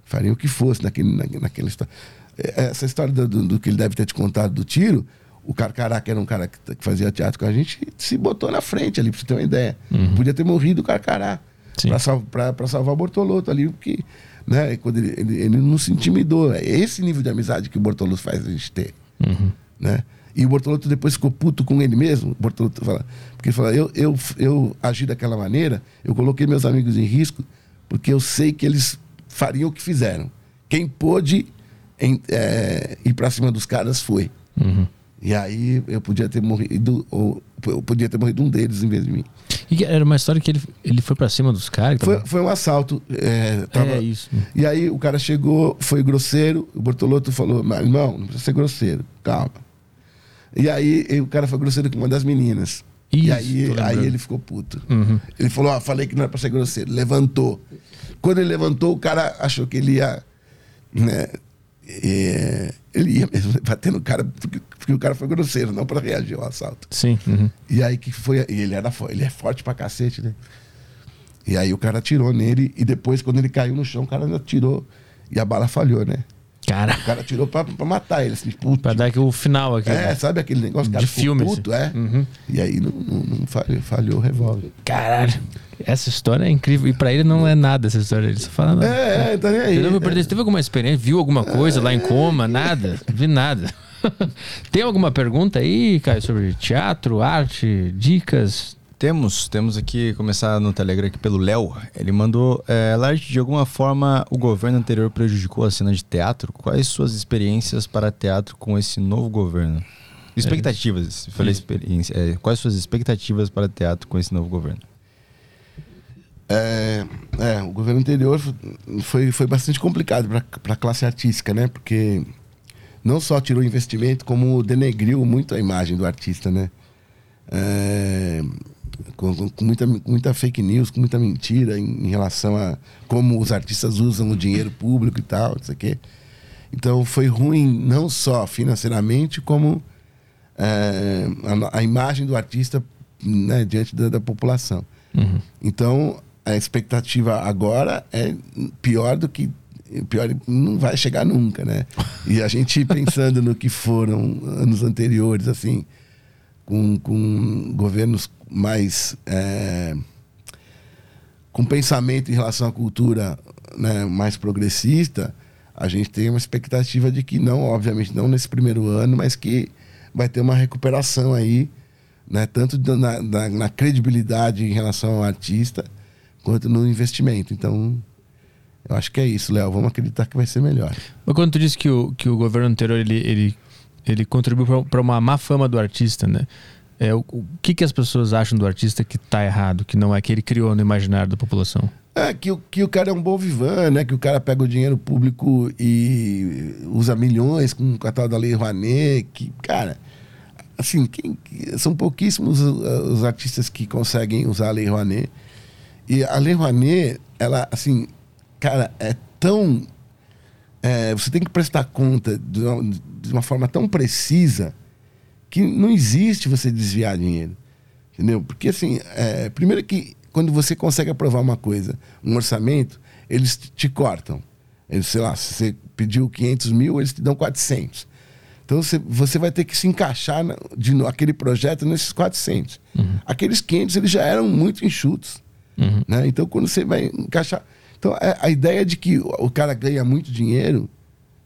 fariam o que fosse naquele, na, naquela história. É, Essa história do, do- do que ele deve ter te contado do tiro, o Carcará, que era um cara que, que fazia teatro com a gente, se botou na frente ali, pra você ter uma ideia. Podia ter morrido o Carcará pra, sal, pra, pra salvar o Bortolotto ali, porque né, quando ele, ele, ele não se intimidou. É esse nível de amizade que o Bortolotto faz a gente ter. Né? E o Bortolotto depois ficou puto com ele mesmo. O Bortolotto fala, porque ele fala: eu, eu, eu agi daquela maneira, eu coloquei meus amigos em risco, porque eu sei que eles fariam o que fizeram. Quem pôde em- é, ir para cima dos caras foi. E aí eu podia ter morrido, ou eu podia ter morrido um deles em vez de mim. E era uma história que ele, ele foi pra cima dos caras? Foi, tava- foi um assalto. É, tava- É isso. E aí o cara chegou, foi grosseiro, o Bortolotto falou, mas irmão, não precisa ser grosseiro, calma. E aí e o cara foi grosseiro com uma das meninas. Isso, e aí, aí ele ficou puto. Ele falou, ó, falei que não era pra ser grosseiro. Levantou. Quando ele levantou, o cara achou que ele ia. Né, é, ele ia mesmo bater no cara, porque, porque o cara foi grosseiro, não pra reagir ao assalto. Sim. uhum. E aí que foi. E ele era ele é forte pra cacete, né? E aí o cara atirou nele, e depois, quando ele caiu no chão, o cara atirou e a bala falhou, né? Cara, O cara atirou pra, pra matar ele, assim, puto. pra dar o final aqui. É, né? sabe aquele negócio De cara filme, puto, assim. é? E aí não, não, não falhou, falhou o revólver. Caralho. Essa história é incrível. E pra ele não é nada essa história. Ele só fala. "Não, É, é, tá nem aí. Entendeu? Perder, Você teve alguma experiência? Viu alguma coisa lá em coma? Nada? Vi nada. Tem alguma pergunta aí, Caio, sobre teatro, arte, dicas? Temos, temos aqui, começar no Telegram aqui pelo Léo. Ele mandou, é, de alguma forma o governo anterior prejudicou a cena de teatro? Quais suas experiências para teatro com esse novo governo? Expectativas, eu falei experiência. é, quais suas expectativas para teatro com esse novo governo? É, é, o governo anterior foi, foi bastante complicado para a classe artística, né? Porque não só tirou investimento, como denegriu muito a imagem do artista, né? É, com, com- muita, muita fake news, com muita mentira em, em relação a como os artistas usam o dinheiro público e tal, não sei o quê. Então foi ruim não só financeiramente, como é, a, a imagem do artista né, diante da, da população. Então a expectativa agora é pior do que pior não vai chegar nunca, né? E a gente pensando no que foram anos anteriores, assim, com, com governos mais é, com pensamento em relação à cultura né, mais progressista, a gente tem uma expectativa de que não, obviamente, não nesse primeiro ano, mas que vai ter uma recuperação aí, né, tanto na, na- na credibilidade em relação ao artista, quanto no investimento. Então, eu acho que é isso, Léo. Vamos acreditar que vai ser melhor. Mas quando tu disse que o, que o governo anterior ele, ele, ele contribuiu para uma má fama do artista, né? É, o, o que, que as pessoas acham do artista que tá errado, que não é que ele criou no imaginário da população? É, que, o- que o cara é um bom vivan, né? Que o cara pega o dinheiro público e usa milhões com a tal da Lei Rouanet. Que, cara, assim, quem- que- são pouquíssimos os artistas que conseguem usar a Lei Rouanet. E a Lei Rouanet, ela, assim, cara, é tão. é, você tem que prestar conta de uma, de uma forma tão precisa que não existe você desviar dinheiro. Entendeu? Porque, assim, é, primeiro que quando você consegue aprovar uma coisa, um orçamento, eles te- cortam. Eles, sei lá, se você pediu 500 mil, eles te dão 400. Então você, você vai ter que se encaixar na, de no- aquele projeto nesses 400. Aqueles 500 eles já eram muito enxutos. Né? Então quando você vai encaixar. Então, é, a ideia de que o cara ganha muito dinheiro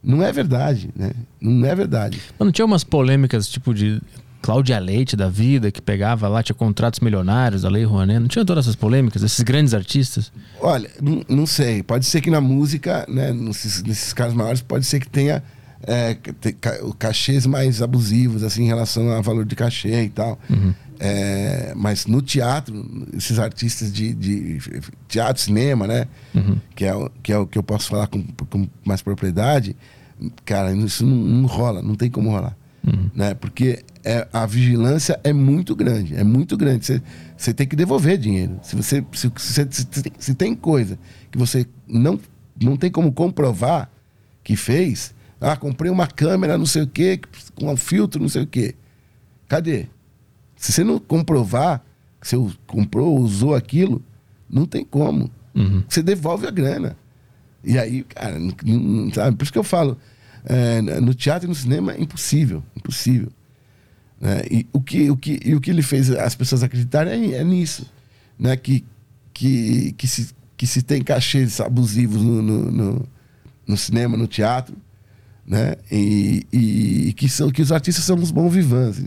não é verdade, né? Não é verdade. Mas não tinha umas polêmicas, tipo de Cláudia Leite da vida, que pegava lá, tinha contratos milionários, a Lei Rouanet. Não tinha todas essas polêmicas, esses grandes artistas? Olha, não, não sei. Pode ser que na música, né, nesses, nesses casos maiores, pode ser que tenha é, cachês mais abusivos, assim, em relação ao valor de cachê e tal. É, mas no teatro, esses artistas de, de teatro, cinema, né? Que, é, o- que é o que eu posso falar com, com mais propriedade, cara, isso não, não rola, não tem como rolar. Né? Porque é, a vigilância é muito grande, é muito grande. Você, tem que devolver dinheiro. Se você se, se, se, se- tem coisa que você não, não tem como comprovar que fez, ah, comprei uma câmera, não sei o quê, com um filtro, não sei o quê. Cadê? Se você não comprovar que você comprou, usou aquilo, não tem como. Você devolve a grana. E aí, cara, sabe? Por isso que eu falo, é, no teatro e no cinema é impossível, impossível. né? E, o que, o que, e o que ele fez as pessoas acreditarem é, é nisso. Né? Que, que, que, se, que se tem cachês abusivos no, no, no, no cinema, no teatro, né? E, e, e que, são, que os artistas são os bons vivants.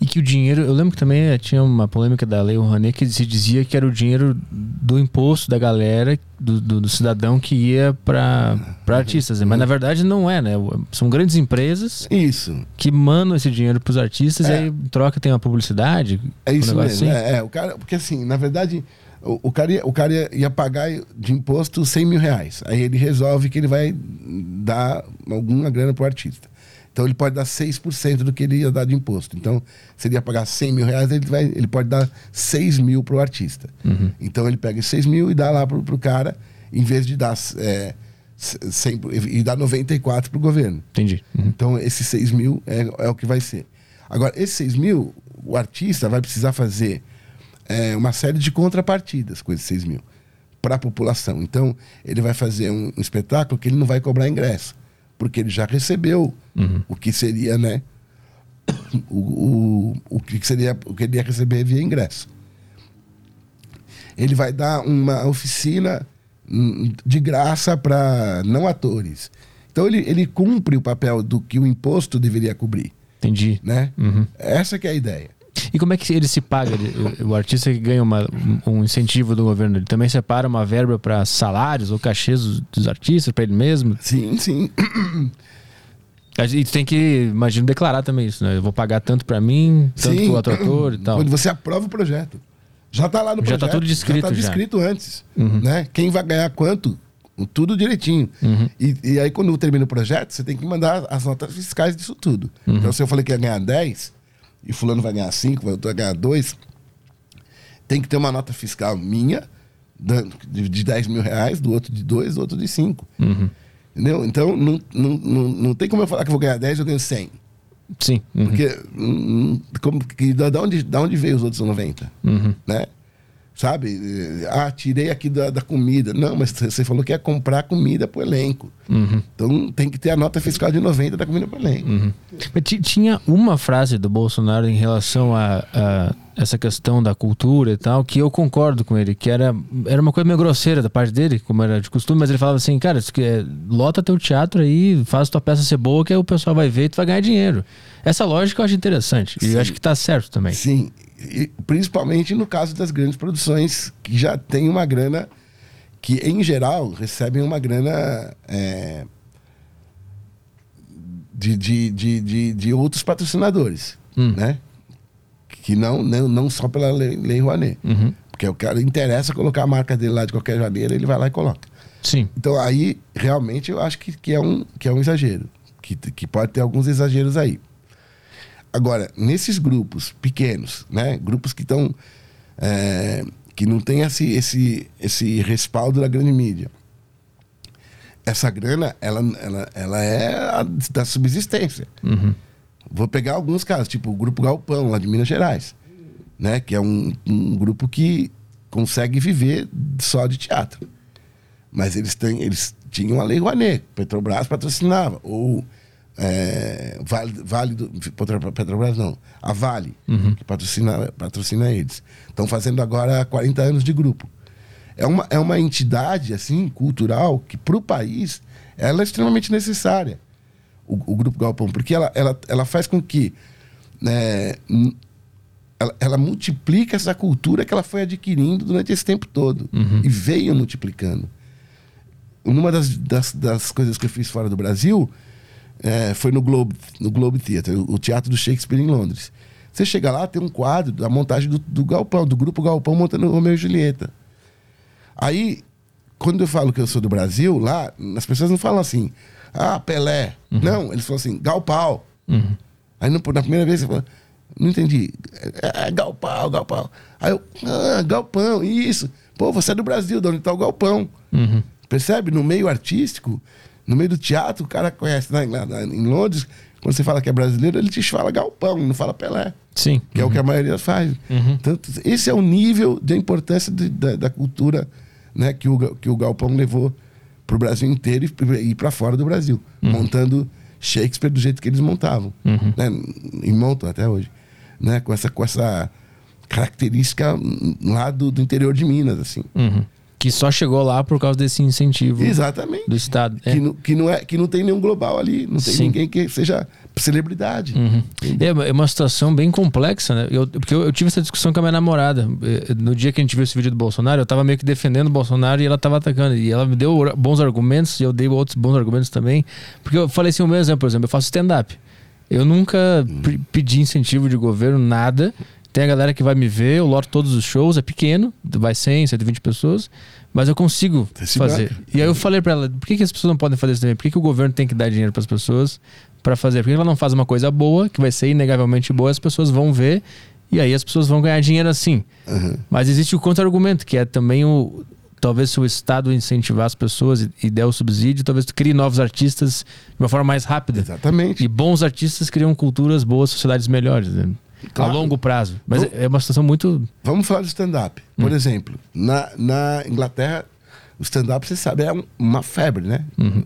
E que o dinheiro, eu lembro que também eh, tinha uma polêmica da Lei Rouanet que se dizia que era o dinheiro do imposto da galera, do, do- do cidadão que ia para artistas. Mas na verdade não é, né? São grandes empresas Isso. que mandam esse dinheiro para os artistas É. e aí em troca tem uma publicidade. É um isso negócio mesmo. assim. É, é, o cara, porque assim, na verdade, o, o cara, ia, o cara ia, ia pagar de imposto 100 mil reais. Aí ele resolve que ele vai dar alguma grana pro artista. Então ele pode dar 6% do que ele ia dar de imposto. Então, se ele ia pagar 100 mil reais, ele, vai, ele pode dar 6 mil pro artista. Então ele pega esses 6 mil e dá lá pro, pro cara, em vez de dar é, 100, pro- e dá 94 pro governo. Entendi. Uhum. Então, esses 6 mil é, é o que vai ser. Agora, esses 6 mil, o artista vai precisar fazer é, uma série de contrapartidas com esses 6 mil para a população. Então, ele vai fazer um, um espetáculo que ele não vai cobrar ingresso, porque ele já recebeu o que seria, né? O, o, o que seria o que ele ia receber via ingresso. Ele vai dar uma oficina hum, de graça para não atores. Então ele, ele cumpre o papel do que o imposto deveria cobrir, Entendi. né? Essa que é a ideia. E como é que ele se paga? Ele- O artista que ganha uma- um incentivo do governo, ele também separa uma verba para salários ou cachês dos, dos artistas, para ele mesmo? Sim, sim. E tem que, imagino, declarar também isso, né? Eu vou pagar tanto para mim, tanto sim. pro outro ator e tal. Quando você aprova o projeto. Já está lá no Já projeto. tá tudo descrito Já está já. descrito antes. Né? Quem vai ganhar quanto, tudo direitinho. E, e aí, quando termina o projeto, você tem que mandar as notas fiscais disso tudo. Então, se eu falei que ia ganhar 10, e fulano vai ganhar 5, o outro vai ganhar 2, tem que ter uma nota fiscal minha, de, de 10 mil reais, do outro de 2, do outro de 5. Entendeu? Então, não, não, não, não tem como eu falar que eu vou ganhar 10 e eu ganho 100. Sim. uhum. Porque hum, como, que, da, onde, da onde veio os outros 90? Né? Sabe? Ah, tirei aqui da, da comida. Não, mas você falou que ia comprar comida pro elenco. Então tem que ter a nota fiscal de 90 da comida pro elenco. Mas ti- Tinha uma frase do Bolsonaro em relação a, a essa questão da cultura e tal, que eu concordo com ele, que era, era uma coisa meio grosseira da parte dele, como era de costume, mas ele falava assim, cara, isso que é, lota teu teatro aí, faz tua peça ser boa, que aí o pessoal vai ver e tu vai ganhar dinheiro. Essa lógica eu acho interessante. E Sim. eu acho que tá certo também. Sim, e principalmente no caso das grandes produções que já tem uma grana que, em geral, recebem uma grana é, de, de, de, de, de outros patrocinadores, né? Que não, não, não só pela lei, lei Rouanet. Porque o cara interessa colocar a marca dele lá de qualquer maneira, ele vai lá e coloca. Sim. Então aí, realmente, eu acho que, que, é, um, que é um exagero. Que, que pode ter alguns exageros aí. Agora, nesses grupos pequenos, né? Grupos que estão. é, que não tem esse, esse, esse respaldo da grande mídia. Essa grana, ela, ela, ela é a da subsistência. Vou pegar alguns casos, tipo o Grupo Galpão, lá de Minas Gerais. Né? Que é um, um grupo que consegue viver só de teatro. Mas eles, têm, eles tinham a Lei Rouanet, Petrobras patrocinava. Ou é, Vale, vale do, Petro- Petrobras não, a Vale, que patrocina, patrocina eles. Estão fazendo agora 40 anos de grupo. é uma, é uma entidade assim cultural que para o país ela é extremamente necessária o, o grupo Galpão porque ela, ela, ela faz com que né, ela, ela multiplica essa cultura que ela foi adquirindo durante esse tempo todo e veio multiplicando uma das, das, das coisas que eu fiz fora do Brasil é, foi no Globe, no Globe Theatre, o, teatro do Shakespeare em Londres. Você chega lá, tem um quadro da montagem do, do Galpão, do grupo Galpão montando Romeu e Julieta. Aí, quando eu falo que eu sou do Brasil, lá, as pessoas não falam assim, ah, Pelé. Não, eles falam assim, Galpau. Aí no- na primeira vez você fala, não entendi. É, é Galpau, Galpau. Aí eu, ah, Galpão, isso. Pô, você é do Brasil, de onde está o Galpão? Percebe? No meio artístico, no meio do teatro, o cara conhece lá em Londres, quando você fala que é brasileiro, ele te fala Galpão, não fala Pelé Sim. que é o que a maioria faz. Tanto, esse é o nível de importância de- da, da cultura né, que, o, que o Galpão levou para o Brasil inteiro e, e para fora do Brasil, montando Shakespeare do jeito que eles montavam. Né, e montam até hoje. Né, com, essa, com essa característica lá do, do interior de Minas. assim. Uhum. Que só chegou lá por causa desse incentivo Exatamente. do Estado. É. Que, não, que, não é, que não tem nenhum global ali, não tem Sim. ninguém que seja celebridade. É uma- é uma situação bem complexa, né? Eu, porque eu, eu tive essa discussão com a minha namorada. Eh, No dia que a gente viu esse vídeo do Bolsonaro, eu tava meio que defendendo o Bolsonaro e ela tava atacando. E ela me deu bons argumentos e eu dei outros bons argumentos também. Porque eu falei assim, o meu exemplo, por exemplo, eu faço stand-up. Eu nunca pe- pedi incentivo de governo, nada. Tem a galera que vai me ver, eu loto todos os shows, é pequeno, vai 100, 120 pessoas, mas eu consigo Esse fazer. E aí eu falei pra ela, por que, que as pessoas não podem fazer isso também? Por que, que o governo tem que dar dinheiro pras pessoas pra fazer? Por que ela não faz uma coisa boa, que vai ser inegavelmente boa, as pessoas vão ver e aí as pessoas vão ganhar dinheiro assim. Uhum. Mas existe o contra-argumento, que é também o. Talvez se o Estado incentivar as pessoas e, e der o subsídio, talvez tu crie novos artistas de uma forma mais rápida. Exatamente. E bons artistas criam culturas boas, sociedades melhores, né? Claro. a longo prazo. Mas é uma situação muito. Vamos falar do stand-up. Hum. Por exemplo, na, na Inglaterra, o stand-up, você sabe, é um- uma febre, né? Uhum.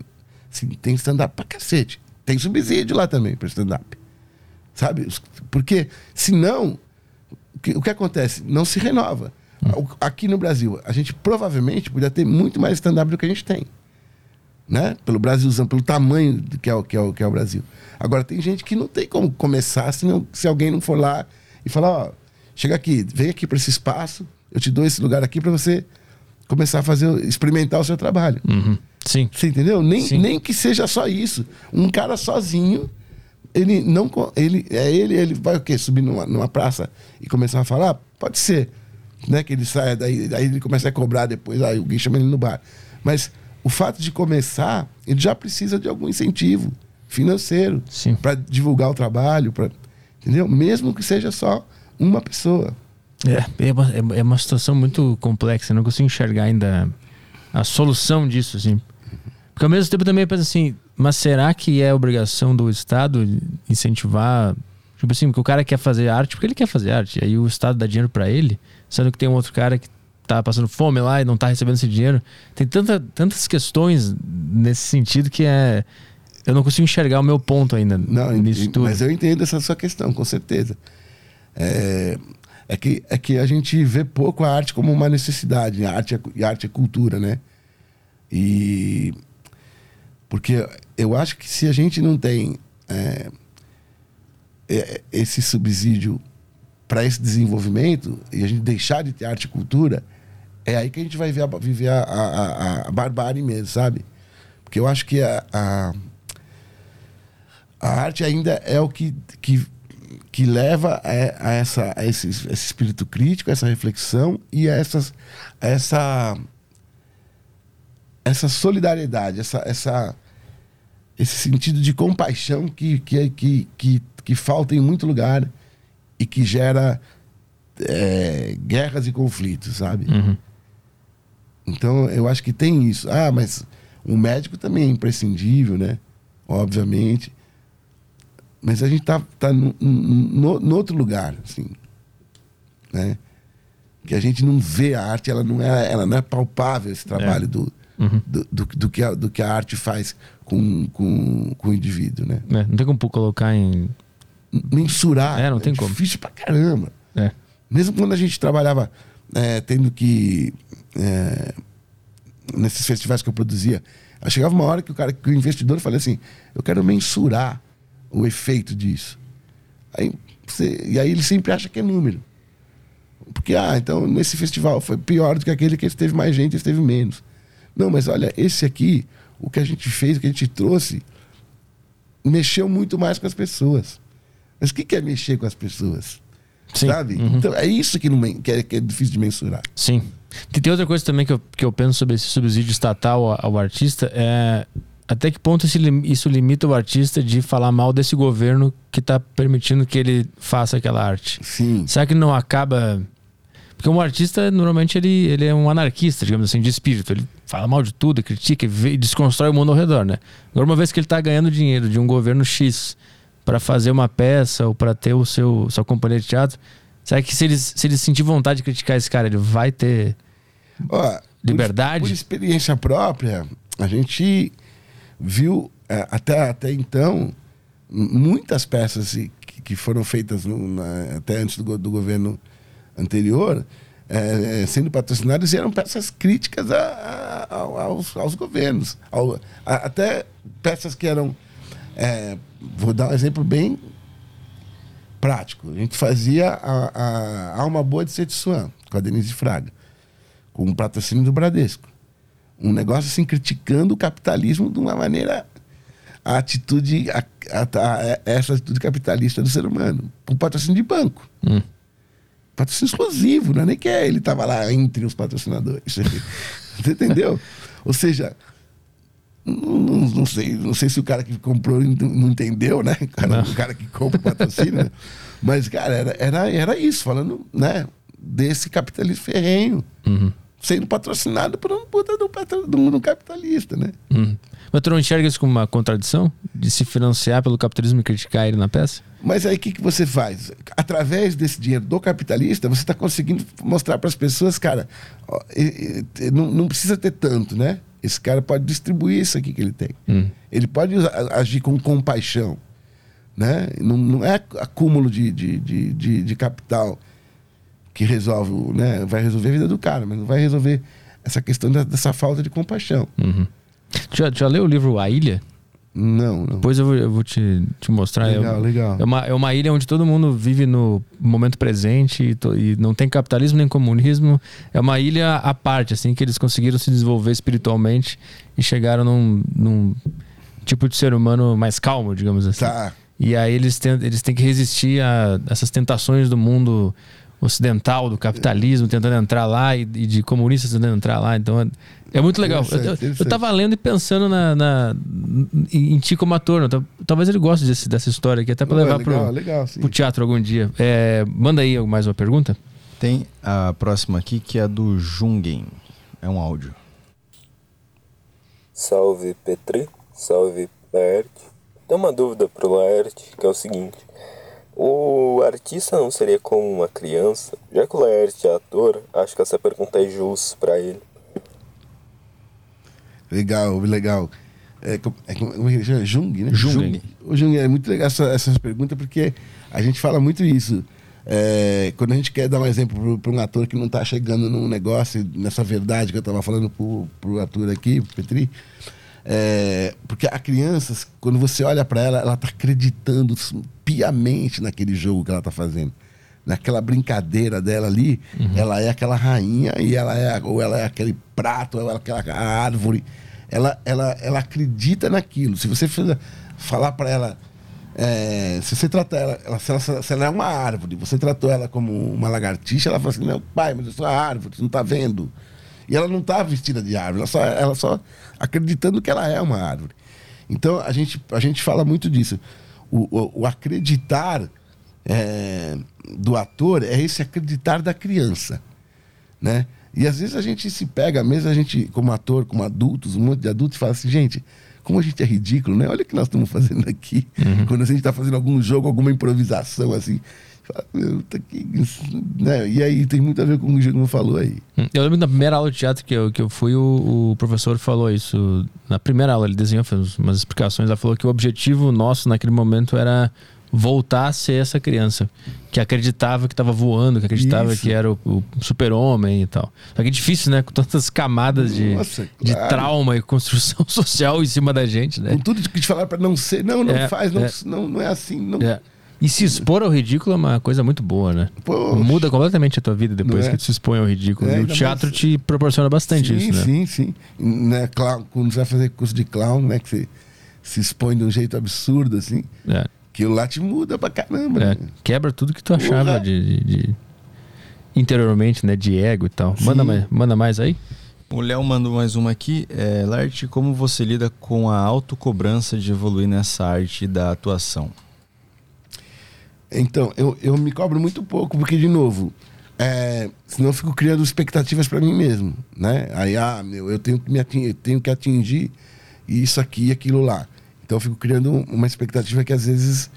Assim, tem stand-up pra cacete. Tem subsídio lá também para stand-up. Sabe? Porque, senão, o que, o que acontece? Não se renova. Hum. Aqui no Brasil, a gente provavelmente podia ter muito mais stand-up do que a gente tem. Né? Pelo Brasilzão, pelo tamanho do que é, o, que, é o, que é o Brasil. Agora, tem gente que não tem como começar se, não- se alguém não for lá e falar: ó, chega aqui, vem aqui para esse espaço, eu te dou esse lugar aqui para você começar a fazer, experimentar o seu trabalho. Uhum. Sim. Você entendeu? Nem, Sim. nem que seja só isso. Um cara sozinho, ele não. Ele, é ele, ele vai o quê? Subir numa, numa praça e começar a falar? Pode ser. Né? Que ele saia daí, daí ele começa a cobrar depois, aí alguém chama ele no bar. Mas o fato de começar, ele já precisa de algum incentivo financeiro para divulgar o trabalho, entendeu? Mesmo que seja só uma pessoa. É, é, uma, é- é uma situação muito complexa. Eu não consigo enxergar ainda a solução disso, assim. Porque ao mesmo tempo também eu penso assim, mas será que é obrigação do Estado incentivar? Tipo assim, porque o cara quer fazer arte, porque ele quer fazer arte. Aí o Estado dá dinheiro pra ele, sendo que tem um outro cara que tá passando fome lá e não tá recebendo esse dinheiro. Tem tanta, tantas questões nesse sentido que é. Eu não consigo enxergar o meu ponto ainda Não, nisso tudo. mas eu entendo essa sua questão, com certeza. É, é, que, é que a gente vê pouco a arte como uma necessidade. A arte é, e a arte é cultura, né? E. Porque eu acho que se a gente não tem é, é, esse subsídio para esse desenvolvimento e a gente deixar de ter arte e cultura, é aí que a gente vai ver a, viver a, a, a, barbárie mesmo, sabe? Porque eu acho que a- a a arte ainda é o que, que, que leva a, a essa, a esse, esse espírito crítico, essa reflexão e a essas, essa, essa solidariedade, essa, essa, esse sentido de compaixão que, que, que, que, que falta em muito lugar e que gera é, guerras e conflitos, sabe? Uhum. Então, eu acho que tem isso. Ah, mas o médico também é imprescindível, né? Obviamente. Mas a gente tá, tá no, no, no outro lugar, assim. Né? Que a gente não vê a arte, ela não é, ela não é palpável, esse trabalho do, Uhum. do, do, do que a, do que a arte faz com, com, com o indivíduo, né? É, não tem como colocar em. Mensurar. É, não tem como. difícil pra caramba. É. Mesmo quando a gente trabalhava é, tendo que. É, nesses festivais que eu produzia, chegava uma hora que o cara, que o investidor falou assim: eu quero mensurar o efeito disso. Aí, você, e aí ele sempre acha que é número. Porque, ah, então nesse festival foi pior do que aquele que esteve mais gente e esteve menos. Não, mas olha, esse aqui, o que a gente fez, o que a gente trouxe, mexeu muito mais com as pessoas. Mas o que é mexer com as pessoas? Sim. Sabe? Uhum. Então é isso que, não, que, é, que é difícil de mensurar. Sim. Tem outra coisa também que eu, que eu penso sobre esse subsídio estatal ao, ao artista é até que ponto isso limita o artista de falar mal desse governo que está permitindo que ele faça aquela arte? Sim. Será que não acaba. Porque um artista, normalmente, ele, ele é um anarquista, digamos assim, de espírito. Ele fala mal de tudo, critica e desconstrói o mundo ao redor, né? Agora, uma vez que ele está ganhando dinheiro de um governo X para fazer uma peça ou para ter o seu sua companhia de teatro, será que se ele, se ele sentir vontade de criticar esse cara, ele vai ter Ó, liberdade? Por, por experiência própria, a gente viu é, até, até então muitas peças que, que foram feitas no, na, até antes do, do governo anterior é, é sendo patrocinadas e eram peças críticas a, a, aos, aos, governos. Ao, até peças que eram. É, vou dar um exemplo bem prático. A gente fazia a, a Alma Boa de Setsuan, com a Denise Fraga, com o patrocínio do Bradesco um negócio assim criticando o capitalismo de uma maneira a atitude a, a, essa atitude capitalista do ser humano com patrocínio de banco hum. patrocínio exclusivo não é nem que é, ele estava lá entre os patrocinadores você entendeu ou seja não, não, não, sei não sei se o cara que comprou não entendeu né o cara, o cara que compra o patrocínio mas cara era, era, era isso falando né desse capitalismo ferrenho uhum sendo patrocinado por um puta do, do, do capitalista, né? Hum. Mas tu não enxerga isso como uma contradição? De se financiar pelo capitalismo e criticar ele na peça? Mas aí o que, que você faz? Através desse dinheiro do capitalista, você está conseguindo mostrar para as pessoas, cara, ó, e, e, não, não, precisa ter tanto, né? Esse cara pode distribuir isso aqui que ele tem. Hum. Ele pode agir com compaixão. Né? Não, não é acúmulo de, de, de, de, de capital que resolve, né? Vai resolver a vida do cara, mas não vai resolver essa questão dessa falta de compaixão. Uhum. Já, já leu o livro A Ilha? Não, não. Depois eu vou, eu vou te, te mostrar. Legal, é, legal. É uma, é uma ilha onde todo mundo vive no momento presente e, to, e, não tem capitalismo nem comunismo. É uma ilha à parte, assim, que eles conseguiram se desenvolver espiritualmente e chegaram num, num tipo de ser humano mais calmo, digamos assim. Tá. E aí eles têm, eles têm que resistir a essas tentações do mundo ocidental do capitalismo tentando entrar lá e, e de comunistas tentando entrar lá. Então é, é muito legal. Eu, eu, eu tava lendo e pensando na, na em, em ti como ator. Né? Talvez ele goste desse, dessa história aqui, até para levar é legal, pro, legal, pro teatro algum dia. É, manda aí mais uma pergunta. Tem a próxima aqui que é do Jungen. É um áudio. Salve Petri, salve Laerte. Tem uma dúvida pro Laerte, que é o seguinte. O artista não seria como uma criança? Já que o Laerte é ator, acho que essa pergunta é justa para ele. Legal, legal. É, é, como é que chama? Jung, né? Jung. O Jung é muito legal essa, essas perguntas porque a gente fala muito isso. É, quando a gente quer dar um exemplo para um ator que não está chegando num negócio, nessa verdade que eu estava falando para o ator aqui, pro Petri, é, porque a criança, quando você olha para ela, ela está acreditando piamente naquele jogo que ela está fazendo. Naquela brincadeira dela ali, uhum. ela é aquela rainha e ela é, ou ela é aquele prato, ou ela é aquela árvore. Ela, ela, ela acredita naquilo. Se você falar para ela, é, se você tratar ela, ela, se ela, se ela é uma árvore, você tratou ela como uma lagartixa, ela fala assim: Meu pai, mas eu sou a árvore, você não está vendo. E ela não está vestida de árvore, ela só, ela só acreditando que ela é uma árvore. Então a gente, a gente fala muito disso. O, o, o acreditar é, do ator é esse acreditar da criança, né? E às vezes a gente se pega, mesmo a gente como ator, como adultos, um monte de adultos, e fala assim, gente, como a gente é ridículo, né? Olha o que nós estamos fazendo aqui. Uhum. Quando a gente está fazendo algum jogo, alguma improvisação assim. Né? E aí tem muito a ver com o que o Gino falou aí. Hum, eu lembro da primeira aula de teatro que eu, que eu fui, o, o professor falou isso. Na primeira aula, ele desenhou, fez umas explicações. Ela falou que o objetivo nosso naquele momento era voltar a ser essa criança que acreditava que estava voando, que acreditava Isso. que era o, o super-homem e tal. Só que é difícil, né? Com tantas camadas de, Nossa, de claro. trauma e construção social em cima da gente, né? Com tudo que te falaram pra não ser, não, não É, faz, não é. é. Não, não é assim. Não, É. E se expor ao ridículo é uma coisa muito boa, né? Poxa. Muda completamente a tua vida depois é? que tu se expõe ao ridículo. É, e o ainda teatro mais- te proporciona bastante sim, isso, né? sim, sim. Né, clown, quando você vai fazer curso de clown, né? Que você se expõe de um jeito absurdo, assim, É. que o lá te muda pra caramba. É, né? quebra tudo que tu achava de, de- de- interiormente, né? De ego e tal. Manda mais, manda mais aí. O Léo mandou mais uma aqui. É, Lart, como você lida com a autocobrança de evoluir nessa arte da atuação? Então, eu, eu me cobro muito pouco, porque, de novo, é, senão eu fico criando expectativas para mim mesmo, né? Aí, ah, meu, eu tenho que, me atingir, eu tenho que atingir isso aqui e aquilo lá. Então, eu fico criando uma expectativa que, às vezes,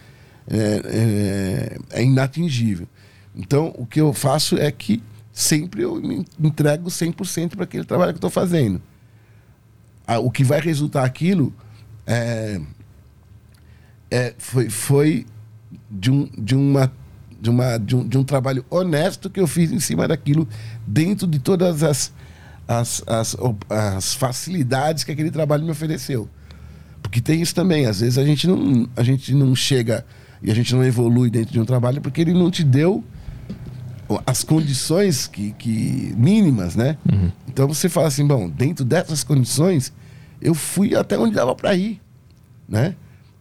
é, é, é inatingível. Então, o que eu faço é que sempre eu me entrego 100% para aquele trabalho que estou fazendo. O que vai resultar aquilo é, é, foi, foi de um, de, uma, de, uma, de, um, de um trabalho honesto que eu fiz em cima daquilo, dentro de todas as, as, as, as facilidades que aquele trabalho me ofereceu. Porque tem isso também, às vezes a gente não, a gente não chega e a gente não evolui dentro de um trabalho porque ele não te deu as condições que, que mínimas, né? Então você fala assim, bom, dentro dessas condições, eu fui até onde dava para ir, né?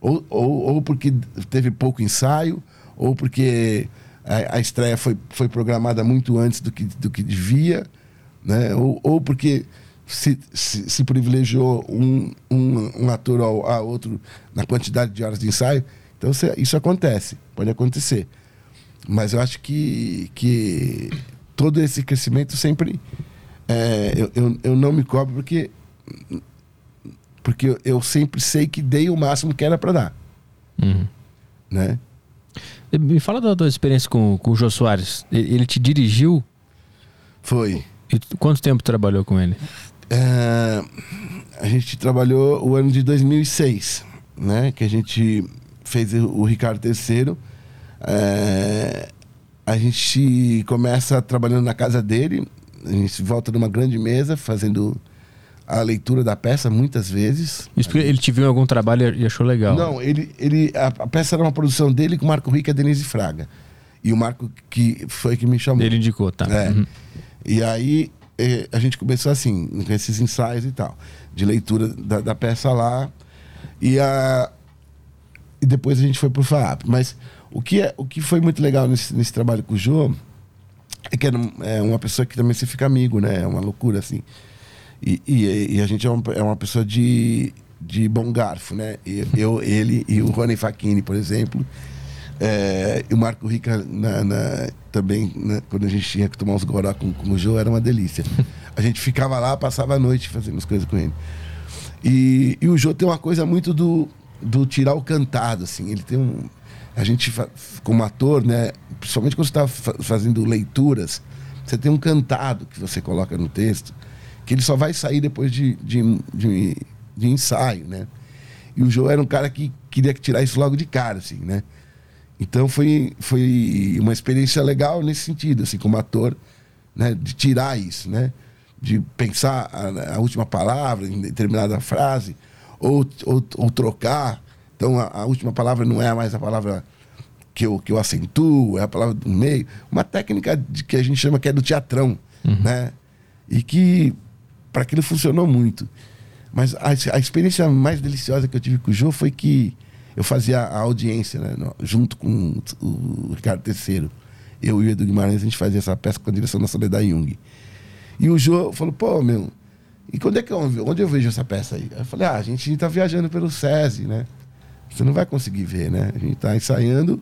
Ou, ou, ou porque teve pouco ensaio, ou porque a, a estreia foi, foi programada muito antes do que, do que devia, né? Ou, ou porque se, se, se privilegiou um, um, um ator ao, a outro na quantidade de horas de ensaio. Então isso acontece, pode acontecer. Mas eu acho que, que todo esse crescimento sempre. é, eu, eu, eu não me cobro porque. Porque eu, eu sempre sei que dei o máximo que era para dar. Uhum. Né? Me fala da tua experiência com, com o Jô Soares. Ele te dirigiu Foi. e quanto tempo trabalhou com ele? É, a gente trabalhou o ano de 2006, né? Que a gente fez o o Ricardo III. É, a gente começa trabalhando na casa dele, a gente volta numa grande mesa fazendo a leitura da peça muitas vezes. Isso porque ele te viu em algum trabalho e achou legal. Não, ele, ele, a, a peça era uma produção dele com o Marco Rico e a Denise Fraga. E o Marco que foi que me chamou. Ele indicou, tá. É. Uhum. E aí eh, a gente começou assim, com esses ensaios e tal, de leitura da, da peça lá. E, a, e depois a gente foi pro FAAP. Mas o que, é, o que foi muito legal nesse, nesse trabalho com o Jô é que era é uma pessoa que também se fica amigo, né? É uma loucura, assim. E, e, e a gente é uma, é uma pessoa de, de bom garfo, né? E Eu, ele e o Rony Facchini, por exemplo. É, e o Marco Rica na, na- também, né, quando a gente tinha que tomar uns goró com, com o Jô, era uma delícia. A gente ficava lá, passava a noite fazendo as coisas com ele. E, e o Jô tem uma coisa muito do, do tirar o cantado, assim. Ele tem um. A gente, como ator, né? Principalmente quando você está fazendo leituras, você tem um cantado que você coloca no texto, que ele só vai sair depois de, de, de, de ensaio, né? E o Jô era um cara que queria tirar isso logo de cara, assim, né? Então foi, foi uma experiência legal nesse sentido, assim, como ator, né? De tirar isso, né? De pensar a, a última palavra em determinada frase, ou, ou, ou trocar. Então a, a última palavra não é mais a palavra que eu, que eu acentuo, é a palavra do meio. Uma técnica de, que a gente chama que é do teatrão, né? E que para aquilo funcionou muito. Mas a, a experiência mais deliciosa que eu tive com o Jô foi que eu fazia a audiência, né, no- junto com o, o Ricardo III. Eu e o Edu Guimarães, a gente fazia essa peça com a direção da Soledad Jung. E o Jô falou, pô, meu, e quando é que eu, onde eu vejo essa peça aí? Eu falei, ah, a gente tá viajando pelo SESI, né? Você não vai conseguir ver, né? A gente tá ensaiando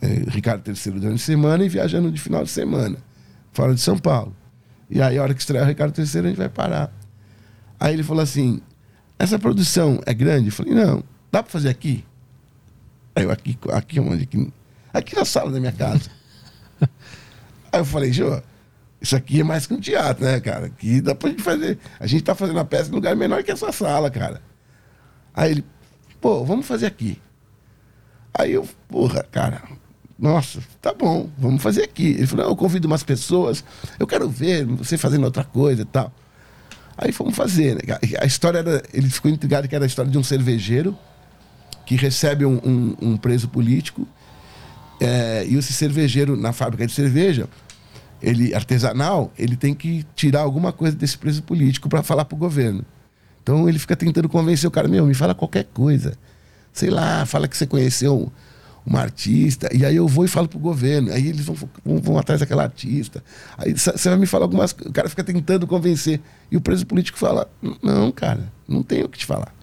eh, Ricardo III durante a semana e viajando de final de semana, fora de São Paulo. E aí, a hora que estrear o Ricardo III, a gente vai parar. Aí ele falou assim: essa produção é grande? Eu falei: não, dá pra fazer aqui? Aí eu, aqui, aqui onde? Aqui, aqui na sala da minha casa. Aí eu falei: Jô, isso aqui é mais que um teatro, né, cara? Aqui dá pra gente fazer. A gente tá fazendo a peça em lugar menor que essa sala, cara. Aí ele: pô, vamos fazer aqui. Aí eu, porra, cara, nossa, tá bom, vamos fazer aqui. Ele falou, eu convido umas pessoas, eu quero ver você fazendo outra coisa e tal. Aí fomos fazer, né? A história era, ele ficou intrigado que era a história de um cervejeiro que recebe um, um, um preso político é, e esse cervejeiro na fábrica de cerveja, ele artesanal, ele tem que tirar alguma coisa desse preso político para falar pro governo. Então ele fica tentando convencer o cara, meu, me fala qualquer coisa. Sei lá, fala que você conheceu uma artista, e aí eu vou e falo pro governo, aí eles vão, vão, vão atrás daquela artista. Aí você vai me falar algumas O cara fica tentando convencer. E o preso político fala: Não, cara, não tenho o que te falar.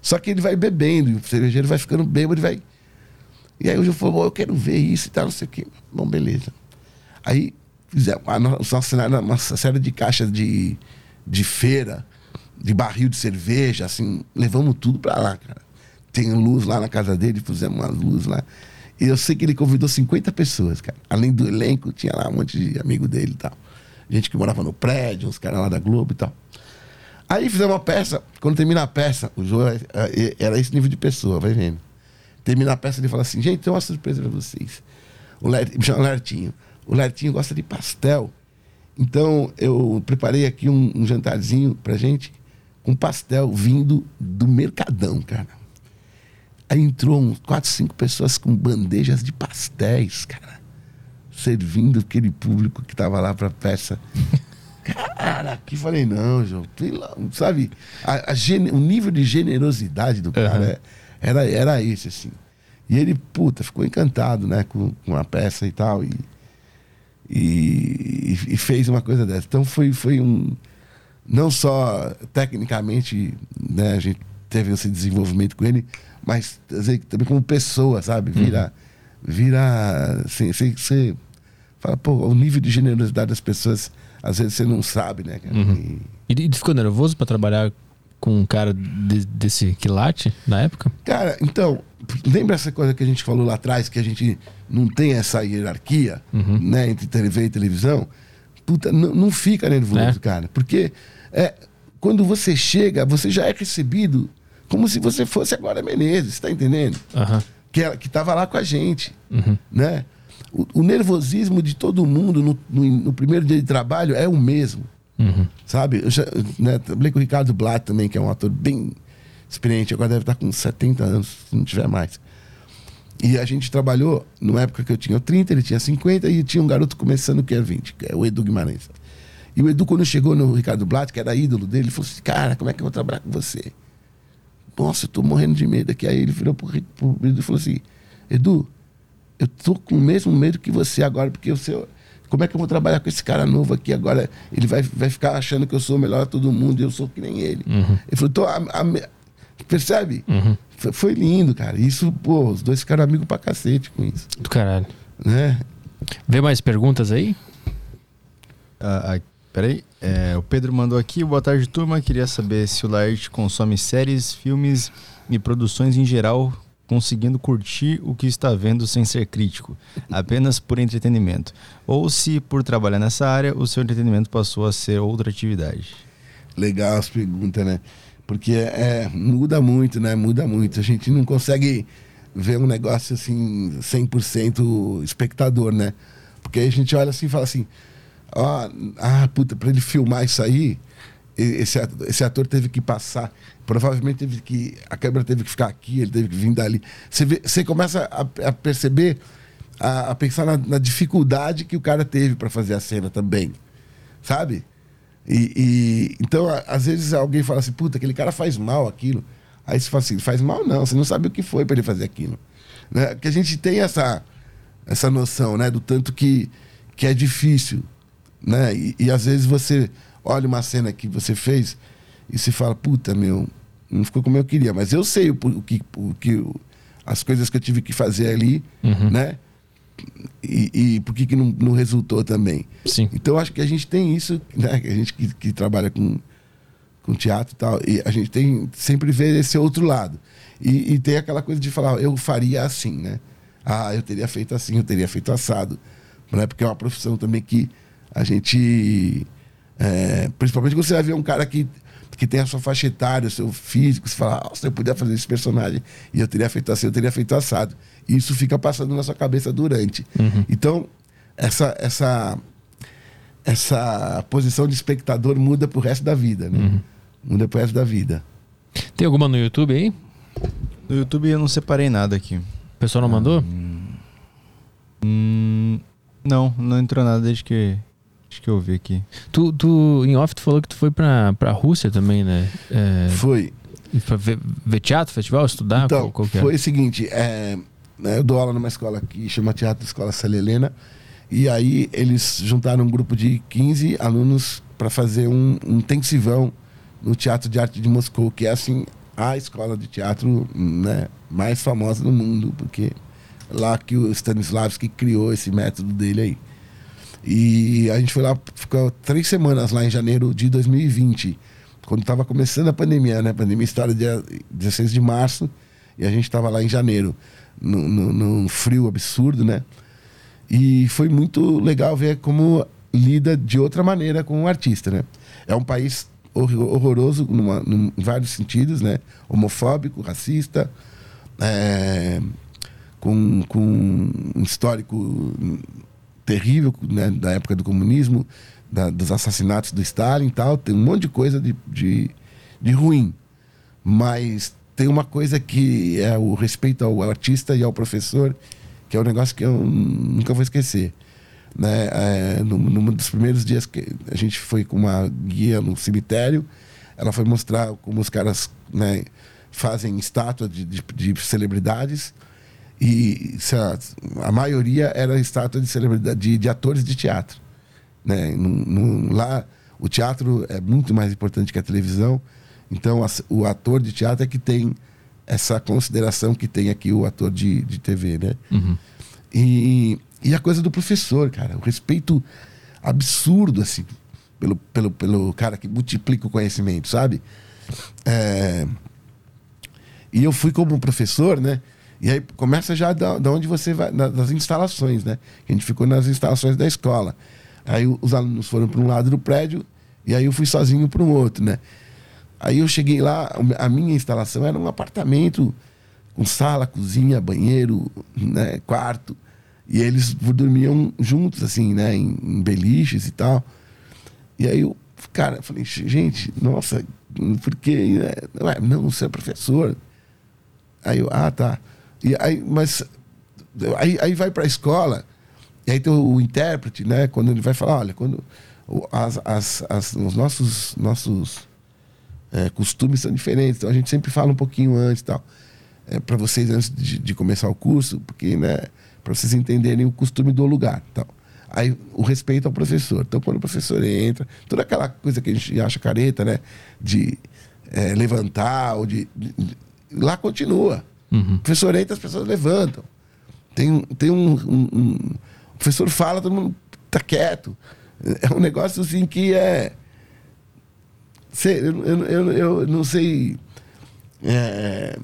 Só que ele vai bebendo, e o cervejeiro vai ficando bêbado, ele vai. E aí eu falo, eu quero ver isso e tal, não sei o quê. Bom, beleza. Aí fizemos uma série de caixas de, de feira, de barril de cerveja, assim, levamos tudo para lá, cara. Tem luz lá na casa dele, fizemos uma luz lá. E eu sei que ele convidou 50 pessoas, cara. Além do elenco, tinha lá um monte de amigo dele e tal. Gente que morava no prédio, uns caras lá da Globo e tal. Aí fizemos uma peça. Quando termina a peça, o jogo é, é, era esse nível de pessoa, vai vendo. Termina a peça, ele fala assim: gente, tem uma surpresa pra vocês. O Lertinho, me chama Lertinho. O Lertinho gosta de pastel. Então eu preparei aqui um, um jantarzinho pra gente com pastel vindo do Mercadão, cara. Aí entrou uns quatro, cinco pessoas com bandejas de pastéis, cara. Servindo aquele público que tava lá pra peça. Cara, aqui falei, não, João, sabe? A, a o nível de generosidade do cara uhum. era, era esse, assim. E ele, puta, ficou encantado, né, com, com a peça e tal. E, e, e, fez uma coisa dessa. Então foi, foi um. Não só tecnicamente, né, a gente teve esse desenvolvimento com ele, mas dizer, também como pessoa, sabe? Vira. Uhum. Vira. Assim, você, você fala, pô, o nível de generosidade das pessoas às vezes você não sabe, né? Uhum. E... e ficou nervoso para trabalhar com um cara de, desse quilate na época? Cara, então, lembra essa coisa que a gente falou lá atrás, que a gente não tem essa hierarquia, uhum. né, entre TV e televisão? Puta, não, não fica nervoso, é. cara. Porque é, quando você chega, você já é recebido como se você fosse agora Menezes, tá entendendo? Uhum. Que, que tava lá com a gente, uhum. né? o, o nervosismo de todo mundo no, no, no, primeiro dia de trabalho é o mesmo. Uhum. Sabe? Eu já né, trabalhei com o Ricardo Blatt também, que é um ator bem experiente, agora deve estar com 70 anos, se não tiver mais. E a gente trabalhou, numa época que eu tinha 30, ele tinha 50, e tinha um garoto começando que era 20, que é o Edu Guimarães. E o Edu, quando chegou no Ricardo Blatt, que era ídolo dele, ele falou assim: Cara, como é que eu vou trabalhar com você? Nossa, eu tô morrendo de medo aqui. Aí ele virou pro, pro Edu e falou assim: Edu, eu tô com o mesmo medo que você agora, porque o seu. Como é que eu vou trabalhar com esse cara novo aqui agora? Ele vai, vai ficar achando que eu sou o melhor de todo mundo e eu sou que nem ele. Uhum. Ele falou, tô, a, a, percebe? Uhum. Foi, foi, lindo, cara. Isso, pô, os dois ficaram amigos pra cacete com isso. Do caralho. Né? Vê mais perguntas aí? Ah, peraí. É, o Pedro mandou aqui. Boa tarde, turma. Queria saber se o Laerte consome séries, filmes e produções em geral conseguindo curtir o que está vendo sem ser crítico, apenas por entretenimento. Ou se, por trabalhar nessa área, o seu entretenimento passou a ser outra atividade. Legal as perguntas, né? Porque é, muda muito, né? Muda muito. A gente não consegue ver um negócio assim, 100% espectador, né? Porque aí a gente olha assim e fala assim: ó, ah, puta, pra ele filmar isso aí, esse esse ator teve que passar provavelmente teve que a câmera teve que ficar aqui ele teve que vir dali. Você, vê, você começa a, a perceber a, a pensar na, na, dificuldade que o cara teve para fazer a cena também sabe? E, e então a, às vezes alguém fala assim puta aquele cara faz mal aquilo. Aí você fala assim faz mal não você não sabe o que foi para ele fazer aquilo. Né? que a gente tem essa essa noção né do tanto que que é difícil né e, e às vezes você olha uma cena que você fez e se fala, puta, meu, não ficou como eu queria. Mas eu sei o, o que, o que as coisas que eu tive que fazer ali, uhum. né? E, e por que, que não, não, resultou também. Sim. Então acho que a gente tem isso, né? A gente que, que trabalha com, com teatro e tal, e a gente tem sempre vê esse outro lado. E, e, tem aquela coisa de falar, eu faria assim, né? Ah, eu teria feito assim, eu teria feito assado. Né? Porque é uma profissão também que a gente é, principalmente quando você vai ver um cara que que tem a sua faixa etária, o seu físico, você fala, se eu puder fazer esse personagem e eu teria feito assim, eu teria feito assado. E isso fica passando na sua cabeça durante. Então, essa, essa, essa posição de espectador muda pro resto da vida, né? Muda pro resto da vida. Tem alguma no YouTube aí? No YouTube eu não separei nada aqui. O pessoal não mandou? Hum, não, não entrou nada desde que, que eu vi aqui. Tu, tu, em off, tu falou que tu foi pra, pra Rússia também, né? É, Foi. pra ver, ver teatro, festival, estudar? Então, qual, qual é? foi o seguinte, é, né, eu dou aula numa escola que chama Teatro Escola Célia Helena, e aí eles juntaram um grupo de 15 alunos para fazer um, um intensivão no Teatro de Arte de Moscou, que é assim a escola de teatro né, mais famosa do mundo, porque lá que o Stanislavski criou esse método dele aí. E a gente foi lá, ficou três semanas lá em janeiro de 2020, quando estava começando a pandemia, né? A pandemia estoura dia 16 de março e a gente estava lá em janeiro, num, frio absurdo, né? E foi muito legal ver como lida de outra maneira com o artista, né? É um país horror- horroroso numa- num- em vários sentidos, né? Homofóbico, racista, é, com, com um histórico terrível né, da época do comunismo, da- dos assassinatos do Stalin e tal. Tem um monte de coisa de, de, de ruim. Mas tem uma coisa que é o respeito ao artista e ao professor, que é um negócio que eu nunca vou esquecer. Né? É, num, num dos primeiros dias que a gente foi com uma guia no cemitério, ela foi mostrar como os caras né, fazem estátua de, de, de celebridades e lá, a maioria era estátua de celebridade de, de atores de teatro né? Num- num- lá o teatro é muito mais importante que a televisão então as- o ator de teatro é que tem essa consideração que tem aqui o ator de, de TV né e, e a coisa do professor cara o respeito absurdo assim pelo, pelo, pelo cara que multiplica o conhecimento sabe é, e eu fui como professor, né? E aí começa já da, da onde você vai, da- das instalações, né? A gente ficou nas instalações da escola. Aí o- os alunos foram para um lado do prédio e aí eu fui sozinho para um outro, né? Aí eu cheguei lá, a minha instalação era um apartamento com sala, cozinha, banheiro, né, quarto. E eles dormiam juntos, assim, né, em, em beliches e tal. E aí eu, cara, eu falei, gente, nossa, por que? né? Ué, não, você é professor. Aí eu, ah, tá. E aí, mas aí, aí vai para a escola, e aí tem o, o intérprete, né? Quando ele vai falar, olha, quando as, as, as- os nossos, nossos é, costumes são diferentes, então a gente sempre fala um pouquinho antes e tal. É, para vocês antes de, de começar o curso, porque, né, para vocês entenderem o costume do lugar. Então, aí o respeito ao professor. Então, quando o professor entra, toda aquela coisa que a gente acha careta, né, de é, levantar ou de, de- de- lá continua. O professor entra, as pessoas levantam. Tem, um- tem um, um- um- O professor fala, todo mundo tá quieto. É um negócio assim que é. Sei, eu, eu, eu, eu não sei. é,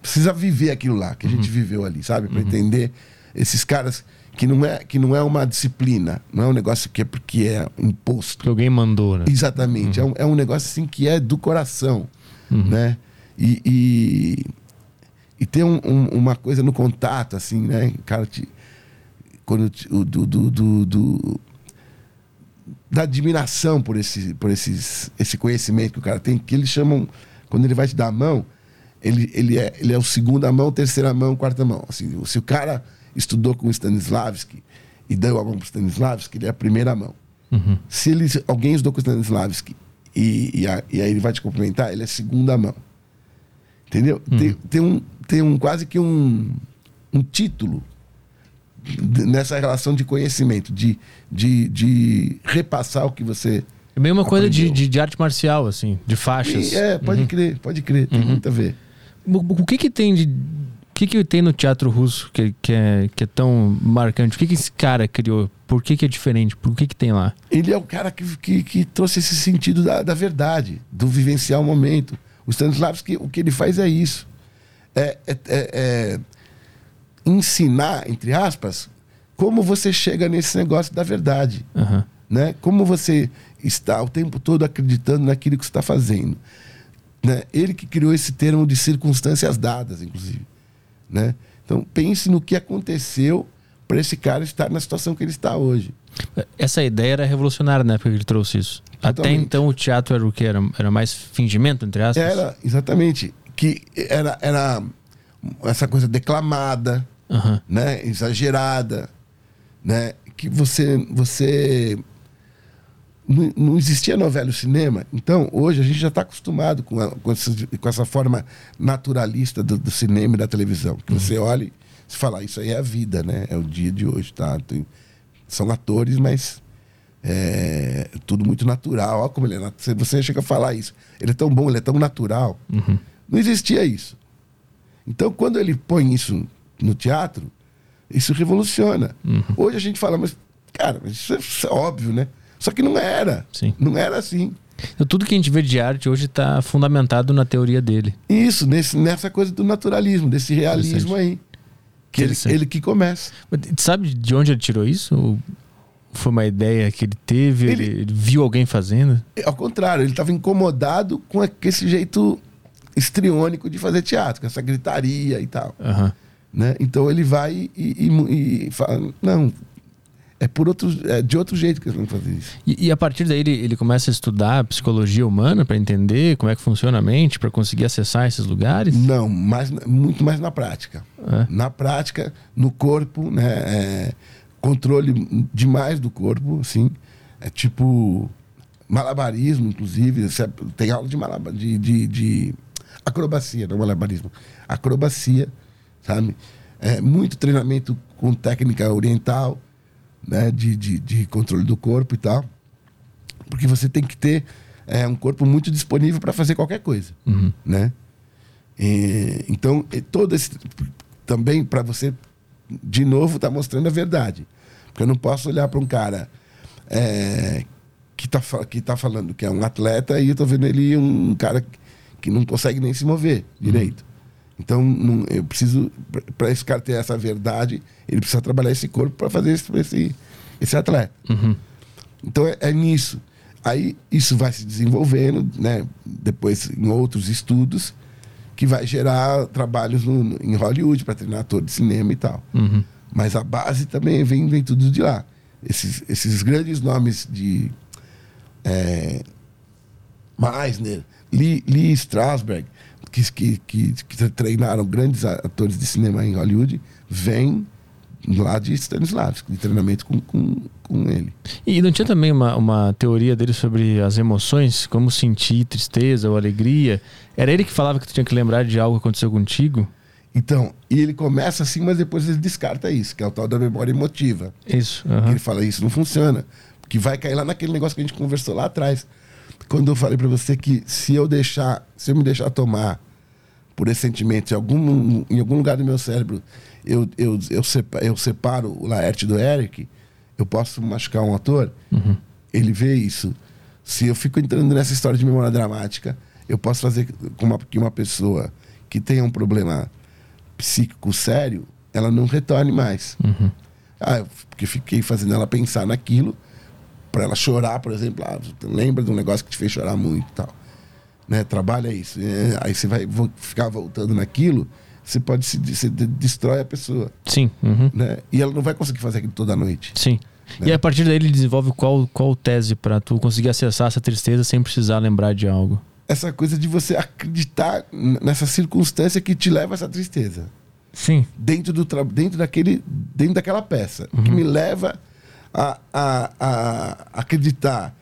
precisa viver aquilo lá que a gente viveu ali, sabe? Para entender esses caras que não, é, que não é uma disciplina, não é um negócio que é porque é imposto. Que alguém mandou, né? Exatamente. É, um, é um negócio assim que é do coração, né? E, e, e tem um- um- uma coisa no contato, assim, né? O cara te, quando te- o, do, do, do- do- da admiração por esse por esses, esse conhecimento que o cara tem, que eles chamam quando ele vai te dar a mão, ele, ele, é, ele é o segunda mão, terceira mão, quarta mão. Assim, se o cara estudou com o Stanislavski e deu a mão para o Stanislavski, ele é a primeira mão. Se ele, alguém estudou com o Stanislavski e, e, a- e aí ele vai te cumprimentar, ele é segunda mão. Entendeu? Tem, tem, um, tem um quase que um, um título nessa relação de conhecimento, de, de, de repassar o que você. É meio uma coisa de, de, de arte marcial, assim, de faixas. E, é, pode crer, pode crer, tem muito a ver. O, o que que tem de... O que que tem no teatro russo que, que, é, que é tão marcante? O que que esse cara criou? Por que que é diferente? Por que que tem lá? Ele é o cara que, que, que trouxe esse sentido da, da verdade, do vivenciar o momento. O Stanislavski, o que ele faz é isso. É, é- é- é ensinar, entre aspas, como você chega nesse negócio da verdade. Aham. né? Como você está o tempo todo acreditando naquilo que você está fazendo. Né? Ele que criou esse termo de circunstâncias dadas, inclusive. Né? Então, pense no que aconteceu para esse cara estar na situação que ele está hoje. Essa ideia era revolucionária na época que ele trouxe isso. Até então o teatro era o que? Era, era mais fingimento, entre aspas? Era, exatamente. Que era, era essa coisa declamada, Aham. né? exagerada, né? que você. você não, não existia novela no cinema. Então, hoje a gente já está acostumado com, a- com, essa, com essa forma naturalista do, do cinema e da televisão. Que você olha e você fala, "Ah, isso aí é a vida, né? É o dia de hoje, tá? Tem- são atores, mas é tudo muito natural. Olha como ele é. Você- Você chega a falar isso. Ele é tão bom, ele é tão natural. Não existia isso. Então, quando ele põe isso no teatro, isso revoluciona. Hoje a gente fala, mas, cara, isso é, isso é óbvio, né? Só que não era. Sim. Não era assim. Então, tudo que a gente vê de arte hoje está fundamentado na teoria dele. Isso, nesse, nessa coisa do naturalismo, desse realismo aí. Que ele, ele que começa. Mas Sabe de onde ele tirou isso? Foi uma ideia que ele teve? Ele, Ele- viu alguém fazendo? Ao contrário, ele estava incomodado com esse jeito estriônico de fazer teatro, com essa gritaria e tal. Aham. Né? Então ele vai e, e- e fala: não, é, por outro, é de outro jeito que eles vão fazer isso. E, e a partir daí ele, ele começa a estudar psicologia humana para entender como é que funciona a mente, para conseguir acessar esses lugares? Não, mais, muito mais na prática. É. Na prática, no corpo, né? é, controle demais do corpo, assim. É tipo malabarismo, inclusive. Tem aula de, malaba, de, de, de acrobacia, não malabarismo. Acrobacia, sabe? É, muito treinamento com técnica oriental, né? De, de, de controle do corpo e tal. Porque você tem que ter é, um corpo muito disponível para fazer qualquer coisa, né? E, então, e todo esse também para você de novo tá mostrando a verdade, porque eu não posso olhar para um cara é, que tá que tá falando que é um atleta e eu tô vendo ele um cara que não consegue nem se mover direito. Então, não- eu preciso para esse cara ter essa verdade, ele precisa trabalhar esse corpo para fazer esse, esse esse atleta. Então é, é nisso. Aí isso vai se desenvolvendo, né? Depois em outros estudos que vai gerar trabalhos no- no- em Hollywood para treinar ator de cinema e tal. Mas a base também vem, vem tudo de lá. Esses, esses grandes nomes de é, Meisner, Lee, Lee Strasberg, que, que, que, que treinaram grandes atores de cinema em Hollywood, vêm lá de Stanislavski, de treinamento com, com, com ele. E não tinha também uma, uma teoria dele sobre as emoções, como sentir tristeza ou alegria? Era ele que falava que tu tinha que lembrar de algo que aconteceu contigo? Então, e ele começa assim, mas depois ele descarta isso, que é o tal da memória emotiva. Isso. Aham. Ele fala, isso não funciona. Que vai cair lá naquele negócio que a gente conversou lá atrás. Quando eu falei pra você que se eu deixar, se eu me deixar tomar por esse sentimento em algum, em algum lugar do meu cérebro, eu, eu, eu, sepa- eu separo o Laerte do Eric, eu posso machucar um ator, ele vê isso. Se eu fico entrando nessa história de memória dramática, eu posso fazer com uma, que uma pessoa que tenha um problema psíquico sério, ela não retorne mais. Ah, eu- porque fiquei fazendo ela pensar naquilo, para ela chorar, por exemplo. Ah, lembra de um negócio que te fez chorar muito e tal. Né? Trabalha isso. É, aí você vai ficar voltando naquilo, você pode se você de- destrói a pessoa. Sim. uhum. Né? E ela não vai conseguir fazer aquilo toda noite. Sim. E a partir daí ele desenvolve qual, qual tese para tu conseguir acessar essa tristeza sem precisar lembrar de algo? Essa coisa de você acreditar nessa circunstância que te leva a essa tristeza. Sim. dentro do dentro daquele dentro daquela peça que me leva a, a, a acreditar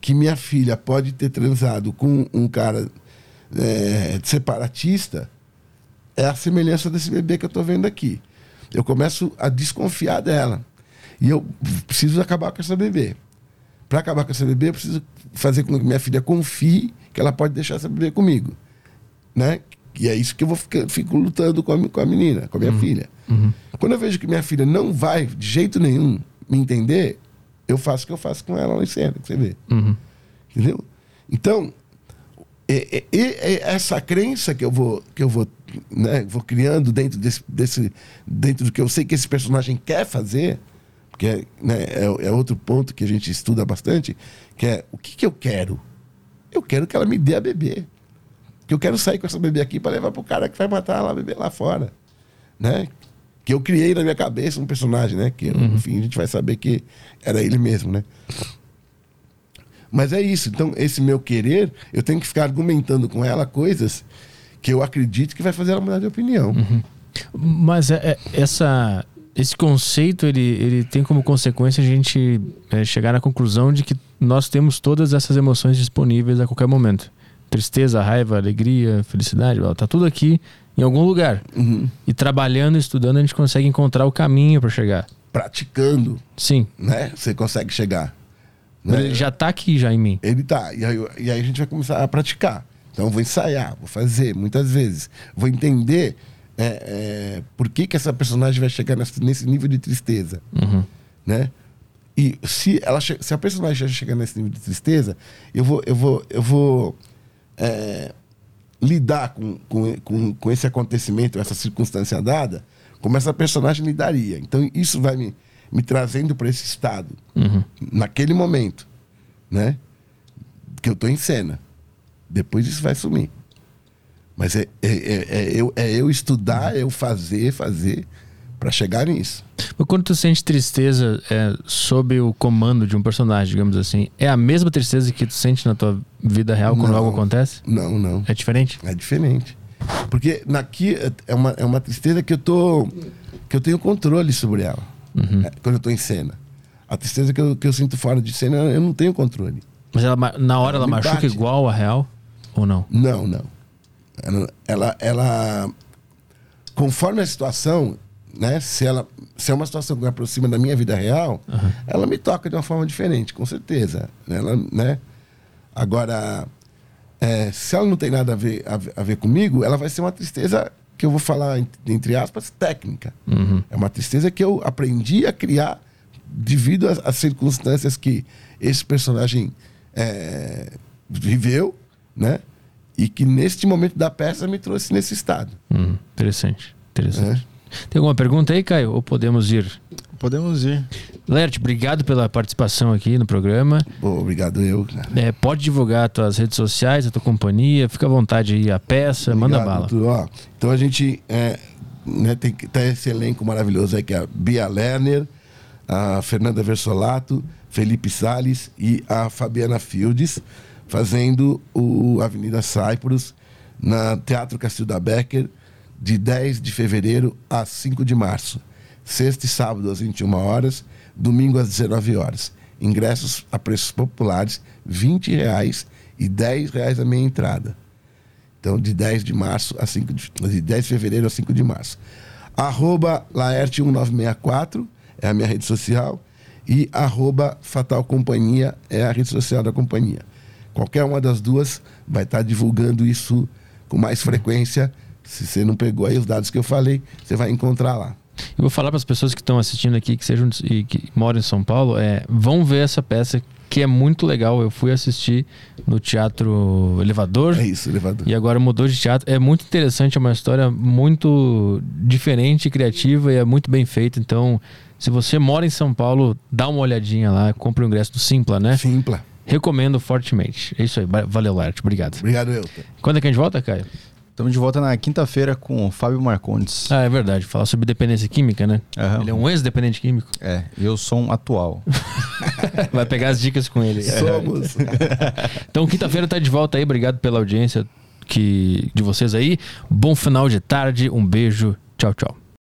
que minha filha pode ter transado com um cara é, separatista é a semelhança desse bebê que eu estou vendo aqui. Eu começo a desconfiar dela. E eu preciso acabar com essa bebê. Para acabar com essa bebê eu preciso fazer com que minha filha confie que ela pode deixar essa bebê comigo né? E é isso que eu vou ficar, fico lutando com a, com a menina, com a minha filha. Quando eu vejo que minha filha não vai de jeito nenhum me entender, eu faço o que eu faço com ela lá em cena, que você vê. Entendeu? Então, é, é- é- é essa crença que eu vou, que eu vou, né, vou criando dentro desse, desse, dentro do que eu sei que esse personagem quer fazer, porque né, é, é, outro ponto que a gente estuda bastante, que é o que, que eu quero? Eu quero que ela me dê a bebê. Que eu quero sair com essa bebê aqui para levar pro cara que vai matar ela, a bebê lá fora. Né? Que eu criei na minha cabeça um personagem, né? Que, uhum. enfim, a gente vai saber que era ele mesmo, né? Mas é isso. Então, esse meu querer, eu tenho que ficar argumentando com ela coisas que eu acredito que vai fazer ela mudar de opinião. Uhum. Mas é, é, essa, esse conceito, ele, ele tem como consequência a gente é, chegar na conclusão de que nós temos todas essas emoções disponíveis a qualquer momento. Tristeza, raiva, alegria, felicidade, tá tudo aqui em algum lugar. Uhum. E trabalhando, estudando, a gente consegue encontrar o caminho para chegar. Praticando. Sim. Né? Você consegue chegar. Né? Ele já tá aqui já em mim. Ele tá. E aí, e aí a gente vai começar a praticar. Então eu vou ensaiar, vou fazer muitas vezes. Vou entender é, é, por que, que essa personagem vai chegar nesse, nesse nível de tristeza. Uhum. Né? E se, ela, se a personagem já chegar nesse nível de tristeza, eu vou, eu vou, eu vou é, lidar com, com, com, com, esse acontecimento, essa circunstância dada, como essa personagem lidaria. Então isso vai me, me trazendo para esse estado, uhum. naquele momento, né? Que eu estou em cena. Depois isso vai sumir. Mas é, é, é, é, eu, é eu estudar, é eu fazer, fazer para chegar nisso. Mas quando tu sente tristeza é, sob o comando de um personagem, digamos assim, é a mesma tristeza que tu sente na tua vida real quando não, algo acontece? Não, não. É diferente? É diferente. Porque naqui é uma, é uma tristeza que eu tô que eu tenho controle sobre ela. Uhum. É, quando eu tô em cena. A tristeza que eu, que eu sinto fora de cena, eu não tenho controle. Mas ela, na hora ela, ela machuca bate. igual a real ou não? Não, não. Ela, ela, ela, conforme a situação, né? Se ela se é uma situação que me aproxima da minha vida real, uhum. ela me toca de uma forma diferente, com certeza. Ela, né? Agora, é, se ela não tem nada a ver, a, a, ver comigo, ela vai ser uma tristeza que eu vou falar, entre aspas, técnica. Uhum. É uma tristeza que eu aprendi a criar devido às, às circunstâncias que esse personagem é, viveu, né? E que neste momento da peça me trouxe nesse estado. Hum, interessante, interessante. É. Tem alguma pergunta aí, Caio? Ou podemos ir? Podemos ir. Lert, obrigado pela participação aqui no programa. Pô, obrigado eu. É, pode divulgar tuas redes sociais, a tua companhia, fica à vontade aí, a peça, obrigado, manda bala. Ó, então a gente é, né, tem tá esse elenco maravilhoso aí que é a Bia Lerner, a Fernanda Versolato, Felipe Sales e a Fabiana Fields, fazendo o Avenida Cyprus na Teatro Castilho da Becker, de 10 de fevereiro a 5 de março. Sexta e sábado às 21 horas, domingo às 19 horas. Ingressos a preços populares, 20 reais e R$ reais a meia entrada. Então, de 10 de março a 5 de, de 10 de fevereiro a 5 de março. Arroba Laerte1964 é a minha rede social e arroba Fatal Companhia é a rede social da companhia. Qualquer uma das duas vai estar divulgando isso com mais frequência se você não pegou aí os dados que eu falei, você vai encontrar lá. Eu vou falar para as pessoas que estão assistindo aqui, que sejam e que moram em São Paulo, é, vão ver essa peça que é muito legal. Eu fui assistir no Teatro Elevador. É isso, Elevador. E agora mudou de teatro. É muito interessante, é uma história muito diferente, criativa e é muito bem feita. Então, se você mora em São Paulo, dá uma olhadinha lá, compre o ingresso do Simpla, né? Simpla. Recomendo fortemente. É isso aí. Valeu, Larte. Obrigado. Obrigado, Elton. Quando é que a gente volta, Caio? Estamos de volta na quinta-feira com o Fábio Marcondes. Ah, é verdade. Falar sobre dependência química, né? Uhum. Ele é um ex-dependente químico. É, eu sou um atual. Vai pegar as dicas com ele. Somos. então, quinta-feira tá de volta aí. Obrigado pela audiência que, de vocês aí. Bom final de tarde. Um beijo. Tchau, tchau.